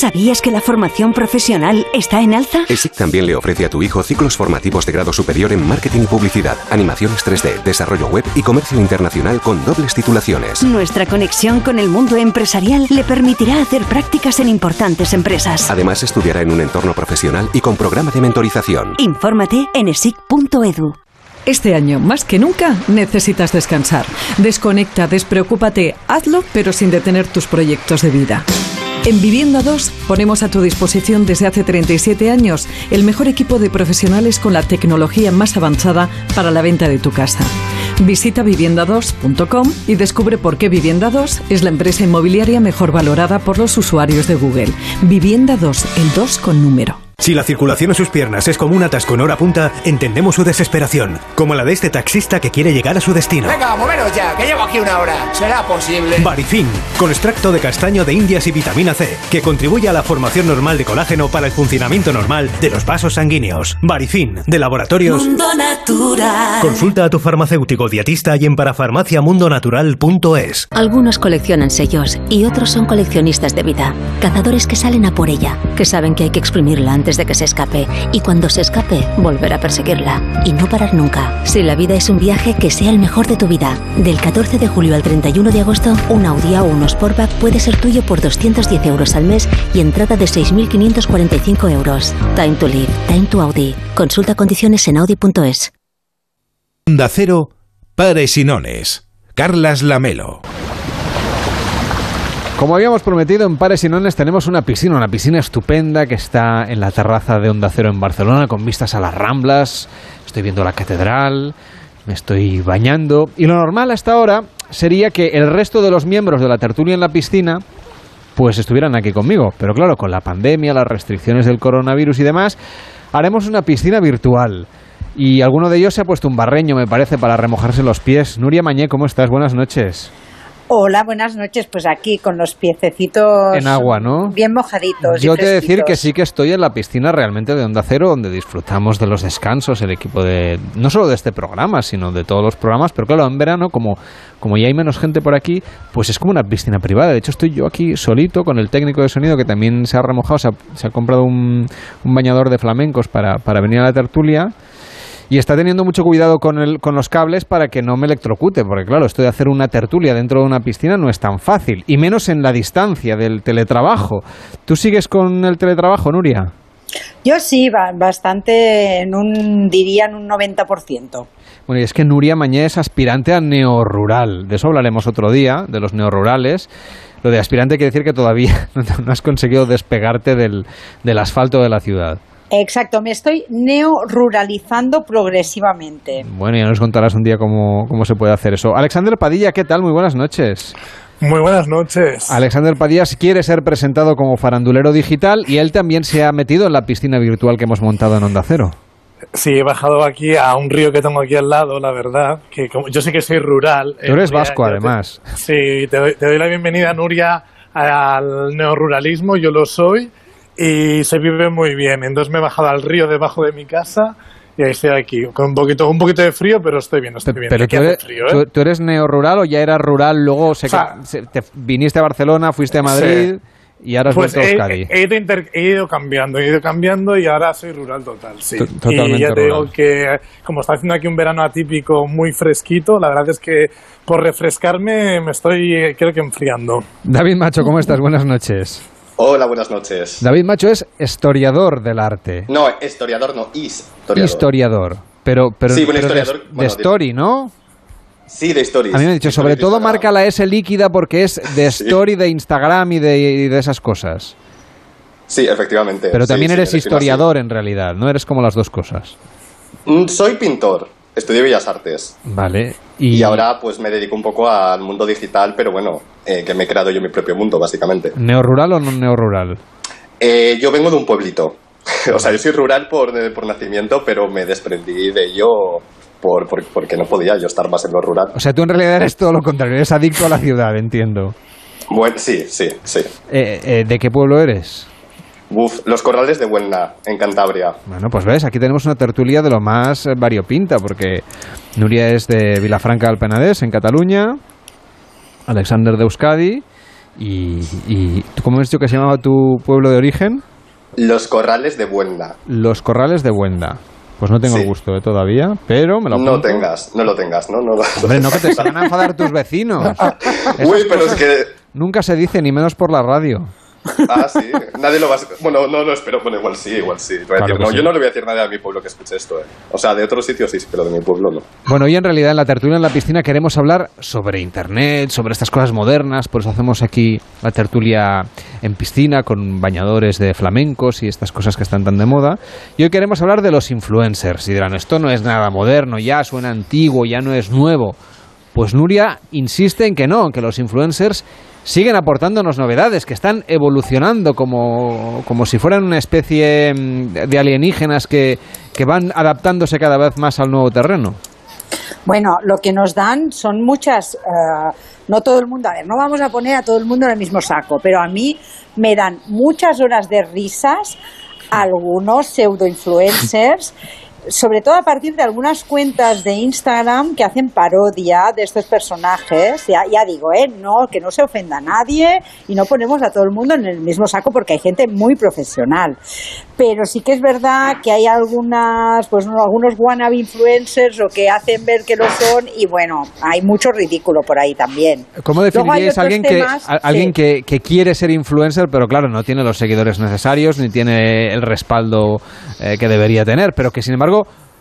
¿Sabías que la formación profesional está en alza? ESIC también le ofrece a tu hijo ciclos formativos de grado superior en marketing y publicidad, animaciones 3D, desarrollo web y comercio internacional con dobles titulaciones. Nuestra conexión con el mundo empresarial le permitirá hacer prácticas en importantes empresas. Además, estudiará en un entorno profesional y con programa de mentorización. Infórmate en esic.edu. Este año, más que nunca, necesitas descansar. Desconecta, despreocúpate, hazlo, pero sin detener tus proyectos de vida. En Vivienda 2 ponemos a tu disposición desde hace 37 años el mejor equipo de profesionales con la tecnología más avanzada para la venta de tu casa. Visita vivienda2.com y descubre por qué Vivienda 2 es la empresa inmobiliaria mejor valorada por los usuarios de Google. Vivienda 2, el 2 con número. Si la circulación en sus piernas es como un atasco en hora punta, entendemos su desesperación, como la de este taxista que quiere llegar a su destino. Venga, moveros ya, que llevo aquí una hora. ¿Será posible? Barifin, con extracto de castaño de indias y vitamina C, que contribuye a la formación normal de colágeno para el funcionamiento normal de los vasos sanguíneos. Barifin, de laboratorios. Mundo Natural. Consulta a tu farmacéutico dietista y en parafarmaciamundonatural.es. Algunos coleccionan sellos y otros son coleccionistas de vida. Cazadores que salen a por ella, que saben que hay que exprimirla antes de que se escape y cuando se escape, volver a perseguirla y no parar nunca. Si la vida es un viaje, que sea el mejor de tu vida. Del 14 de julio al 31 de agosto, un Audi o un Sportback puede ser tuyo por 210 euros al mes y entrada de 6.545 euros. Time to live, time to Audi. Consulta condiciones en audi.es. Onda Cero, Pares y Nones. Carlas Lamelo. Como habíamos prometido, en Pares y Nones tenemos una piscina, una piscina estupenda que está en la terraza de Onda Cero en Barcelona, con vistas a las Ramblas. Estoy viendo la catedral. me estoy bañando. Y lo normal hasta ahora sería que el resto de los miembros de la tertulia en la piscina pues estuvieran aquí conmigo. Pero claro, con la pandemia, las restricciones del coronavirus y demás, haremos una piscina virtual. Y alguno de ellos se ha puesto un barreño, me parece, para remojarse los pies. Nuria Mañé, ¿cómo estás? Buenas noches. Hola, buenas noches. Pues aquí con los piececitos En agua, ¿no? bien mojaditos. Yo te de decir que sí que estoy en la piscina realmente de Onda Cero, donde disfrutamos de los descansos, el equipo de, no solo de este programa, sino de todos los programas, pero claro, en verano, como, como ya hay menos gente por aquí, pues es como una piscina privada. De hecho, estoy yo aquí solito con el técnico de sonido que también se ha remojado, se ha, se ha comprado un, un bañador de flamencos para, para venir a la tertulia. Y está teniendo mucho cuidado con, el, con los cables para que no me electrocute, porque claro, esto de hacer una tertulia dentro de una piscina no es tan fácil, y menos en la distancia del teletrabajo. ¿Tú sigues con el teletrabajo, Nuria? Yo sí, ba- bastante, en un, diría en un 90%. Bueno, y es que Nuria Mañé es aspirante a neorural. De eso hablaremos otro día, de los neorurales. Lo de aspirante quiere decir que todavía no has conseguido despegarte del, del asfalto de la ciudad. Exacto, me estoy neo-ruralizando progresivamente. Bueno, ya nos contarás un día cómo, cómo se puede hacer eso. Alexander Padilla, ¿qué tal? Muy buenas noches. Muy buenas noches. Alexander Padilla quiere ser presentado como farandulero digital y él también se ha metido en la piscina virtual que hemos montado en Onda Cero. Sí, he bajado aquí a un río que tengo aquí al lado, la verdad. Que como, yo sé que soy rural. Tú eres eh, Nuria, vasco, te- además. sí, te doy, te doy la bienvenida, Nuria, al neoruralismo. Yo lo soy y se vive muy bien. Entonces me he bajado al río debajo de mi casa y ahí estoy aquí. Con un poquito, un poquito de frío, pero estoy bien, estoy bien. Pero Aquí tú eres, frío, ¿eh? tú- tú eres neorural o ya eras rural, luego se- O sea, se- te viniste a Barcelona, fuiste a Madrid y ahora has Pues he, Euskadi. he ido inter- he ido cambiando, he ido cambiando y ahora soy rural total, sí. To- totalmente y ya te rural. digo que como está haciendo aquí un verano atípico muy fresquito, la verdad es que por refrescarme me estoy, eh, creo que enfriando. David Macho, ¿cómo estás? Buenas noches. Hola, buenas noches. David Macho es historiador del arte. No, historiador no, historiador. Historiador. Pero, pero, Sí, bueno, pero de- historiador, de, bueno, story, ¿no? Sí, de stories. A mí me han dicho, De sobre de todo Instagram. marca la S líquida porque es de Sí. story de Instagram y de, y de esas cosas. Sí, efectivamente. Pero también sí, eres historiador en realidad, no eres como las dos cosas. Mm, Soy pintor, estudié Bellas Artes. Vale. Y... ahora pues me dedico un poco al mundo digital, pero bueno, eh, que me he creado yo mi propio mundo, básicamente. ¿Neorural o no neorural? Eh, yo vengo de un pueblito. o sea, yo soy rural por, de- por nacimiento, pero me desprendí de ello por, por- porque no podía yo estar más en lo rural. O sea, tú en realidad eres todo lo contrario, eres adicto a la ciudad, entiendo. Bueno, sí, sí, sí. Eh, eh, ¿De qué pueblo eres? Uf, los corrales de Huelna, en Cantabria. Bueno, pues ves, aquí tenemos una tertulia de lo más eh, variopinta, porque Nuria es de Vilafranca del Penedès, en Cataluña, Alexander de Euskadi, y, y ¿tú ¿cómo has dicho que se llamaba tu pueblo de origen? Los corrales de Huelna. Los Corrales de Buenda. Pues no tengo Sí. el gusto de todavía, pero me lo No apunto. tengas, no lo tengas, ¿no? no, lo- Hombre, no que te se van a enfadar tus vecinos. Uy, pero es que... Nunca se dice, ni menos por la radio. Ah, sí. Nadie lo va a... Bueno, no lo espero. Bueno, igual sí, igual sí. Claro decir, no, sí. yo no le voy a decir nada a mi pueblo que escuche esto. eh. O sea, de otros sitios sí, pero de mi pueblo no. Bueno, hoy en realidad en la tertulia en la piscina queremos hablar sobre Internet, sobre estas cosas modernas, por eso hacemos aquí la tertulia en piscina con bañadores de flamencos y estas cosas que están tan de moda. Y hoy queremos hablar de los influencers. Y dirán, esto no es nada moderno, ya suena antiguo, ya no es nuevo. Pues Nuria insiste en que no, que los influencers siguen aportándonos novedades, que están evolucionando como, como si fueran una especie mm, de alienígenas que, que van adaptándose cada vez más al nuevo terreno. Bueno, lo que nos dan son muchas, eh, no todo el mundo, a ver, no vamos a poner a todo el mundo en el mismo saco, pero a mí me dan muchas horas de risas algunos pseudo-influencers, sobre todo a partir de algunas cuentas de Instagram que hacen parodia de estos personajes. Ya, ya digo, ¿eh? no, que no se ofenda a nadie y no ponemos a todo el mundo en el mismo saco porque hay gente muy profesional. Pero sí que es verdad que hay algunas, pues no, algunos wannabe influencers o que hacen ver que lo son y bueno, hay mucho ridículo por ahí también. ¿Cómo definiríais a alguien, temas- que, a- alguien sí. que, que quiere ser influencer, pero claro, no tiene los seguidores necesarios, ni tiene el respaldo eh, que debería tener, pero que sin embargo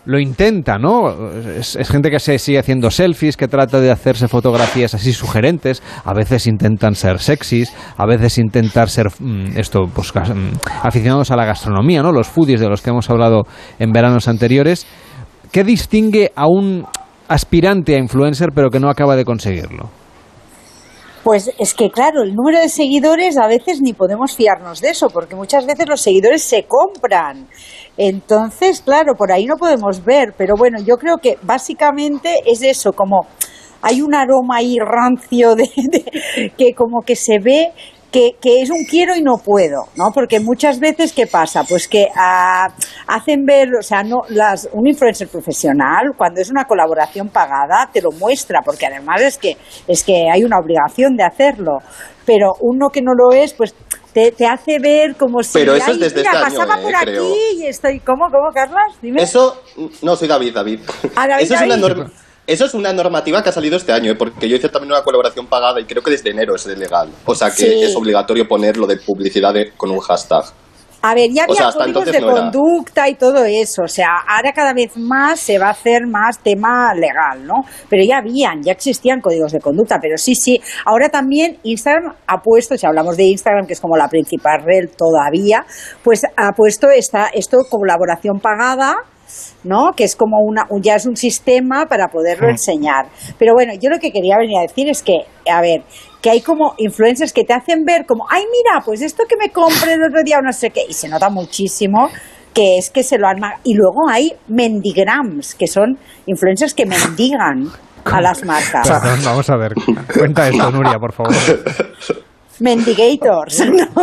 lo intenta, ¿no? Es, gente que se sigue haciendo selfies, que trata de hacerse fotografías así sugerentes, a veces intentan ser sexys, a veces intentan ser mm, esto, pues mm, aficionados a la gastronomía, ¿no? Los foodies de los que hemos hablado en veranos anteriores. ¿Qué distingue a un aspirante a influencer pero que no acaba de conseguirlo? Pues es que, claro, el número de seguidores a veces ni podemos fiarnos de eso, porque muchas veces los seguidores se compran. Entonces, claro, por ahí no podemos ver, pero bueno, yo creo que básicamente es eso, como hay un aroma ahí rancio de, de- que como que se ve que, que es un quiero y no puedo, ¿no? Porque muchas veces, ¿qué pasa? Pues que ah, hacen ver, o sea, no, las, un influencer profesional, cuando es una colaboración pagada, te lo muestra, porque además es que, es que hay una obligación de hacerlo. Pero uno que no lo es, pues te, te hace ver como si, Pero eso es "Ay, desde mira, este año, pasaba eh, por creo. aquí y estoy, ¿cómo, cómo, Carlas? Dime. Eso, no, soy David, David. Ah, David, eso, es una norma- eso es una normativa que ha salido este año, ¿eh? porque yo hice también una colaboración pagada y creo que desde enero es legal. O sea que Sí. es obligatorio ponerlo de publicidad de- con un hashtag. A ver, ya O había sea, hasta códigos de no conducta y todo eso. O sea, ahora cada vez más se va a hacer más tema legal, ¿no? Pero ya habían, ya existían códigos de conducta. Pero sí, sí. Ahora también Instagram ha puesto, si hablamos de Instagram, que es como la principal red todavía, pues ha puesto esta, esto colaboración pagada. ¿No? Que es como una, un- ya es un sistema para poderlo Hmm. enseñar. Pero bueno, yo lo que quería venir a decir es que, a ver, que hay como influencers que te hacen ver como, ay, mira, pues esto que me compré el otro día, o no sé qué, y se nota muchísimo que es que se lo han... ma- Y luego hay mendigrams, que son influencers que mendigan a las marcas. Perdón, vamos a ver. Cuenta esto, Nuria, por favor. Mendigators, ¿no?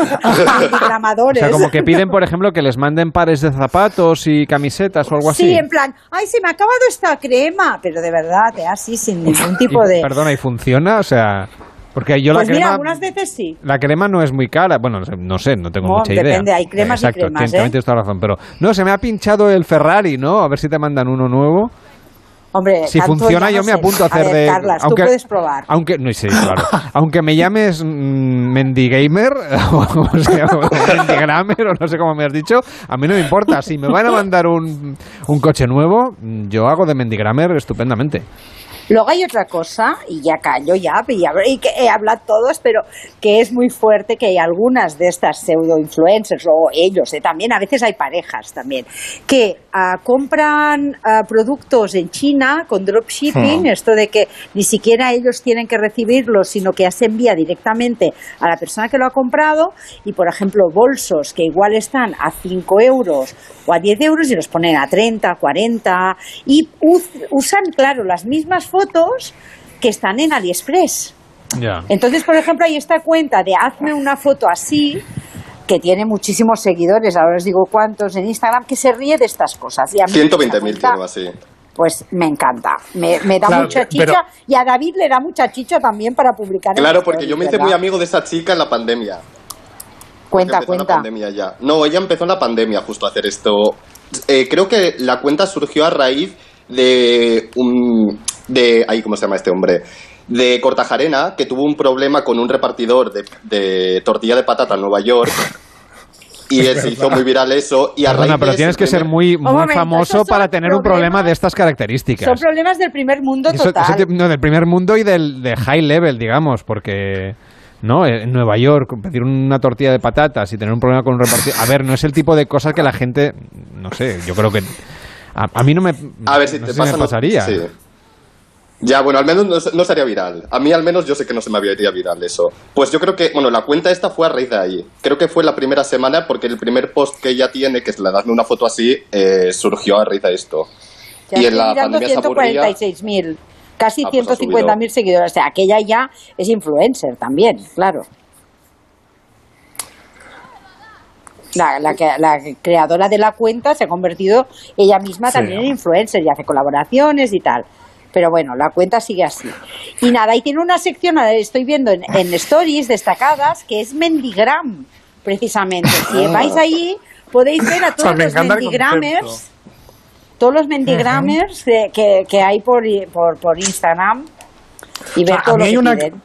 O sea, como que piden, por ejemplo, que les manden pares de zapatos y camisetas o algo así. Sí, en plan, ay, se me ha acabado esta crema, pero de verdad, ¿eh? así, sin ningún tipo Y, de... Perdona, ¿y funciona? O sea, porque yo Pues la mira, crema... algunas veces sí. La crema no es muy cara, bueno, no sé, no sé, no tengo No, mucha idea. depende, hay cremas y Exacto, cremas, tien- también ¿eh? tienes toda razón, pero no, se me ha pinchado el Ferrari, ¿no? A ver si te mandan uno nuevo. Hombre, Si funciona, yo no me apunto a hacer ver, de. Carlas, aunque, tú puedes probar. Aunque, no, sí, claro. aunque me llames mm, Mendigamer, o, sea, o Mendigramer, o no sé cómo me has dicho, a mí no me importa. Si me van a mandar un, un coche nuevo, yo hago de Mendigramer estupendamente. Luego hay otra cosa, y ya callo ya, y, hab- y que he hablado todos, pero que es muy fuerte que hay algunas de estas pseudo-influencers, o ellos eh, también, a veces hay parejas también, que ah, compran ah, productos en China con dropshipping, Hmm. esto de que ni siquiera ellos tienen que recibirlos, sino que ya se envía directamente a la persona que lo ha comprado, y por ejemplo, bolsos que igual están a 5 euros o a 10 euros y los ponen a 30, 40, y uz- usan, claro, las mismas fotos que están en AliExpress. Entonces, por ejemplo, hay esta cuenta de hazme una foto así, que tiene muchísimos seguidores, ahora os digo cuántos en Instagram, que se ríe de estas cosas. Y a mí esa 120.000 cuenta, tiene así. Pues me encanta, me, me da Claro, mucha pero- chicha y a David le da mucha chicha también para publicar. Claro, porque yo me hice muy amigo de esa chica en la pandemia. Cuenta, la cuenta. pandemia ya. No, ella empezó en la pandemia justo a hacer esto. Eh, creo que la cuenta surgió a raíz de un... de... Ahí, ¿cómo se llama este hombre? De Cortajarena, que tuvo un problema con un repartidor de, de tortilla de patata en Nueva York. Y él se hizo muy viral eso. Y a Perdona, raíz pero de tienes que ser primer- muy, muy momento, famoso para tener un problema de estas características. Son problemas del primer mundo Eso- total. ese tipo- no, del primer mundo y del de high level, digamos, porque no en Nueva York pedir una tortilla de patatas y tener un problema con un repartidor. A ver, no es el tipo de cosas que la gente, no sé, yo creo que a, a mí no me, A ver si no te sé me pasa. no- pasaría. sí. Ya, bueno, al menos no, no sería viral. A mí al menos yo sé que no se me haría viral eso. Pues yo creo que, bueno, la cuenta esta fue a raíz de ahí. Creo que fue la primera semana porque el primer post que ella tiene, que es la de una foto así, eh, surgió a raíz de esto. Ya y en la pandemia se aburría. 146.000, casi Ah, pues ha 150.000 seguidores. O sea, aquella ya es influencer también, claro. La, la la creadora de la cuenta se ha convertido ella misma Sí. también en influencer y hace colaboraciones y tal. Pero bueno, la cuenta sigue así. Y nada, y tiene una sección, estoy viendo en, en stories destacadas, que es Mendigram, precisamente. Si Ah. vais ahí, podéis ver a O sea, todos me los Mendigramers todos los mendigramers que, que, que hay por, por, por Instagram y ver sea, a todo mí lo hay que una- piden.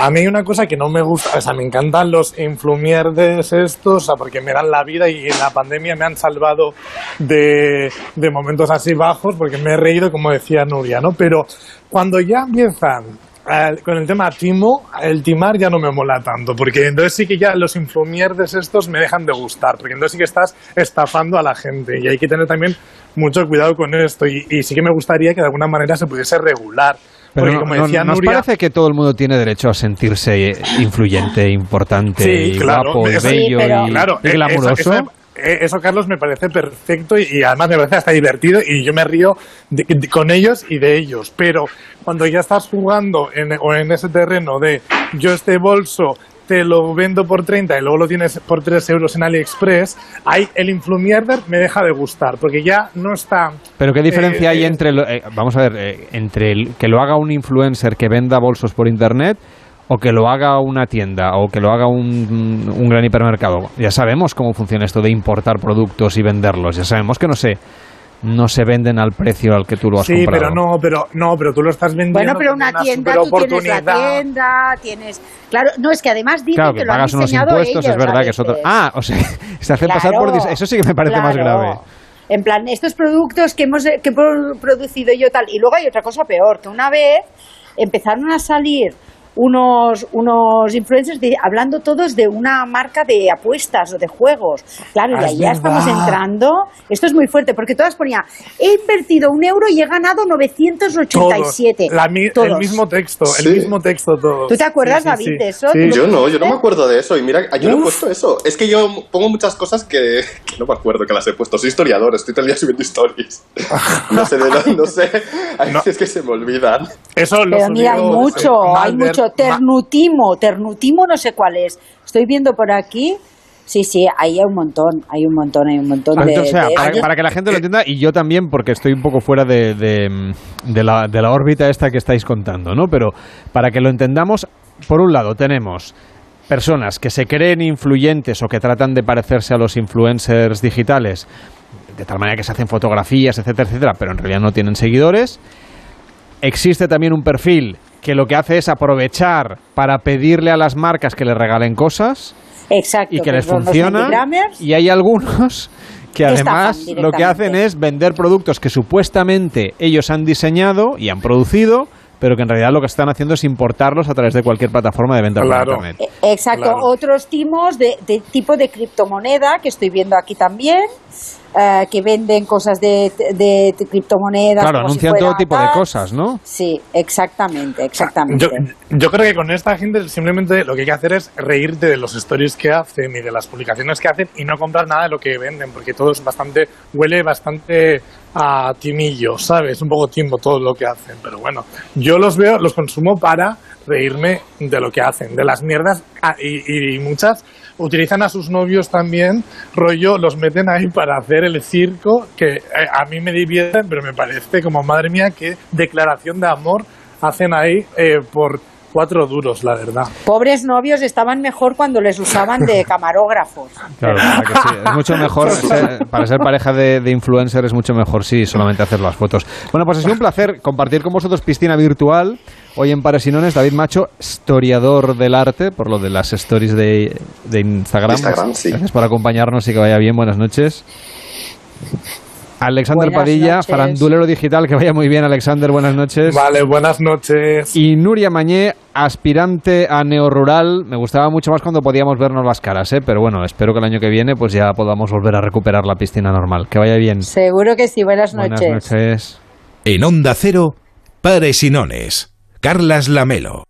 A mí hay una cosa que no me gusta, o sea, me encantan los influmierdes estos, o sea, porque me dan la vida y en la pandemia me han salvado de, de momentos así bajos, porque me he reído, como decía Nuria, ¿no? Pero cuando ya empiezan eh, con el tema timo, el timar ya no me mola tanto, porque entonces sí que ya los infomierdes estos me dejan de gustar, porque entonces sí que estás estafando a la gente y hay que tener también mucho cuidado con esto y, y sí que me gustaría que de alguna manera se pudiese regular. Pero porque no- como no- decía ¿nos Nuria, parece que todo el mundo tiene derecho a sentirse influyente, importante, Sí, y claro, guapo, bello y, claro, y eh, glamuroso? Eso, eh, Carlos, me parece perfecto y, y además me parece hasta divertido y yo me río de- de- con ellos y de ellos. Pero cuando ya estás jugando en, o en ese terreno de yo este bolso te lo vendo por 30 y luego lo tienes por 3 euros en AliExpress, ahí el influmierder me deja de gustar porque ya no está... Pero qué diferencia eh, hay eh, entre, lo- eh, vamos a ver, eh, entre el- que lo haga un influencer que venda bolsos por internet o que lo haga una tienda o que lo haga un, un gran hipermercado. Ya sabemos cómo funciona esto de importar productos y venderlos. Ya sabemos que no se, no se venden al precio al que tú lo has Sí, comprado. pero no, pero no, pero tú lo estás vendiendo. Bueno, pero una tienda, tú tienes la tienda, tienes... Claro, no, es que además dicen Claro, que, que lo han pagas unos diseñado impuestos, ellos es verdad que es otro. Ah, o sea, se hacen pasar por. Eso sí que me parece más grave. En plan, estos productos que hemos que he pro- producido yo tal. Y luego hay otra cosa peor, que una vez empezaron a salir unos, unos influencers de- hablando todos de una marca de apuestas o de juegos. Claro, Ah, y es ahí ya estamos entrando. Esto es muy fuerte, porque todas ponían, he invertido un euro y he ganado 987. Todos. La mi- el mismo texto, Sí. el mismo texto todos. ¿Tú te acuerdas, Sí, sí, David, sí. de eso? Sí. ¿Tú lo Yo no, yo no me acuerdo de eso. Y mira, yo no he puesto eso. Es que yo pongo muchas cosas que, que no me acuerdo que las he puesto. Soy historiador, estoy todo el día subiendo stories. No sé de dónde, no sé. Hay veces que se me olvidan. Eso lo Pero mira, hay mucho, hay Malver- Ternutimo, ternutimo no sé cuál es. Estoy viendo por aquí. Sí, sí, ahí hay un montón, hay un montón, hay un montón de... Entonces, o sea, de- para, para que la gente lo entienda, y yo también, porque estoy un poco fuera de, de- de la, de la órbita esta que estáis contando, ¿no? Pero para que lo entendamos, por un lado tenemos personas que se creen influyentes o que tratan de parecerse a los influencers digitales, de tal manera que se hacen fotografías, etcétera, etcétera, pero en realidad no tienen seguidores. Existe también un perfil que lo que hace es aprovechar para pedirle a las marcas que le regalen cosas Exacto. y que les son los funciona. Y hay algunos que además lo que hacen es vender productos que supuestamente ellos han diseñado y han producido, pero que en realidad lo que están haciendo es importarlos a través de cualquier plataforma de venta Claro. por internet. Eh, Exacto, Claro. otros timos de, de tipo de criptomoneda que estoy viendo aquí también, eh, que venden cosas de, de- de criptomonedas. Claro, si anuncian todo tipo de cosas, ¿no? Sí, exactamente, exactamente. Yo, yo creo que con esta gente simplemente lo que hay que hacer es reírte de los stories que hacen y de las publicaciones que hacen y no comprar nada de lo que venden, porque todo es bastante, huele bastante a timillo, ¿sabes? Un poco timbo todo lo que hacen, pero bueno, yo los veo, los consumo para reírme de lo que hacen, de las mierdas ah, y, y muchas utilizan a sus novios también, rollo, los meten ahí para hacer el circo, que eh, a mí me divierten, pero me parece como, madre mía, qué declaración de amor hacen ahí eh, por cuatro duros, la verdad. Pobres novios estaban mejor cuando les usaban de camarógrafos. Claro, que sí. Es mucho mejor, ser- para ser pareja de, de influencer es mucho mejor si solamente hacer las fotos. Bueno, pues ha sido un placer compartir con vosotros piscina virtual. Hoy en Paresinones, David Macho, historiador del arte, por lo de las stories de, de Instagram. Instagram, sí. Gracias por acompañarnos y que vaya bien. Buenas noches. Alexander Buenas Padilla, noches. farandulero digital, que vaya muy bien, Alexander, buenas noches. Vale, buenas noches. Y Nuria Mañé, aspirante a neorural. Me gustaba mucho más cuando podíamos vernos las caras, ¿eh? pero bueno, espero que el año que viene pues ya podamos volver a recuperar la piscina normal. Que vaya bien. Seguro que sí, buenas Buenas noches. noches. En Onda Cero, Paresinones. Carlas Lamelo.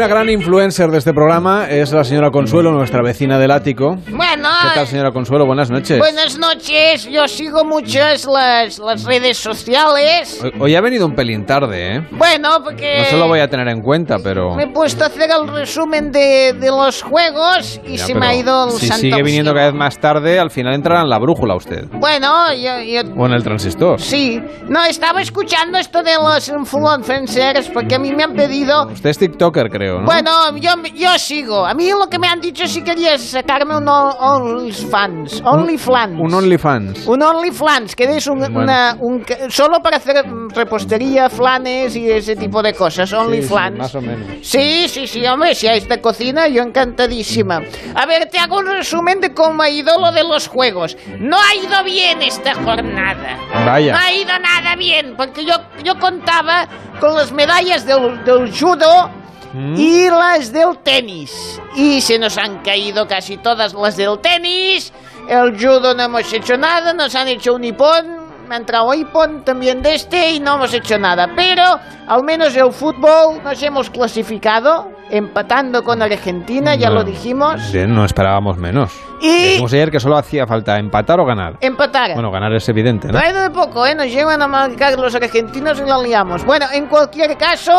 Una gran influencer de este programa es la señora Consuelo, nuestra vecina del ático. Bueno, ¿Qué tal, señora Consuelo? Buenas noches. buenas noches. Yo sigo muchas las, las redes sociales. Hoy- Hoy ha venido un pelín tarde, ¿eh? Bueno, porque No se lo voy a tener en cuenta, pero... me he puesto a hacer el resumen de, de los juegos y Ya, se me ha ido el Si santo sigue viniendo cada vez más tarde, al final entrará en la brújula usted. Bueno, yo, yo- O en el transistor. Sí, no, estaba escuchando esto de los influencers porque a mí me han pedido... Usted es TikToker, creo. ¿no? Bueno, yo, yo sigo. A mí lo que me han dicho si quería es sacarme un o- OnlyFans. OnlyFans. Un OnlyFans. Un OnlyFans, que es un, Bueno. una, un solo para hacer mm, repostería, flanes y ese tipo de cosas. OnlyFans. más o menos. Sí, sí, sí, hombre, si hay de cocina, yo encantadísima. A ver, te hago un resumen de cómo ha ido lo de los juegos. No ha ido bien esta jornada. Vaya. No ha ido nada bien, porque yo, yo contaba con las medallas del, del judo y las del tenis. Y se nos han caído casi todas las del tenis. El judo no hemos hecho nada, nos han hecho un hipón. Me ha entrado hipón también de este y no hemos hecho nada. Pero al menos el fútbol nos hemos clasificado, empatando con Argentina, ya lo dijimos. No esperábamos menos. Y- Dijimos ayer que solo hacía falta empatar o ganar. Empatar. Bueno, ganar es evidente, ¿no? Todavía de poco, ¿eh? Nos llevan a marcar los argentinos y la liamos. Bueno, en cualquier caso,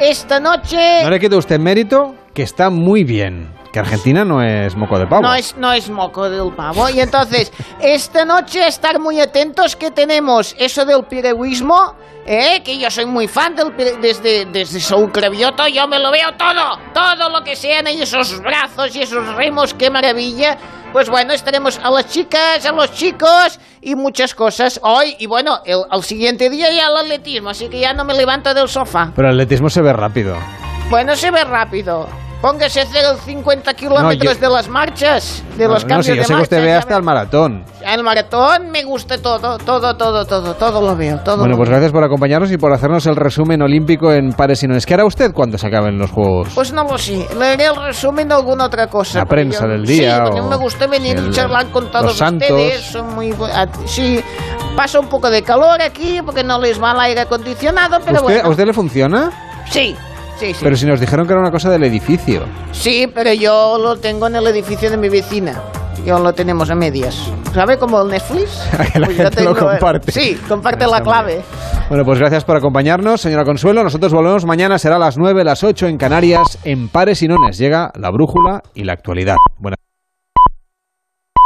esta noche... No le quede usted mérito, que está muy bien. Que Argentina no es moco de pavo. No es, no es moco del pavo. Y entonces, esta noche estar muy atentos que tenemos eso del piragüismo, ¿eh? que yo soy muy fan del desde, desde Saúl Cravioto, yo me lo veo todo, todo lo que sean ahí esos brazos y esos remos, qué maravilla. Pues bueno, estaremos a las chicas, a los chicos y muchas cosas hoy. Y bueno, el, al siguiente día ya el atletismo, así que ya no me levanto del sofá. Pero el atletismo se ve rápido. Bueno, se ve rápido. Póngase a hacer el 50 kilómetros No, yo- de las marchas, de los no, cambios si yo de sé que marcha. usted ve hasta el maratón. El maratón me gusta todo, todo, todo, todo, todo lo veo, todo Bueno, lo pues veo. gracias por acompañarnos y por hacernos el resumen olímpico en pares y no. ¿Qué hará usted cuando se acaben los Juegos? Pues no lo sé, leeré el resumen de alguna otra cosa. La prensa yo- del día Sí, porque me gusta venir el- y charlar con todos los santos. ustedes. Son muy... ah, Sí, pasa un poco de calor aquí porque no les va el aire acondicionado, pero ¿Usted, ¿A bueno. usted le funciona? Sí, sí, sí. Pero si nos dijeron que era una cosa del edificio. Sí, pero yo lo tengo en el edificio de mi vecina. Yo lo tenemos a medias. ¿Sabe como el Netflix? Que la Pues lo tengo- comparte. Sí, comparte la clave. Bueno, pues gracias por acompañarnos, señora Consuelo. Nosotros volvemos mañana, será a las 9, las 8 en Canarias, en Pares y Nones. Llega la brújula y la actualidad. Buenas